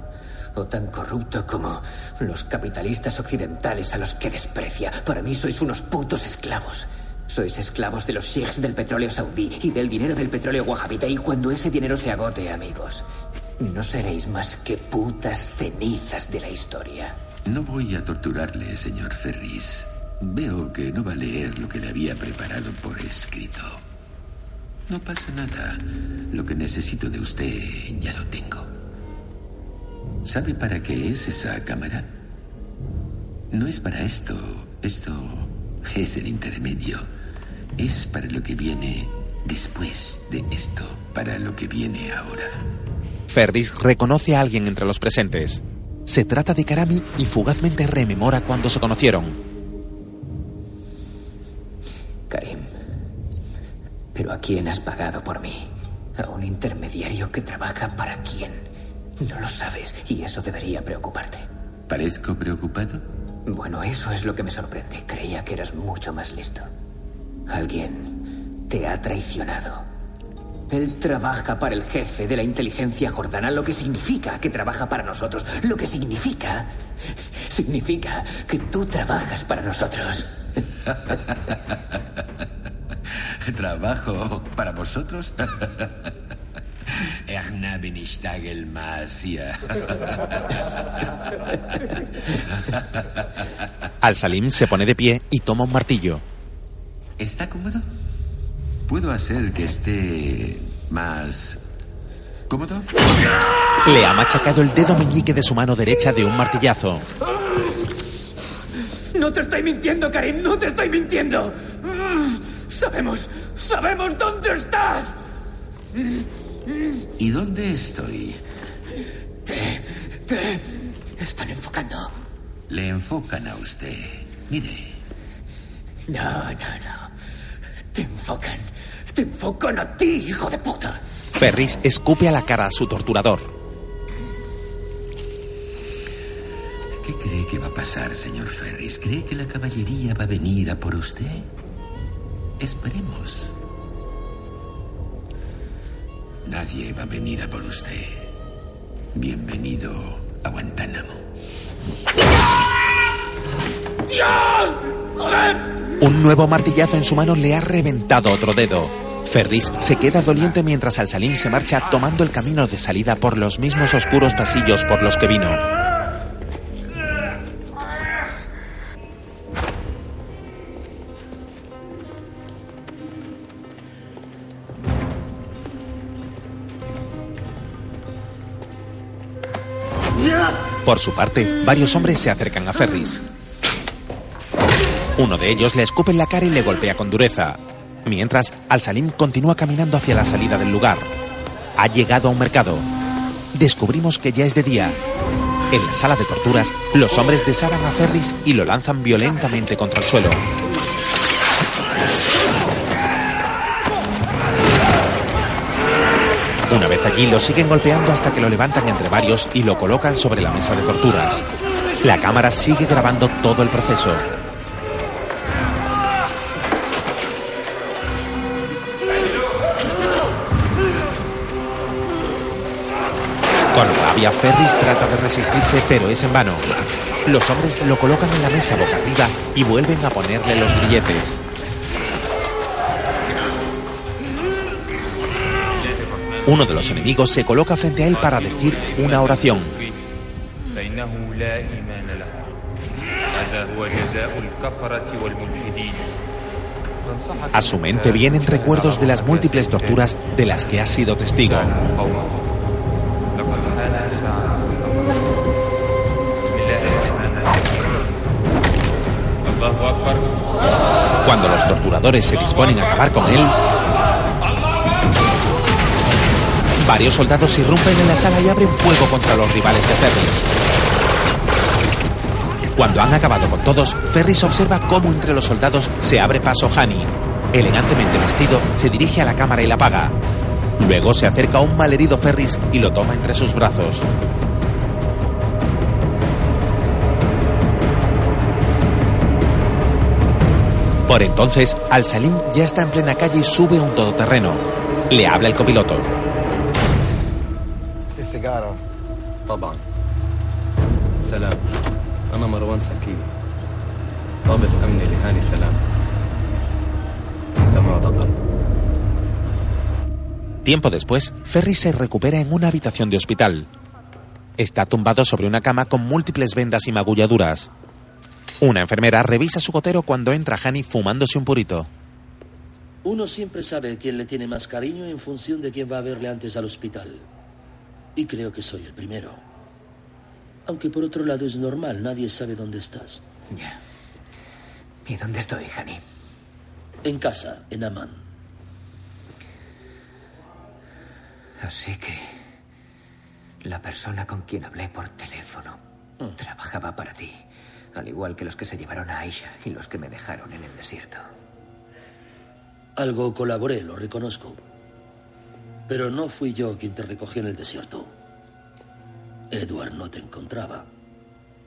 ¿O tan corrupto como los capitalistas occidentales a los que desprecia? Para mí sois unos putos esclavos. Sois esclavos de los sheikhs del petróleo saudí y del dinero del petróleo wahhabita. Y cuando ese dinero se agote, amigos, no seréis más que putas cenizas de la historia. No voy a torturarle, señor Ferris. Veo que no va a leer lo que le había preparado por escrito. No pasa nada. Lo que necesito de usted ya lo tengo. ¿Sabe para qué es esa cámara? No es para esto. Esto es el intermedio. Es para lo que viene después de esto, para lo que viene ahora. Ferris reconoce a alguien entre los presentes. Se trata de Karami y fugazmente rememora cuando se conocieron. A quién has pagado por mí? ¿A un intermediario que trabaja para quién? No lo sabes y eso debería preocuparte. ¿Parezco preocupado? Bueno, eso es lo que me sorprende. Creía que eras mucho más listo. Alguien te ha traicionado. Él trabaja para el jefe de la inteligencia jordana, lo que significa que trabaja para nosotros. Lo que significa... Significa que tú trabajas para nosotros. [laughs] [laughs] ¿Trabajo para vosotros? [laughs] [laughs] Al-Salim se pone de pie y toma un martillo. ¿Está cómodo? ¿Puedo hacer que esté más cómodo? Le ha machacado el dedo meñique de su mano derecha de un martillazo. No te estoy mintiendo, Karim, no te estoy mintiendo. Sabemos, sabemos dónde estás. ¿Y dónde estoy? Te, te están enfocando. Le enfocan a usted. Mire. No, no, no. Te enfocan. Te enfocan a ti, hijo de puta. Ferris escupe a la cara a su torturador. ¿Qué cree que va a pasar, señor Ferris? ¿Cree que la caballería va a venir a por usted? Esperemos. Nadie va a venir a por usted. Bienvenido a Guantánamo. ¡Dios! ¡Joder! Un nuevo martillazo en su mano le ha reventado otro dedo. Ferris se queda doliente mientras Al-Salim se marcha tomando el camino de salida por los mismos oscuros pasillos por los que vino. Por su parte, varios hombres se acercan a Ferris. Uno de ellos le escupe en la cara y le golpea con dureza. Mientras, Al-Salim continúa caminando hacia la salida del lugar. Ha llegado a un mercado. Descubrimos que ya es de día. En la sala de torturas, los hombres deshagan a Ferris y lo lanzan violentamente contra el suelo. Una vez allí, lo siguen golpeando hasta que lo levantan entre varios y lo colocan sobre la mesa de torturas. La cámara sigue grabando todo el proceso. Con rabia, Ferris trata de resistirse, pero es en vano. Los hombres lo colocan en la mesa boca arriba y vuelven a ponerle los grilletes. Uno de los enemigos se coloca frente a él para decir una oración. A su mente vienen recuerdos de las múltiples torturas de las que ha sido testigo. Cuando los torturadores se disponen a acabar con él, varios soldados irrumpen en la sala y abren fuego contra los rivales de Ferris. Cuando han acabado con todos, Ferris observa cómo entre los soldados se abre paso Hani. Elegantemente vestido, se dirige a la cámara y la apaga. Luego se acerca a un malherido Ferris y lo toma entre sus brazos. Por entonces, Al-Salim ya está en plena calle y sube a un todoterreno. Le habla el copiloto. في سيجارة طبعا سلام أنا مروان سكين ضابط أمني لهاني سلام أنت معتقل Tiempo después, Ferris se recupera en una habitación de hospital. está tumbado sobre una cama con múltiples vendas y magulladuras. Una enfermera revisa su gotero cuando entra Hani fumándose un purito. Uno siempre sabe quién le tiene más cariño en función de quién va a verle antes al hospital. Y creo que soy el primero. Aunque por otro lado es normal, nadie sabe dónde estás. Ya. ¿Y dónde estoy, Hani? En casa, en Amman. Así que la persona con quien hablé por teléfono Mm. trabajaba para ti, al igual que los que se llevaron a Aisha y los que me dejaron en el desierto. Algo colaboré, lo reconozco. Pero no fui yo quien te recogió en el desierto. Edward no te encontraba.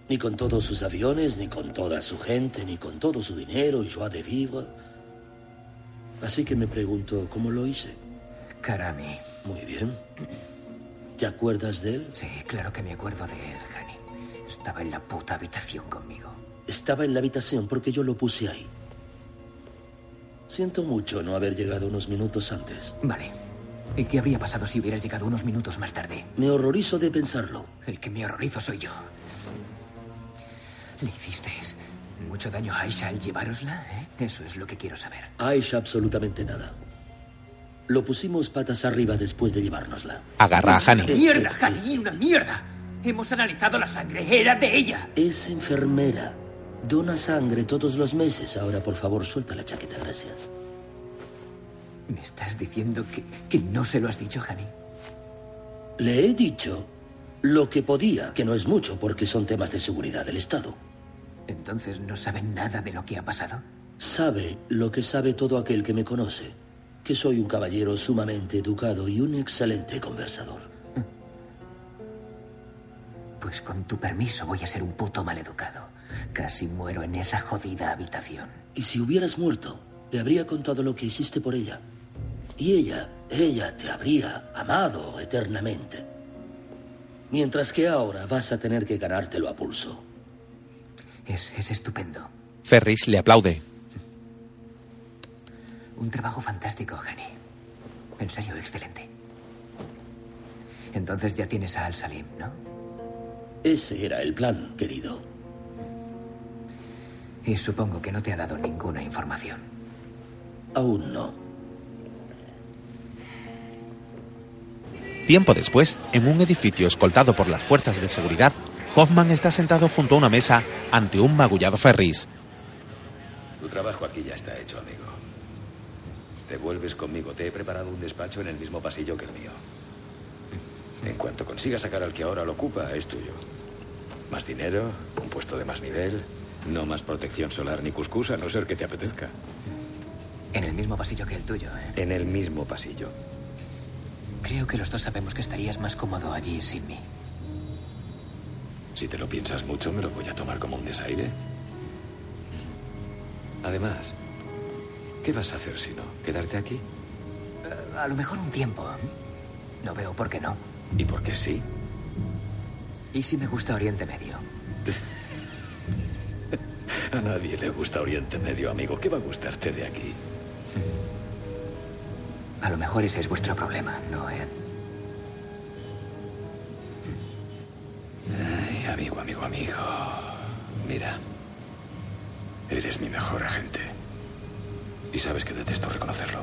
Ni con todos sus aviones, ni con toda su gente, ni con todo su dinero y joie de vivre. Así que me pregunto cómo lo hice. Karami. Muy bien. ¿Te acuerdas de él? Sí, claro que me acuerdo de él, Hani. Estaba en la puta habitación conmigo. Estaba en la habitación porque yo lo puse ahí. Siento mucho no haber llegado unos minutos antes. Vale. ¿Y qué habría pasado si hubieras llegado unos minutos más tarde? Me horrorizo de pensarlo. El que me horrorizo soy yo. ¿Le hiciste mucho daño a Aisha al llevárosla? eh? Eso es lo que quiero saber. Aisha absolutamente nada. Lo pusimos patas arriba después de llevárnosla. Agarra a Hani. ¡Mierda, Hani! ¡Una mierda! Hemos analizado la sangre. Era de ella. Es enfermera. Dona sangre todos los meses. Ahora, por favor, suelta la chaqueta, gracias. ¿Me estás diciendo que, que no se lo has dicho, Hani? Le he dicho lo que podía, que no es mucho porque son temas de seguridad del Estado. Entonces no saben nada de lo que ha pasado. Sabe lo que sabe todo aquel que me conoce, que soy un caballero sumamente educado y un excelente conversador. [laughs] Pues con tu permiso voy a ser un puto maleducado. Casi muero en esa jodida habitación. Y si hubieras muerto, le habría contado lo que hiciste por ella. Y ella, ella te habría amado eternamente. Mientras que ahora vas a tener que ganártelo a pulso. Es, es estupendo. Ferris le aplaude. Un trabajo fantástico, Hani. En serio, excelente. Entonces ya tienes a Al-Salim, ¿no? Ese era el plan, querido. Y supongo que no te ha dado ninguna información. Aún no. Tiempo después, en un edificio escoltado por las fuerzas de seguridad, Hoffman está sentado junto a una mesa ante un magullado Ferris. Tu trabajo aquí ya está hecho, amigo. Te vuelves conmigo. Te he preparado un despacho en el mismo pasillo que el mío. En cuanto consigas sacar al que ahora lo ocupa, es tuyo. Más dinero, un puesto de más nivel, no más protección solar ni cuscús, a no ser que te apetezca. En el mismo pasillo que el tuyo, ¿eh? En el mismo pasillo. Creo que los dos sabemos que estarías más cómodo allí sin mí. Si te lo piensas mucho, me lo voy a tomar como un desaire. Además, ¿qué vas a hacer si no? ¿Quedarte aquí? Eh, a lo mejor un tiempo. No veo por qué no. ¿Y por qué sí? ¿Y si me gusta Oriente Medio? [laughs] A nadie le gusta Oriente Medio, amigo. ¿Qué va a gustarte de aquí? A lo mejor ese es vuestro problema, ¿no, Ed? Ay, amigo, amigo, amigo. Mira, eres mi mejor agente. Y sabes que detesto reconocerlo.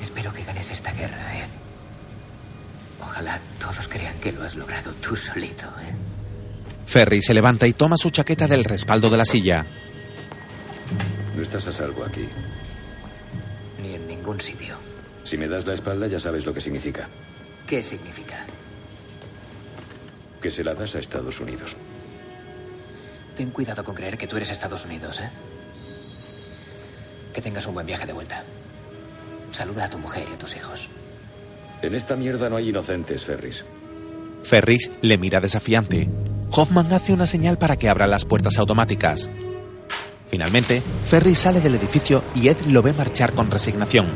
Espero que ganes esta guerra, Ed. Ojalá todos crean que lo has logrado tú solito, ¿eh? Ferry se levanta y toma su chaqueta del respaldo de la silla. No estás a salvo aquí. Ningún sitio. Si me das la espalda ya sabes lo que significa. ¿Qué significa? Que se la das a Estados Unidos. Ten cuidado con creer que tú eres Estados Unidos, ¿eh? Que tengas un buen viaje de vuelta. Saluda a tu mujer y a tus hijos. En esta mierda no hay inocentes, Ferris. Ferris le mira desafiante. Hoffman hace una señal para que abra las puertas automáticas. Finalmente, Ferris sale del edificio y Ed lo ve marchar con resignación.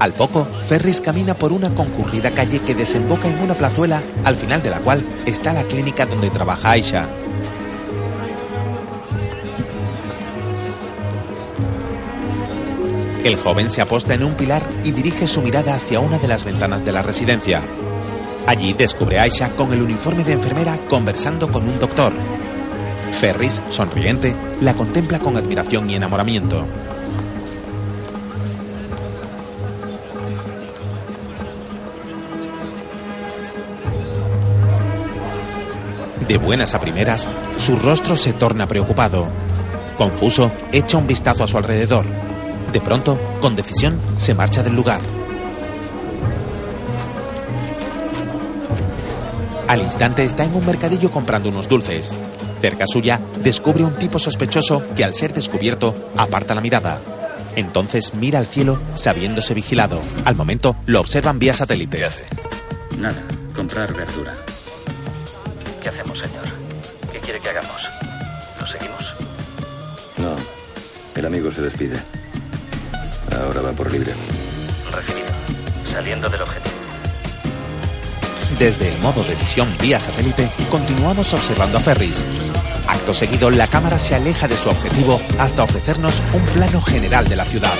Al poco, Ferris camina por una concurrida calle que desemboca en una plazuela, al final de la cual está la clínica donde trabaja Aisha. El joven se aposta en un pilar y dirige su mirada hacia una de las ventanas de la residencia. Allí descubre a Aisha con el uniforme de enfermera conversando con un doctor. Ferris, sonriente, la contempla con admiración y enamoramiento. De buenas a primeras, su rostro se torna preocupado. Confuso, echa un vistazo a su alrededor. De pronto, con decisión, se marcha del lugar. Al instante está en un mercadillo comprando unos dulces. Cerca suya, descubre un tipo sospechoso que al ser descubierto, aparta la mirada. Entonces mira al cielo sabiéndose vigilado. Al momento, lo observan vía satélite. Nada, comprar verdura. ¿Qué hacemos, señor? ¿Qué quiere que hagamos? ¿Lo seguimos? No. El amigo se despide. Ahora va por libre. Recibido. Saliendo del objetivo. Desde el modo de visión vía satélite, continuamos observando a Ferris. Acto seguido, la cámara se aleja de su objetivo hasta ofrecernos un plano general de la ciudad.